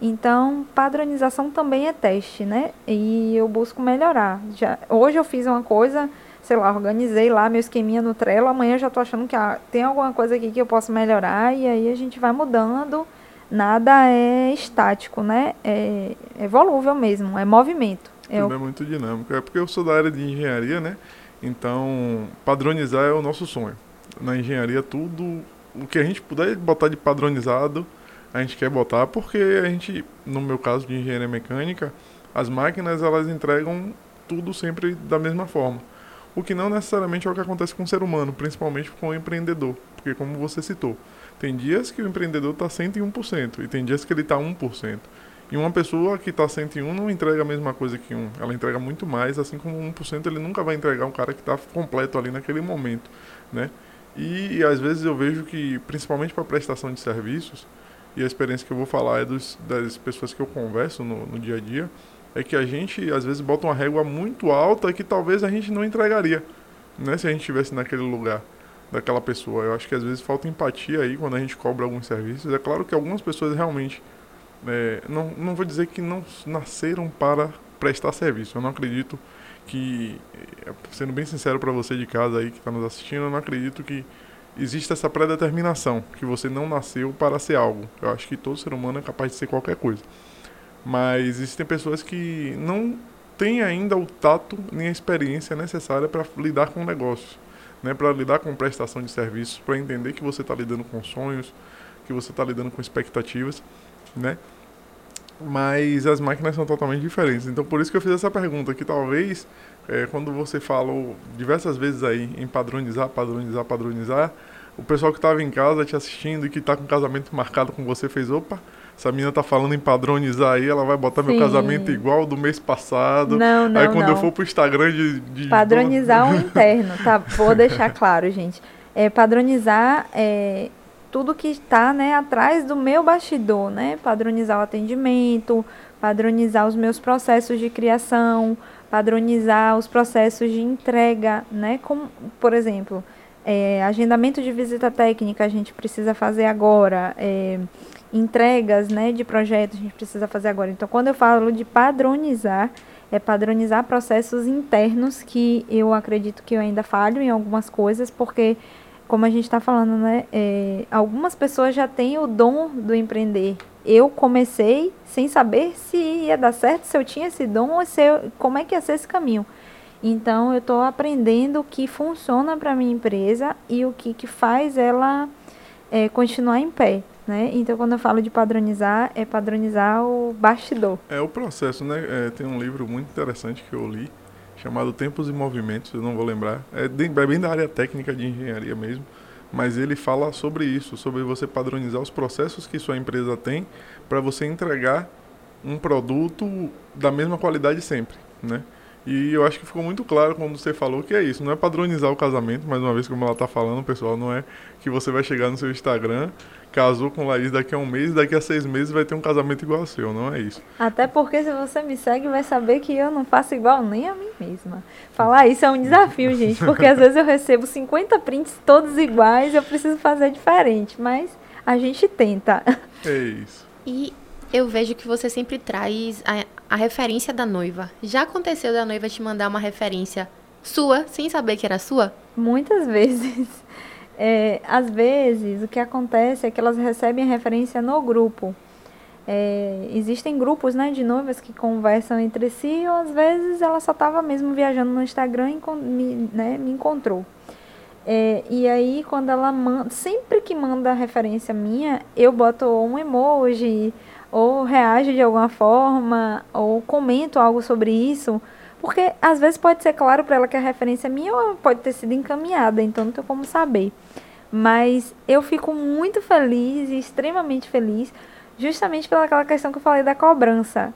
Então, padronização também é teste, né? E eu busco melhorar. Já, hoje eu fiz uma coisa, sei lá, organizei lá meu esqueminha no Trello, amanhã já estou achando que ah, tem alguma coisa aqui que eu posso melhorar e aí a gente vai mudando. Nada é estático, né? É, é volúvel mesmo, é movimento. Tudo é, é muito dinâmico. É porque eu sou da área de engenharia, né? Então, padronizar é o nosso sonho. Na engenharia, tudo o que a gente puder botar de padronizado, a gente quer botar, porque a gente, no meu caso de engenharia mecânica, as máquinas elas entregam tudo sempre da mesma forma. O que não necessariamente é o que acontece com o ser humano, principalmente com o empreendedor. Porque, como você citou, tem dias que o empreendedor está 101% e tem dias que ele está 1%. E uma pessoa que está 101 não entrega a mesma coisa que um. Ela entrega muito mais, assim como 1% ele nunca vai entregar um cara que está completo ali naquele momento, né? E, e, às vezes eu vejo que, principalmente para prestação de serviços, e a experiência que eu vou falar é dos, das pessoas que eu converso no, no dia a dia, é que a gente às vezes bota uma régua muito alta que talvez a gente não entregaria, né? Se a gente estivesse naquele lugar daquela pessoa. Eu acho que às vezes falta empatia aí quando a gente cobra alguns serviços. É claro que algumas pessoas realmente é, não, não vou dizer que não nasceram para prestar serviço. Eu não acredito que, é, sendo bem sincero para você de casa aí que está nos assistindo, eu não acredito que exista essa predeterminação, que você não nasceu para ser algo. Eu acho que todo ser humano é capaz de ser qualquer coisa. Mas existem pessoas que não têm ainda o tato nem a experiência necessária para lidar com negócios, né? para lidar com prestação de serviços, para entender que você está lidando com sonhos, que você está lidando com expectativas né? Mas as máquinas são totalmente diferentes. Então, por isso que eu fiz essa pergunta, que talvez, é, quando você falou diversas vezes aí em padronizar, padronizar, padronizar, o pessoal que estava em casa te assistindo e que está com casamento marcado com você fez, opa, essa menina tá falando em padronizar aí, ela vai botar Sim. meu casamento igual do mês passado. Não, não, aí quando não. eu for pro Instagram de. de Padronizar o interno, tá? Vou deixar claro, gente. É padronizar é, tudo que está né, atrás do meu bastidor, né? Padronizar o atendimento, padronizar os meus processos de criação, padronizar os processos de entrega, né? Como, por exemplo, é, agendamento de visita técnica a gente precisa fazer agora, é, entregas né, de projetos a gente precisa fazer agora. Então, quando eu falo de padronizar, é padronizar processos internos que eu acredito que eu ainda falho em algumas coisas, porque, como a gente está falando, né, é, algumas pessoas já têm o dom do empreender. Eu comecei sem saber se ia dar certo, se eu tinha esse dom ou se eu, como é que ia ser esse caminho. Então, eu estou aprendendo o que funciona para minha empresa e o que, que faz ela é, continuar em pé. Né? Então, quando eu falo de padronizar, é padronizar o bastidor. É o processo, né? É, tem um livro muito interessante que eu li, chamado Tempos e Movimentos, eu não vou lembrar. É, é bem da área técnica de engenharia mesmo, mas ele fala sobre isso, sobre você padronizar os processos que sua empresa tem para você entregar um produto da mesma qualidade sempre, né? E eu acho que ficou muito claro quando você falou que é isso, não é padronizar o casamento, mais uma vez como ela está falando, pessoal, não é que você vai chegar no seu Instagram, casou com Laís daqui a um mês, daqui a seis meses vai ter um casamento igual ao seu, não é isso. Até porque se você me segue, vai saber que eu não faço igual nem a mim mesma. Falar isso é um desafio, gente, porque às vezes eu recebo 50 prints todos iguais, eu preciso fazer diferente, mas a gente tenta. É isso. E eu vejo que você sempre traz a, a referência da noiva. Já aconteceu da noiva te mandar uma referência sua, sem saber que era sua? Muitas [LAUGHS] vezes. É, às vezes, o que acontece é que elas recebem a referência no grupo. É, existem grupos né, de noivas que conversam entre si, ou às vezes ela só estava mesmo viajando no Instagram e me, né, me encontrou. É, e aí, quando ela manda, sempre que manda referência minha, eu boto um emoji, ou reajo de alguma forma, ou comento algo sobre isso, porque às vezes pode ser claro para ela que a referência é minha ou pode ter sido encaminhada, então não tem como saber. Mas eu fico muito feliz e extremamente feliz, justamente pelaquela questão que eu falei da cobrança.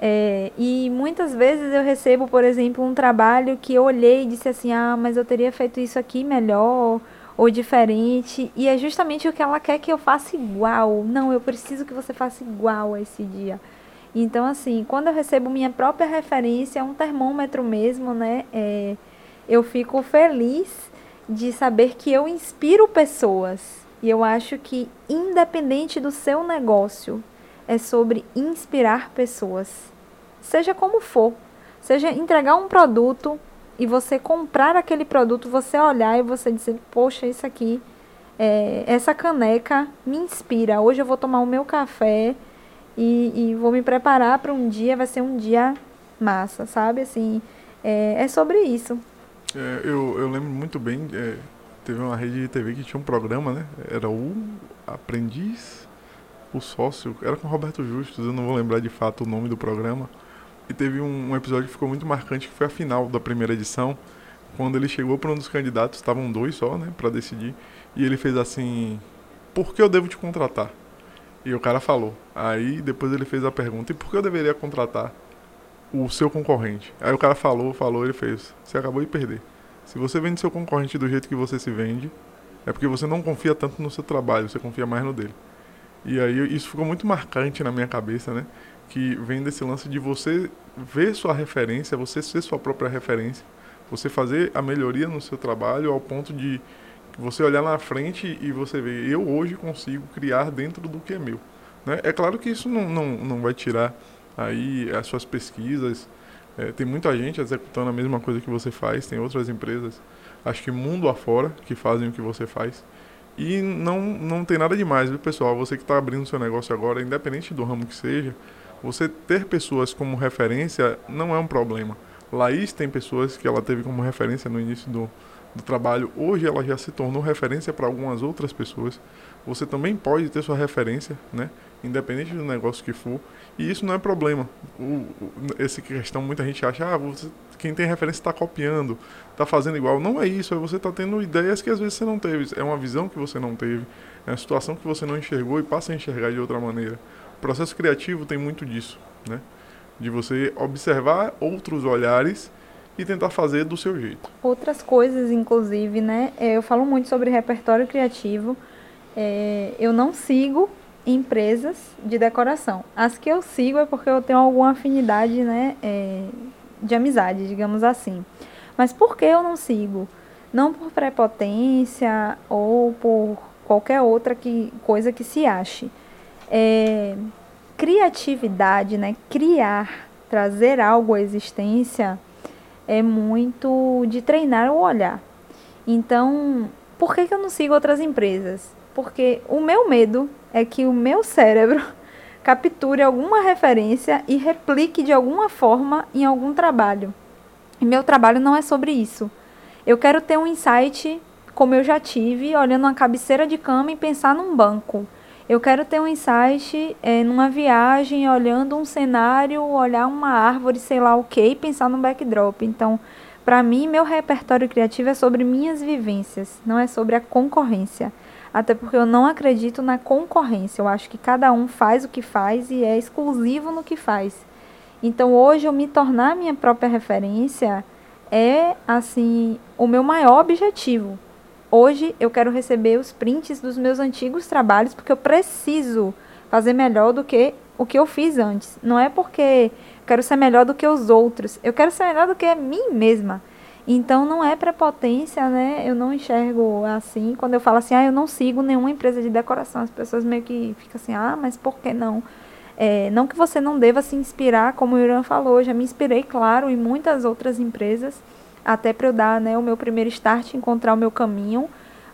É, e muitas vezes eu recebo, por exemplo, um trabalho que eu olhei e disse assim: ah, mas eu teria feito isso aqui melhor ou diferente. E é justamente o que ela quer que eu faça igual. Não, eu preciso que você faça igual a esse dia. Então, assim, quando eu recebo minha própria referência, um termômetro mesmo, né? É, eu fico feliz de saber que eu inspiro pessoas. E eu acho que, independente do seu negócio, é sobre inspirar pessoas. Seja como for. Seja entregar um produto e você comprar aquele produto, você olhar e você dizer, poxa, isso aqui, é, essa caneca me inspira. Hoje eu vou tomar o meu café e, e vou me preparar para um dia, vai ser um dia massa, sabe? Assim, é, é sobre isso. É, eu, eu lembro muito bem, é, teve uma rede de TV que tinha um programa, né? Era o Aprendiz, o Sócio, era com Roberto Justus, eu não vou lembrar de fato o nome do programa. E teve um, episódio que ficou muito marcante, que foi a final da primeira edição, quando ele chegou para um dos candidatos, estavam dois só, né, para decidir, e ele fez assim: Por que eu devo te contratar? E o cara falou. Aí depois ele fez a pergunta: E por que eu deveria contratar o seu concorrente? Aí o cara falou, falou, ele fez: Você acabou de perder. Se você vende seu concorrente do jeito que você se vende, é porque você não confia tanto no seu trabalho, você confia mais no dele. E aí isso ficou muito marcante na minha cabeça, né? Que vem desse lance de você ver sua referência, você ser sua própria referência, você fazer a melhoria no seu trabalho ao ponto de você olhar na frente e você ver, eu hoje consigo criar dentro do que é meu. Né? É claro que isso não, não, não vai tirar aí as suas pesquisas. É, tem muita gente executando a mesma coisa que você faz, tem outras empresas, acho que mundo afora, que fazem o que você faz. E não, não tem nada demais, viu, pessoal? Você que está abrindo seu negócio agora, independente do ramo que seja, você ter pessoas como referência não é um problema. Laís tem pessoas que ela teve como referência no início do, do trabalho, hoje ela já se tornou referência para algumas outras pessoas. Você também pode ter sua referência, né? Independente do negócio que for. E isso não é problema. O, o, essa questão, muita gente acha, ah, você, quem tem referência está copiando, está fazendo igual. Não é isso, é você está tendo ideias que às vezes você não teve. É uma visão que você não teve, é uma situação que você não enxergou e passa a enxergar de outra maneira. Processo criativo tem muito disso, né? De você observar outros olhares e tentar fazer do seu jeito. Outras coisas, inclusive, né? É, eu falo muito sobre repertório criativo. É, eu não sigo empresas de decoração. As que eu sigo é porque eu tenho alguma afinidade, né? É, de amizade, digamos assim. Mas por que eu não sigo? Não por prepotência ou por qualquer outra que, coisa que se ache. É, criatividade, né? Criar, trazer algo à existência é muito de treinar o olhar. Então, por que, que eu não sigo outras empresas? Porque o meu medo é que o meu cérebro [LAUGHS] capture alguma referência e replique de alguma forma em algum trabalho. E meu trabalho não é sobre isso. Eu quero ter um insight como eu já tive, olhando uma cabeceira de cama e pensar num banco. Eu quero ter um insight é, numa viagem, olhando um cenário, olhar uma árvore, sei lá o que, e pensar num backdrop. Então, para mim, meu repertório criativo é sobre minhas vivências, não é sobre a concorrência. Até porque eu não acredito na concorrência. Eu acho que cada um faz o que faz e é exclusivo no que faz. Então, hoje, eu me tornar minha própria referência é, assim, o meu maior objetivo. Hoje eu quero receber os prints dos meus antigos trabalhos porque eu preciso fazer melhor do que o que eu fiz antes. Não é porque quero ser melhor do que os outros, eu quero ser melhor do que mim mesma. Então não é prepotência, né? Eu não enxergo assim. Quando eu falo assim, ah, eu não sigo nenhuma empresa de decoração, as pessoas meio que ficam assim, ah, mas por que não? É, não que você não deva se inspirar, como o Irã falou, já me inspirei, claro, em muitas outras empresas até para eu dar né, o meu primeiro start, encontrar o meu caminho.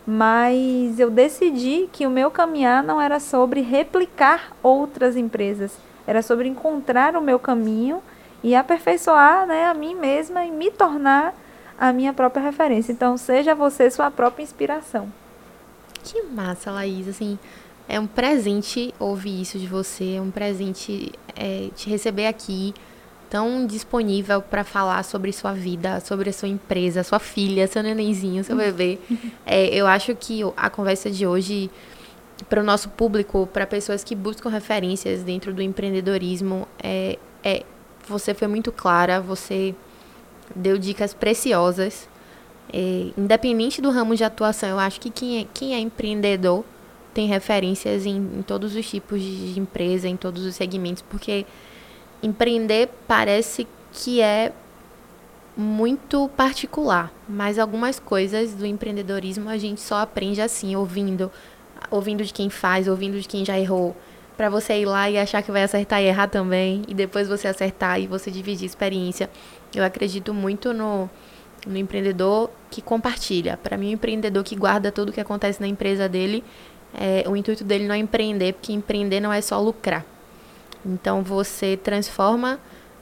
Mas eu decidi que o meu caminhar não era sobre replicar outras empresas, era sobre encontrar o meu caminho e aperfeiçoar né, a mim mesma e me tornar a minha própria referência. Então, seja você sua própria inspiração. Que massa, Laís. Assim, é um presente ouvir isso de você, é um presente é, te receber aqui tão disponível para falar sobre sua vida, sobre a sua empresa, sua filha, seu nenenzinho, seu bebê. [LAUGHS] É, eu acho que a conversa de hoje, para o nosso público, para pessoas que buscam referências dentro do empreendedorismo, é, é, você foi muito clara, você deu dicas preciosas. É, independente do ramo de atuação, eu acho que quem é, quem é empreendedor tem referências em, em todos os tipos de empresa, em todos os segmentos, porque empreender parece que é muito particular, mas algumas coisas do empreendedorismo a gente só aprende assim, ouvindo, ouvindo de quem faz, ouvindo de quem já errou, para você ir lá e achar que vai acertar e errar também, e depois você acertar e você dividir experiência. Eu acredito muito no, no empreendedor que compartilha. Para mim, o empreendedor que guarda tudo o que acontece na empresa dele, é, o intuito dele não é empreender, porque empreender não é só lucrar. Então você transforma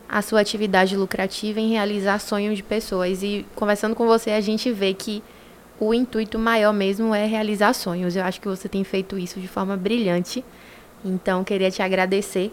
a sua atividade lucrativa em realizar sonhos de pessoas. E conversando com você, a gente vê que o intuito maior mesmo é realizar sonhos. Eu acho que você tem feito isso de forma brilhante. Então, queria te agradecer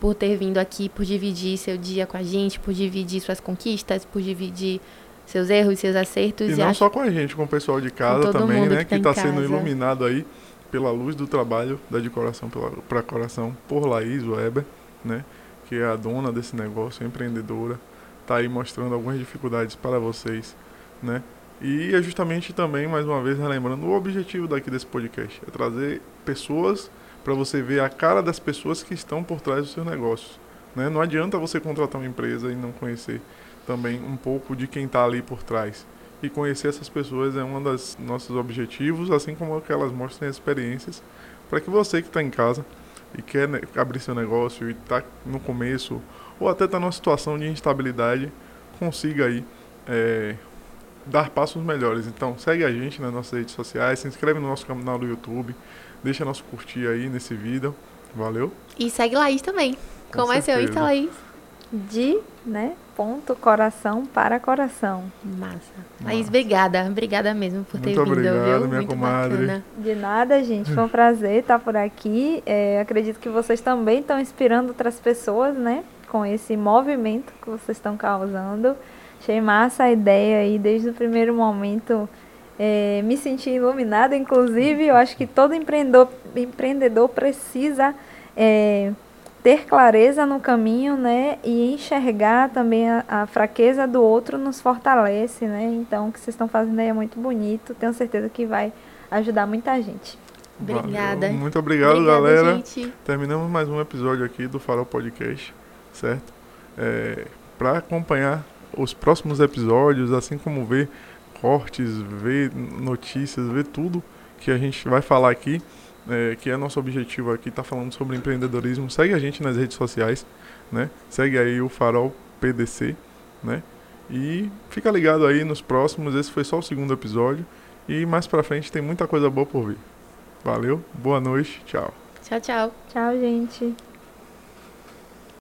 por ter vindo aqui, por dividir seu dia com a gente, por dividir suas conquistas, por dividir seus erros, seus acertos. E, e não acho... só com a gente, com o pessoal de casa também, né? Que está tá sendo iluminado aí pela luz do trabalho da decoração para coração por Laís Weber, né, que é a dona desse negócio, empreendedora, está aí mostrando algumas dificuldades para vocês, né? E é justamente também, mais uma vez, relembrando, o objetivo daqui desse podcast é trazer pessoas para você ver a cara das pessoas que estão por trás dos seus negócios. Né? Não adianta você contratar uma empresa e não conhecer também um pouco de quem está ali por trás e conhecer essas pessoas é um dos nossos objetivos, assim como que elas mostrem experiências, para que você que está em casa e quer abrir seu negócio e está no começo, ou até está numa situação de instabilidade, consiga aí é, dar passos melhores. Então segue a gente nas nossas redes sociais, se inscreve no nosso canal do YouTube, deixa nosso curtir aí nesse vídeo. Valeu? E segue Laís também. Com Como certeza. é seu Insta, Laís? De, né? Ponto coração para coração. Massa. Laís, obrigada. Obrigada mesmo por Muito ter vindo, obrigado, viu? minha Muito comadre. Bacana. De nada, gente. Foi um prazer estar por aqui. É, acredito que vocês também estão inspirando outras pessoas, né? Com esse movimento que vocês estão causando. Achei massa a ideia aí desde o primeiro momento. É, me senti iluminada, inclusive. Eu acho que todo empreendedor, empreendedor precisa é, ter clareza no caminho, né? E enxergar também a, a, fraqueza do outro nos fortalece, né? Então, o que vocês estão fazendo aí é muito bonito. Tenho certeza que vai ajudar muita gente. Obrigada. Valeu. Muito obrigado, Obrigada, galera. Gente. Terminamos mais um episódio aqui do Farol Podcast, certo? É, Para acompanhar os próximos episódios, assim como ver cortes, ver notícias, ver tudo que a gente vai falar aqui, é, que é nosso objetivo aqui, tá falando sobre empreendedorismo. Segue a gente nas redes sociais, né? Segue aí o Farol PDC, né? E fica ligado aí nos próximos. Esse foi só o segundo episódio e mais para frente tem muita coisa boa por vir. Valeu, boa noite, tchau. Tchau, tchau. Tchau, gente.